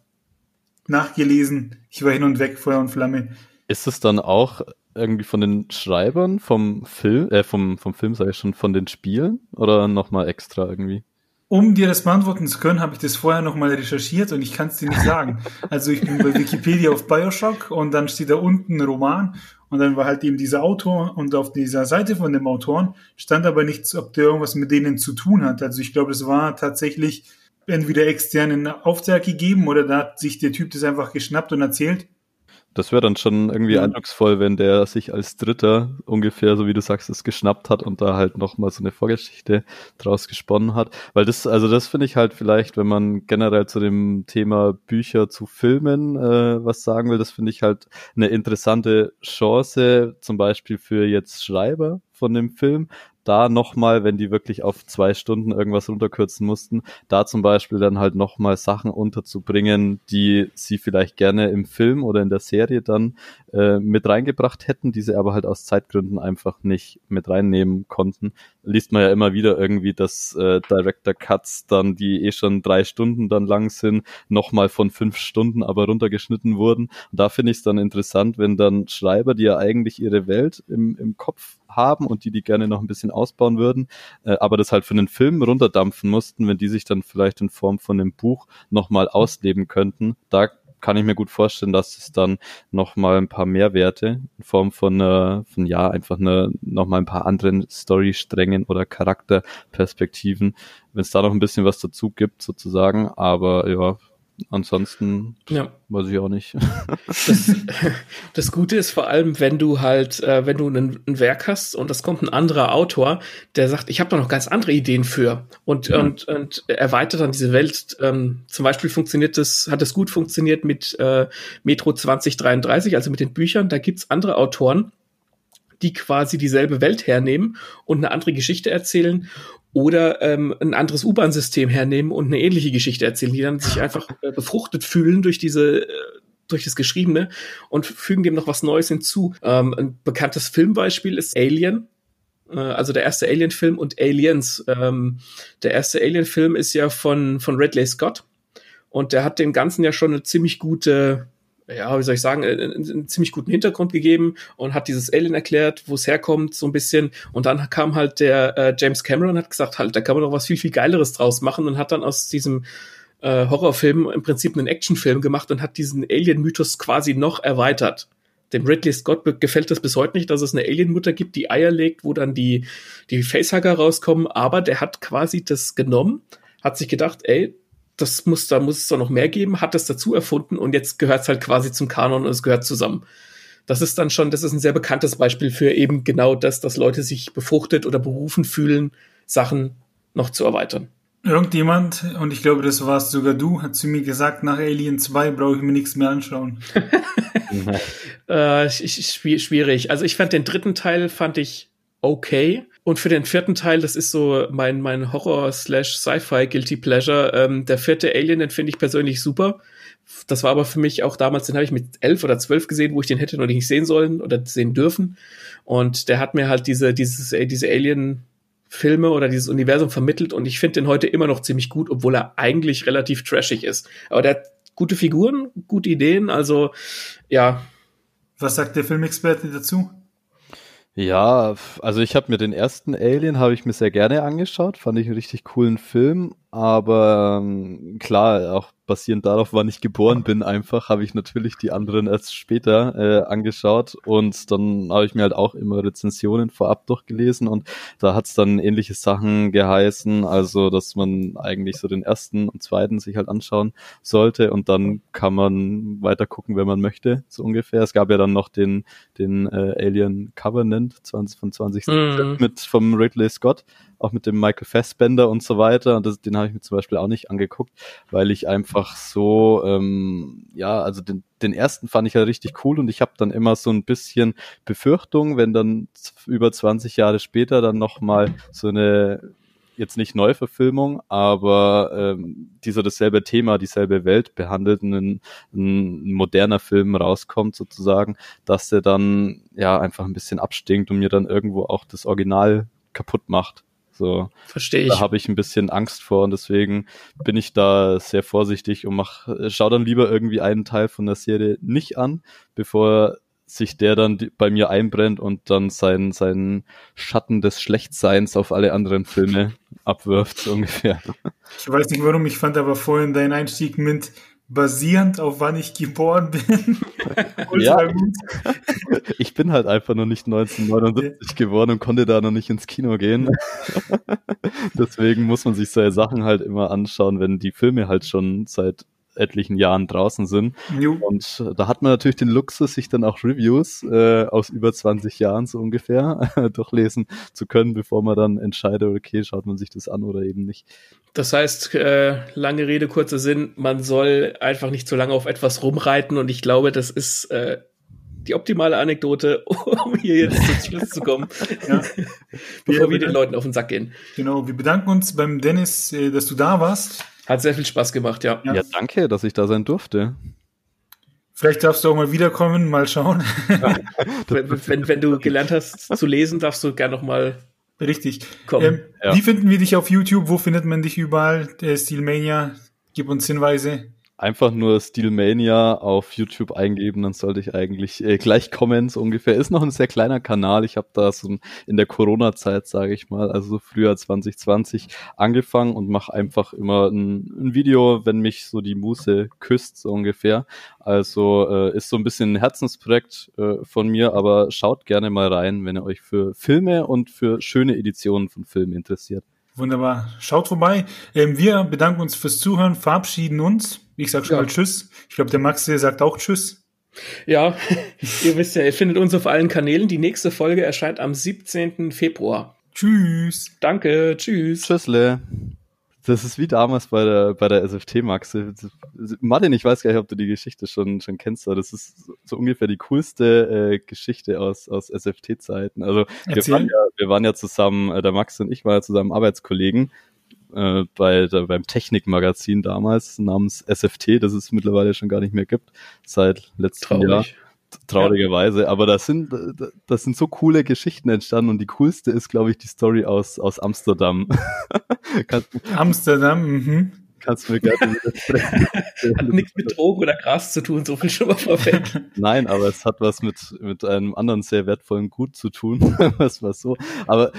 nachgelesen. Ich war hin und weg, Feuer und Flamme. Ist es dann auch irgendwie von den Schreibern vom Film, äh, vom, vom Film sage ich schon, von den Spielen? Oder nochmal extra irgendwie? Um dir das beantworten zu können, habe ich das vorher nochmal recherchiert und ich kann es dir nicht sagen. Also ich bin bei Wikipedia auf Bioshock und dann steht da unten Roman und dann war halt eben dieser Autor und auf dieser Seite von dem Autoren stand aber nichts, ob der irgendwas mit denen zu tun hat. Also ich glaube, es war tatsächlich entweder externen Auftrag gegeben oder da hat sich der Typ das einfach geschnappt und erzählt. Das wäre dann schon irgendwie ja. eindrucksvoll, wenn der sich als Dritter ungefähr, so wie du sagst, es geschnappt hat und da halt nochmal so eine Vorgeschichte draus gesponnen hat. Weil das, also das finde ich halt vielleicht, wenn man generell zu dem Thema Bücher zu Filmen äh, was sagen will, das finde ich halt eine interessante Chance, zum Beispiel für jetzt Schreiber von dem Film, da nochmal, wenn die wirklich auf zwei Stunden irgendwas runterkürzen mussten, da zum Beispiel dann halt nochmal Sachen unterzubringen, die sie vielleicht gerne im Film oder in der Serie dann äh, mit reingebracht hätten, die sie aber halt aus Zeitgründen einfach nicht mit reinnehmen konnten. Liest man ja immer wieder irgendwie, dass äh, Director Cuts dann, die eh schon drei Stunden dann lang sind, nochmal von fünf Stunden aber runtergeschnitten wurden. Und da finde ich es dann interessant, wenn dann Schreiber, die ja eigentlich ihre Welt im, im Kopf haben und die die gerne noch ein bisschen ausbauen würden, äh, aber das halt für einen Film runterdampfen mussten, wenn die sich dann vielleicht in Form von einem Buch nochmal ausleben könnten. Da kann ich mir gut vorstellen, dass es dann nochmal ein paar Mehrwerte in Form von, äh, von ja, einfach eine, nochmal ein paar anderen Storysträngen oder Charakterperspektiven, wenn es da noch ein bisschen was dazu gibt, sozusagen. Aber ja, Ansonsten ja. weiß ich auch nicht. Das, das, Gute ist vor allem, wenn du halt, äh, wenn du ein, ein, Werk hast und das kommt ein anderer Autor, der sagt, ich habe da noch ganz andere Ideen für und, mhm. und, und erweitert dann diese Welt. Ähm, zum Beispiel funktioniert das, hat es gut funktioniert mit äh, Metro 2033, also mit den Büchern. Da gibt's andere Autoren, die quasi dieselbe Welt hernehmen und eine andere Geschichte erzählen oder ähm, ein anderes U-Bahn-System hernehmen und eine ähnliche Geschichte erzählen, die dann sich einfach äh, befruchtet fühlen durch diese äh, durch das Geschriebene und fügen dem noch was Neues hinzu. Ähm, ein bekanntes Filmbeispiel ist Alien, äh, also der erste Alien-Film und Aliens. Ähm, der erste Alien-Film ist ja von, von Ridley Scott und der hat dem Ganzen ja schon eine ziemlich gute ja, wie soll ich sagen, äh, einen, einen ziemlich guten Hintergrund gegeben und hat dieses Alien erklärt, wo es herkommt, so ein bisschen. Und dann kam halt der äh, James Cameron und hat gesagt, halt, da kann man doch was viel, viel Geileres draus machen und hat dann aus diesem äh, Horrorfilm im Prinzip einen Actionfilm gemacht und hat diesen Alien-Mythos quasi noch erweitert. Dem Ridley Scott gefällt das bis heute nicht, dass es eine Alien-Mutter gibt, die Eier legt, wo dann die, die Facehugger rauskommen, aber der hat quasi das genommen, hat sich gedacht, ey, das muss, da muss es doch noch mehr geben, hat das dazu erfunden und jetzt gehört es halt quasi zum Kanon und es gehört zusammen. Das ist dann schon, das ist ein sehr bekanntes Beispiel für eben genau das, dass Leute sich befruchtet oder berufen fühlen, Sachen noch zu erweitern. Irgendjemand, und ich glaube, das warst sogar du, hat zu mir gesagt, nach Alien 2 brauche ich mir nichts mehr anschauen. äh, schwierig. Also ich fand den dritten Teil fand ich okay. Und für den vierten Teil, das ist so mein, mein Horror-Slash-Sci-Fi Guilty Pleasure. Ähm, der vierte Alien, den finde ich persönlich super. Das war aber für mich auch damals, den habe ich mit elf oder zwölf gesehen, wo ich den hätte noch nicht sehen sollen oder sehen dürfen. Und der hat mir halt diese, dieses, äh, diese Alien Filme oder dieses Universum vermittelt und ich finde den heute immer noch ziemlich gut, obwohl er eigentlich relativ trashig ist. Aber der hat gute Figuren, gute Ideen, also ja. Was sagt der Filmexperte dazu? Ja, also ich habe mir den ersten Alien habe ich mir sehr gerne angeschaut, fand ich einen richtig coolen Film, aber ähm, klar, auch basierend darauf, wann ich geboren bin, einfach habe ich natürlich die anderen erst später äh, angeschaut. Und dann habe ich mir halt auch immer Rezensionen vorab durchgelesen. Und da hat's dann ähnliche Sachen geheißen, also dass man eigentlich so den ersten und zweiten sich halt anschauen sollte. Und dann kann man weiter gucken, wenn man möchte, so ungefähr. Es gab ja dann noch den den äh, Alien Covenant 20 von 2017 mm. mit vom Ridley Scott auch mit dem Michael Fassbender und so weiter. Und das, den habe ich mir zum Beispiel auch nicht angeguckt, weil ich einfach so, ähm, ja, also den, den ersten fand ich ja richtig cool und ich habe dann immer so ein bisschen Befürchtung, wenn dann über 20 Jahre später dann nochmal so eine jetzt nicht Neuverfilmung, aber ähm, dieser dasselbe Thema, dieselbe Welt behandelt, ein, ein moderner Film rauskommt sozusagen, dass der dann ja einfach ein bisschen abstinkt und mir dann irgendwo auch das Original kaputt macht. So, verstehe ich. Da habe ich ein bisschen Angst vor und deswegen bin ich da sehr vorsichtig und mach, schau dann lieber irgendwie einen Teil von der Serie nicht an, bevor sich der dann bei mir einbrennt und dann seinen, seinen Schatten des Schlechtseins auf alle anderen Filme abwirft, so ungefähr. Ich weiß nicht warum, ich fand aber vorhin deinen Einstieg mit basierend auf wann ich geboren bin. ja. Ich bin halt einfach noch nicht 1979 geworden und konnte da noch nicht ins Kino gehen. Deswegen muss man sich solche Sachen halt immer anschauen, wenn die Filme halt schon seit etlichen Jahren draußen sind. Jo. Und da hat man natürlich den Luxus, sich dann auch Reviews äh, aus über 20 Jahren so ungefähr durchlesen zu können, bevor man dann entscheidet, okay, schaut man sich das an oder eben nicht. Das heißt, äh, lange Rede, kurzer Sinn, man soll einfach nicht zu lange auf etwas rumreiten und ich glaube, das ist äh, die optimale Anekdote, um hier jetzt zum Schluss zu kommen, ja. bevor wir, wir den Leuten auf den Sack gehen. Genau, wir bedanken uns beim Dennis, äh, dass du da warst. Hat sehr viel Spaß gemacht, ja. Ja, danke, dass ich da sein durfte. Vielleicht darfst du auch mal wiederkommen, mal schauen. Ja. wenn, wenn, wenn, du gelernt hast zu lesen, darfst du gerne noch mal Richtig. Ähm, ja. Wie finden wir dich auf YouTube? Wo findet man dich überall? Der Steelmania, gib uns Hinweise einfach nur Steelmania auf YouTube eingeben, dann sollte ich eigentlich äh, gleich kommen, so ungefähr. Ist noch ein sehr kleiner Kanal. Ich habe da so in der Corona-Zeit, sage ich mal, also so früher 2020 angefangen und mache einfach immer ein, ein, Video, wenn mich so die Muse küsst, so ungefähr. Also äh, ist so ein bisschen ein Herzensprojekt äh, von mir, aber schaut gerne mal rein, wenn ihr euch für Filme und für schöne Editionen von Filmen interessiert. Wunderbar. Schaut vorbei. Ähm, wir bedanken uns fürs Zuhören, verabschieden uns. Ich sag schon ja. mal Tschüss. Ich glaube, der Max der sagt auch Tschüss. Ja, ihr wisst ja, ihr findet uns auf allen Kanälen. Die nächste Folge erscheint am 17. Februar. Tschüss. Danke. Tschüss. Tschüssle. Das ist wie damals bei der, bei der SFT, Max. Martin, ich weiß gar nicht, ob du die Geschichte schon, schon kennst, aber das ist so ungefähr die coolste äh, Geschichte aus, aus SFT-Zeiten. Also wir waren, ja, wir waren ja zusammen, äh, der Max und ich waren ja zusammen Arbeitskollegen äh, bei der, beim Technikmagazin damals namens SFT, das es mittlerweile schon gar nicht mehr gibt, seit letztem Traurig. Jahr traurigerweise. Ja. Aber das sind, das sind so coole Geschichten entstanden und die coolste ist, glaube ich, die Story aus, aus Amsterdam. Amsterdam, mhm. kannst mir gerne widersprechen. hat nichts mit Drogen oder Gras zu tun, so viel schon mal vorweg. Nein, aber es hat was mit, mit einem anderen sehr wertvollen Gut zu tun, was war so. Aber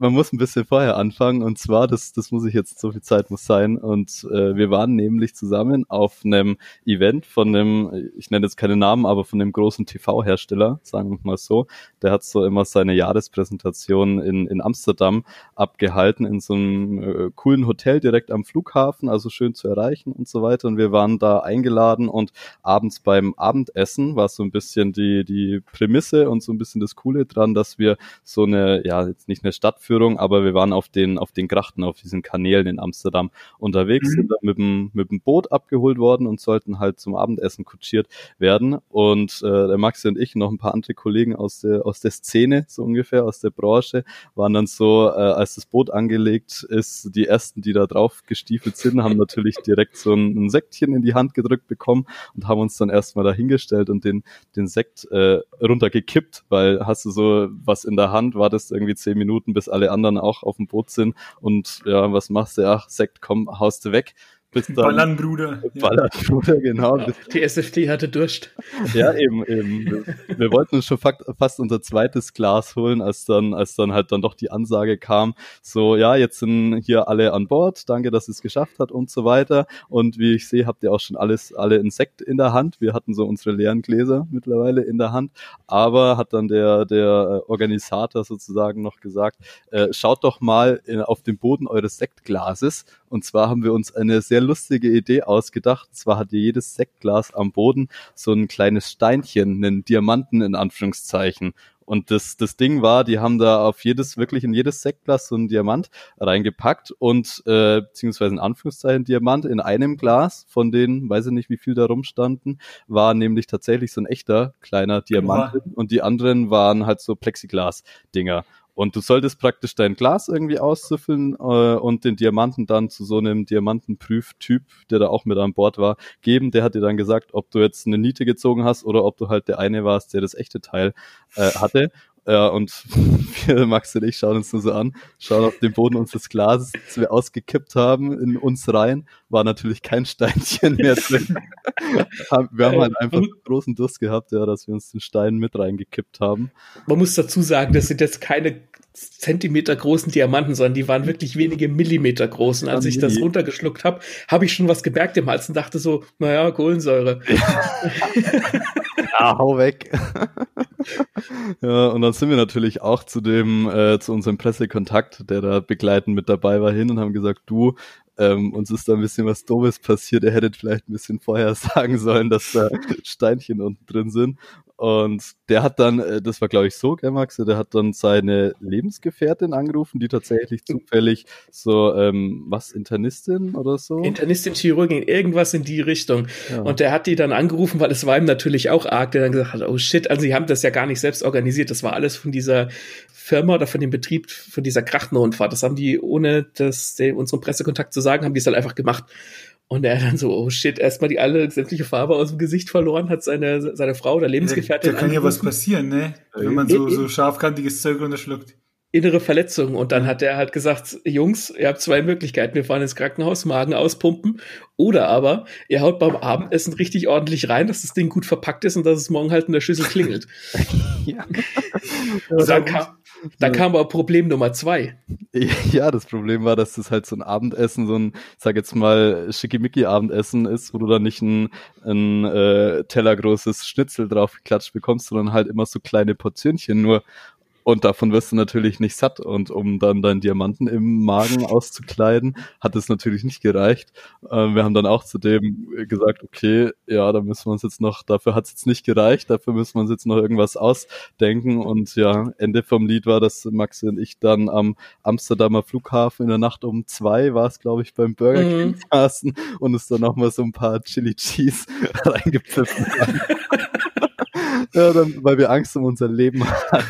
man muss ein bisschen vorher anfangen und zwar, das, das muss ich jetzt, so viel Zeit muss sein und äh, wir waren nämlich zusammen auf einem Event von einem, ich nenne jetzt keine Namen, aber von einem großen TV-Hersteller, sagen wir mal so. Der hat so immer seine Jahrespräsentation in, in Amsterdam abgehalten, in so einem äh, coolen Hotel direkt am Flughafen, also schön zu erreichen und so weiter. Und wir waren da eingeladen und abends beim Abendessen war so ein bisschen die, die Prämisse und so ein bisschen das Coole dran, dass wir so eine, ja, jetzt nicht eine Stadtführung, aber wir waren auf den, auf den Grachten, auf diesen Kanälen in Amsterdam unterwegs, mhm. sind da mit dem, mit dem Boot abgeholt worden und sollten halt zum Abendessen kutschiert werden. Und äh, der Maxi und ich, noch ein paar andere Kollegen aus der, aus der Szene, so ungefähr, aus der Branche, waren dann so, äh, als das Boot angelegt ist, die ersten, die da drauf gestiefelt sind, haben natürlich direkt so ein, ein Sektchen in die Hand gedrückt bekommen und haben uns dann erstmal dahingestellt und den, den Sekt äh, runtergekippt, weil hast du so was in der Hand, wartest irgendwie zehn Minuten, bis alle anderen auch auf dem Boot sind und ja, was machst du? Ach, Sekt, komm, haust du weg bis dann. Ballern, Bruder. Ballern, Bruder, genau. Ja, die SFT hatte Durst. Ja, eben, eben. Wir wollten uns schon fast unser zweites Glas holen, als dann, als dann halt dann doch die Ansage kam, so, ja, jetzt sind hier alle an Bord, danke, dass es geschafft hat und so weiter. Und wie ich sehe, habt ihr auch schon alles, alle Insekt in der Hand. Wir hatten so unsere leeren Gläser mittlerweile in der Hand. Aber hat dann der, der Organisator sozusagen noch gesagt, äh, schaut doch mal in, auf den Boden eures Sektglases. Und zwar haben wir uns eine sehr sehr lustige Idee ausgedacht. Und zwar hatte jedes Sektglas am Boden so ein kleines Steinchen, einen Diamanten in Anführungszeichen. Und das, das Ding war, die haben da auf jedes, wirklich in jedes Sektglas so ein Diamant reingepackt und, äh, beziehungsweise in Anführungszeichen Diamant in einem Glas, von denen, weiß ich nicht, wie viel da rumstanden, war nämlich tatsächlich so ein echter kleiner Diamant. Boah. Und die anderen waren halt so Plexiglas-Dinger. Und du solltest praktisch dein Glas irgendwie auszüffeln äh, und den Diamanten dann zu so einem Diamantenprüftyp, der da auch mit an Bord war, geben. Der hat dir dann gesagt, ob du jetzt eine Niete gezogen hast oder ob du halt der eine warst, der das echte Teil äh, hatte. Ja, und wir, Max und ich schauen uns nur so an, schauen auf den Boden unseres Glases, das wir ausgekippt haben, in uns rein, war natürlich kein Steinchen mehr drin. wir haben halt einfach einen großen Durst gehabt, ja, dass wir uns den Stein mit reingekippt haben. Man muss dazu sagen, das sind jetzt keine Zentimeter großen Diamanten, sondern die waren wirklich wenige Millimeter groß. Und als ich das runtergeschluckt habe, habe ich schon was gemerkt im Hals und dachte so, naja, Kohlensäure. ja, hau weg. ja, und dann sind wir natürlich auch zu dem, äh, zu unserem Pressekontakt, der da begleitend mit dabei war, hin und haben gesagt, du, ähm, uns ist da ein bisschen was Doofes passiert. Ihr hättet vielleicht ein bisschen vorher sagen sollen, dass da Steinchen unten drin sind. Und der hat dann, äh, das war glaube ich so, gell, Max, der hat dann seine Lebensgefährtin angerufen, die tatsächlich zufällig so, ähm, was, Internistin oder so? Internistin, Chirurgin, irgendwas in die Richtung. Ja. Und der hat die dann angerufen, weil es war ihm natürlich auch arg, der dann gesagt hat, oh shit, also sie haben das ja gar nicht selbst organisiert, das war alles von dieser Firma oder von dem Betrieb, von dieser Krachtenrundfahrt. Das haben die, ohne das, den, unseren Pressekontakt zu sagen, haben die es halt einfach gemacht. Und er dann so, oh shit, erstmal die alle sämtliche Farbe aus dem Gesicht verloren, hat seine, seine Frau oder Lebensgefährtin. Da, da kann ja was passieren, ne? Wenn man so, so scharfkantiges Zeug runterschluckt. Innere Verletzungen. Und dann hat er halt gesagt, Jungs, ihr habt zwei Möglichkeiten. Wir fahren ins Krankenhaus, Magen auspumpen. Oder aber, ihr haut beim Abendessen richtig ordentlich rein, dass das Ding gut verpackt ist und dass es morgen halt in der Schüssel klingelt. ja. Und dann kam, da kam aber Problem Nummer zwei. Ja, das Problem war, dass das halt so ein Abendessen, so ein, sag jetzt mal, Schickimicki-Abendessen ist, wo du dann nicht ein, ein äh, tellergroßes Schnitzel drauf geklatscht bekommst, sondern halt immer so kleine Portionchen nur. Und davon wirst du natürlich nicht satt. Und um dann deinen Diamanten im Magen auszukleiden, hat es natürlich nicht gereicht. Ähm, wir haben dann auch zudem gesagt, okay, ja, da müssen wir uns jetzt noch, dafür hat es jetzt nicht gereicht, dafür müssen wir uns jetzt noch irgendwas ausdenken. Und ja, Ende vom Lied war, dass Maxi und ich dann am Amsterdamer Flughafen in der Nacht um zwei war es, glaube ich, beim Burger King mhm. saßen und es dann nochmal so ein paar Chili Cheese reingepfiffen haben. ja, dann, weil wir Angst um unser Leben hatten.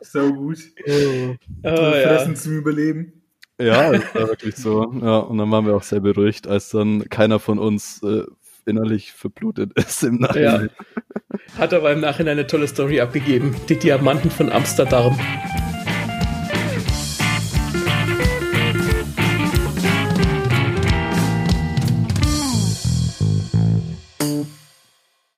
so gut. Oh. Oh, Fressen ja. zum Überleben. Ja, das war wirklich so. Ja, und dann waren wir auch sehr beruhigt, als dann keiner von uns äh, innerlich verblutet ist im Nachhinein. Ja. Hat aber im Nachhinein eine tolle Story abgegeben. Die Diamanten von Amsterdam.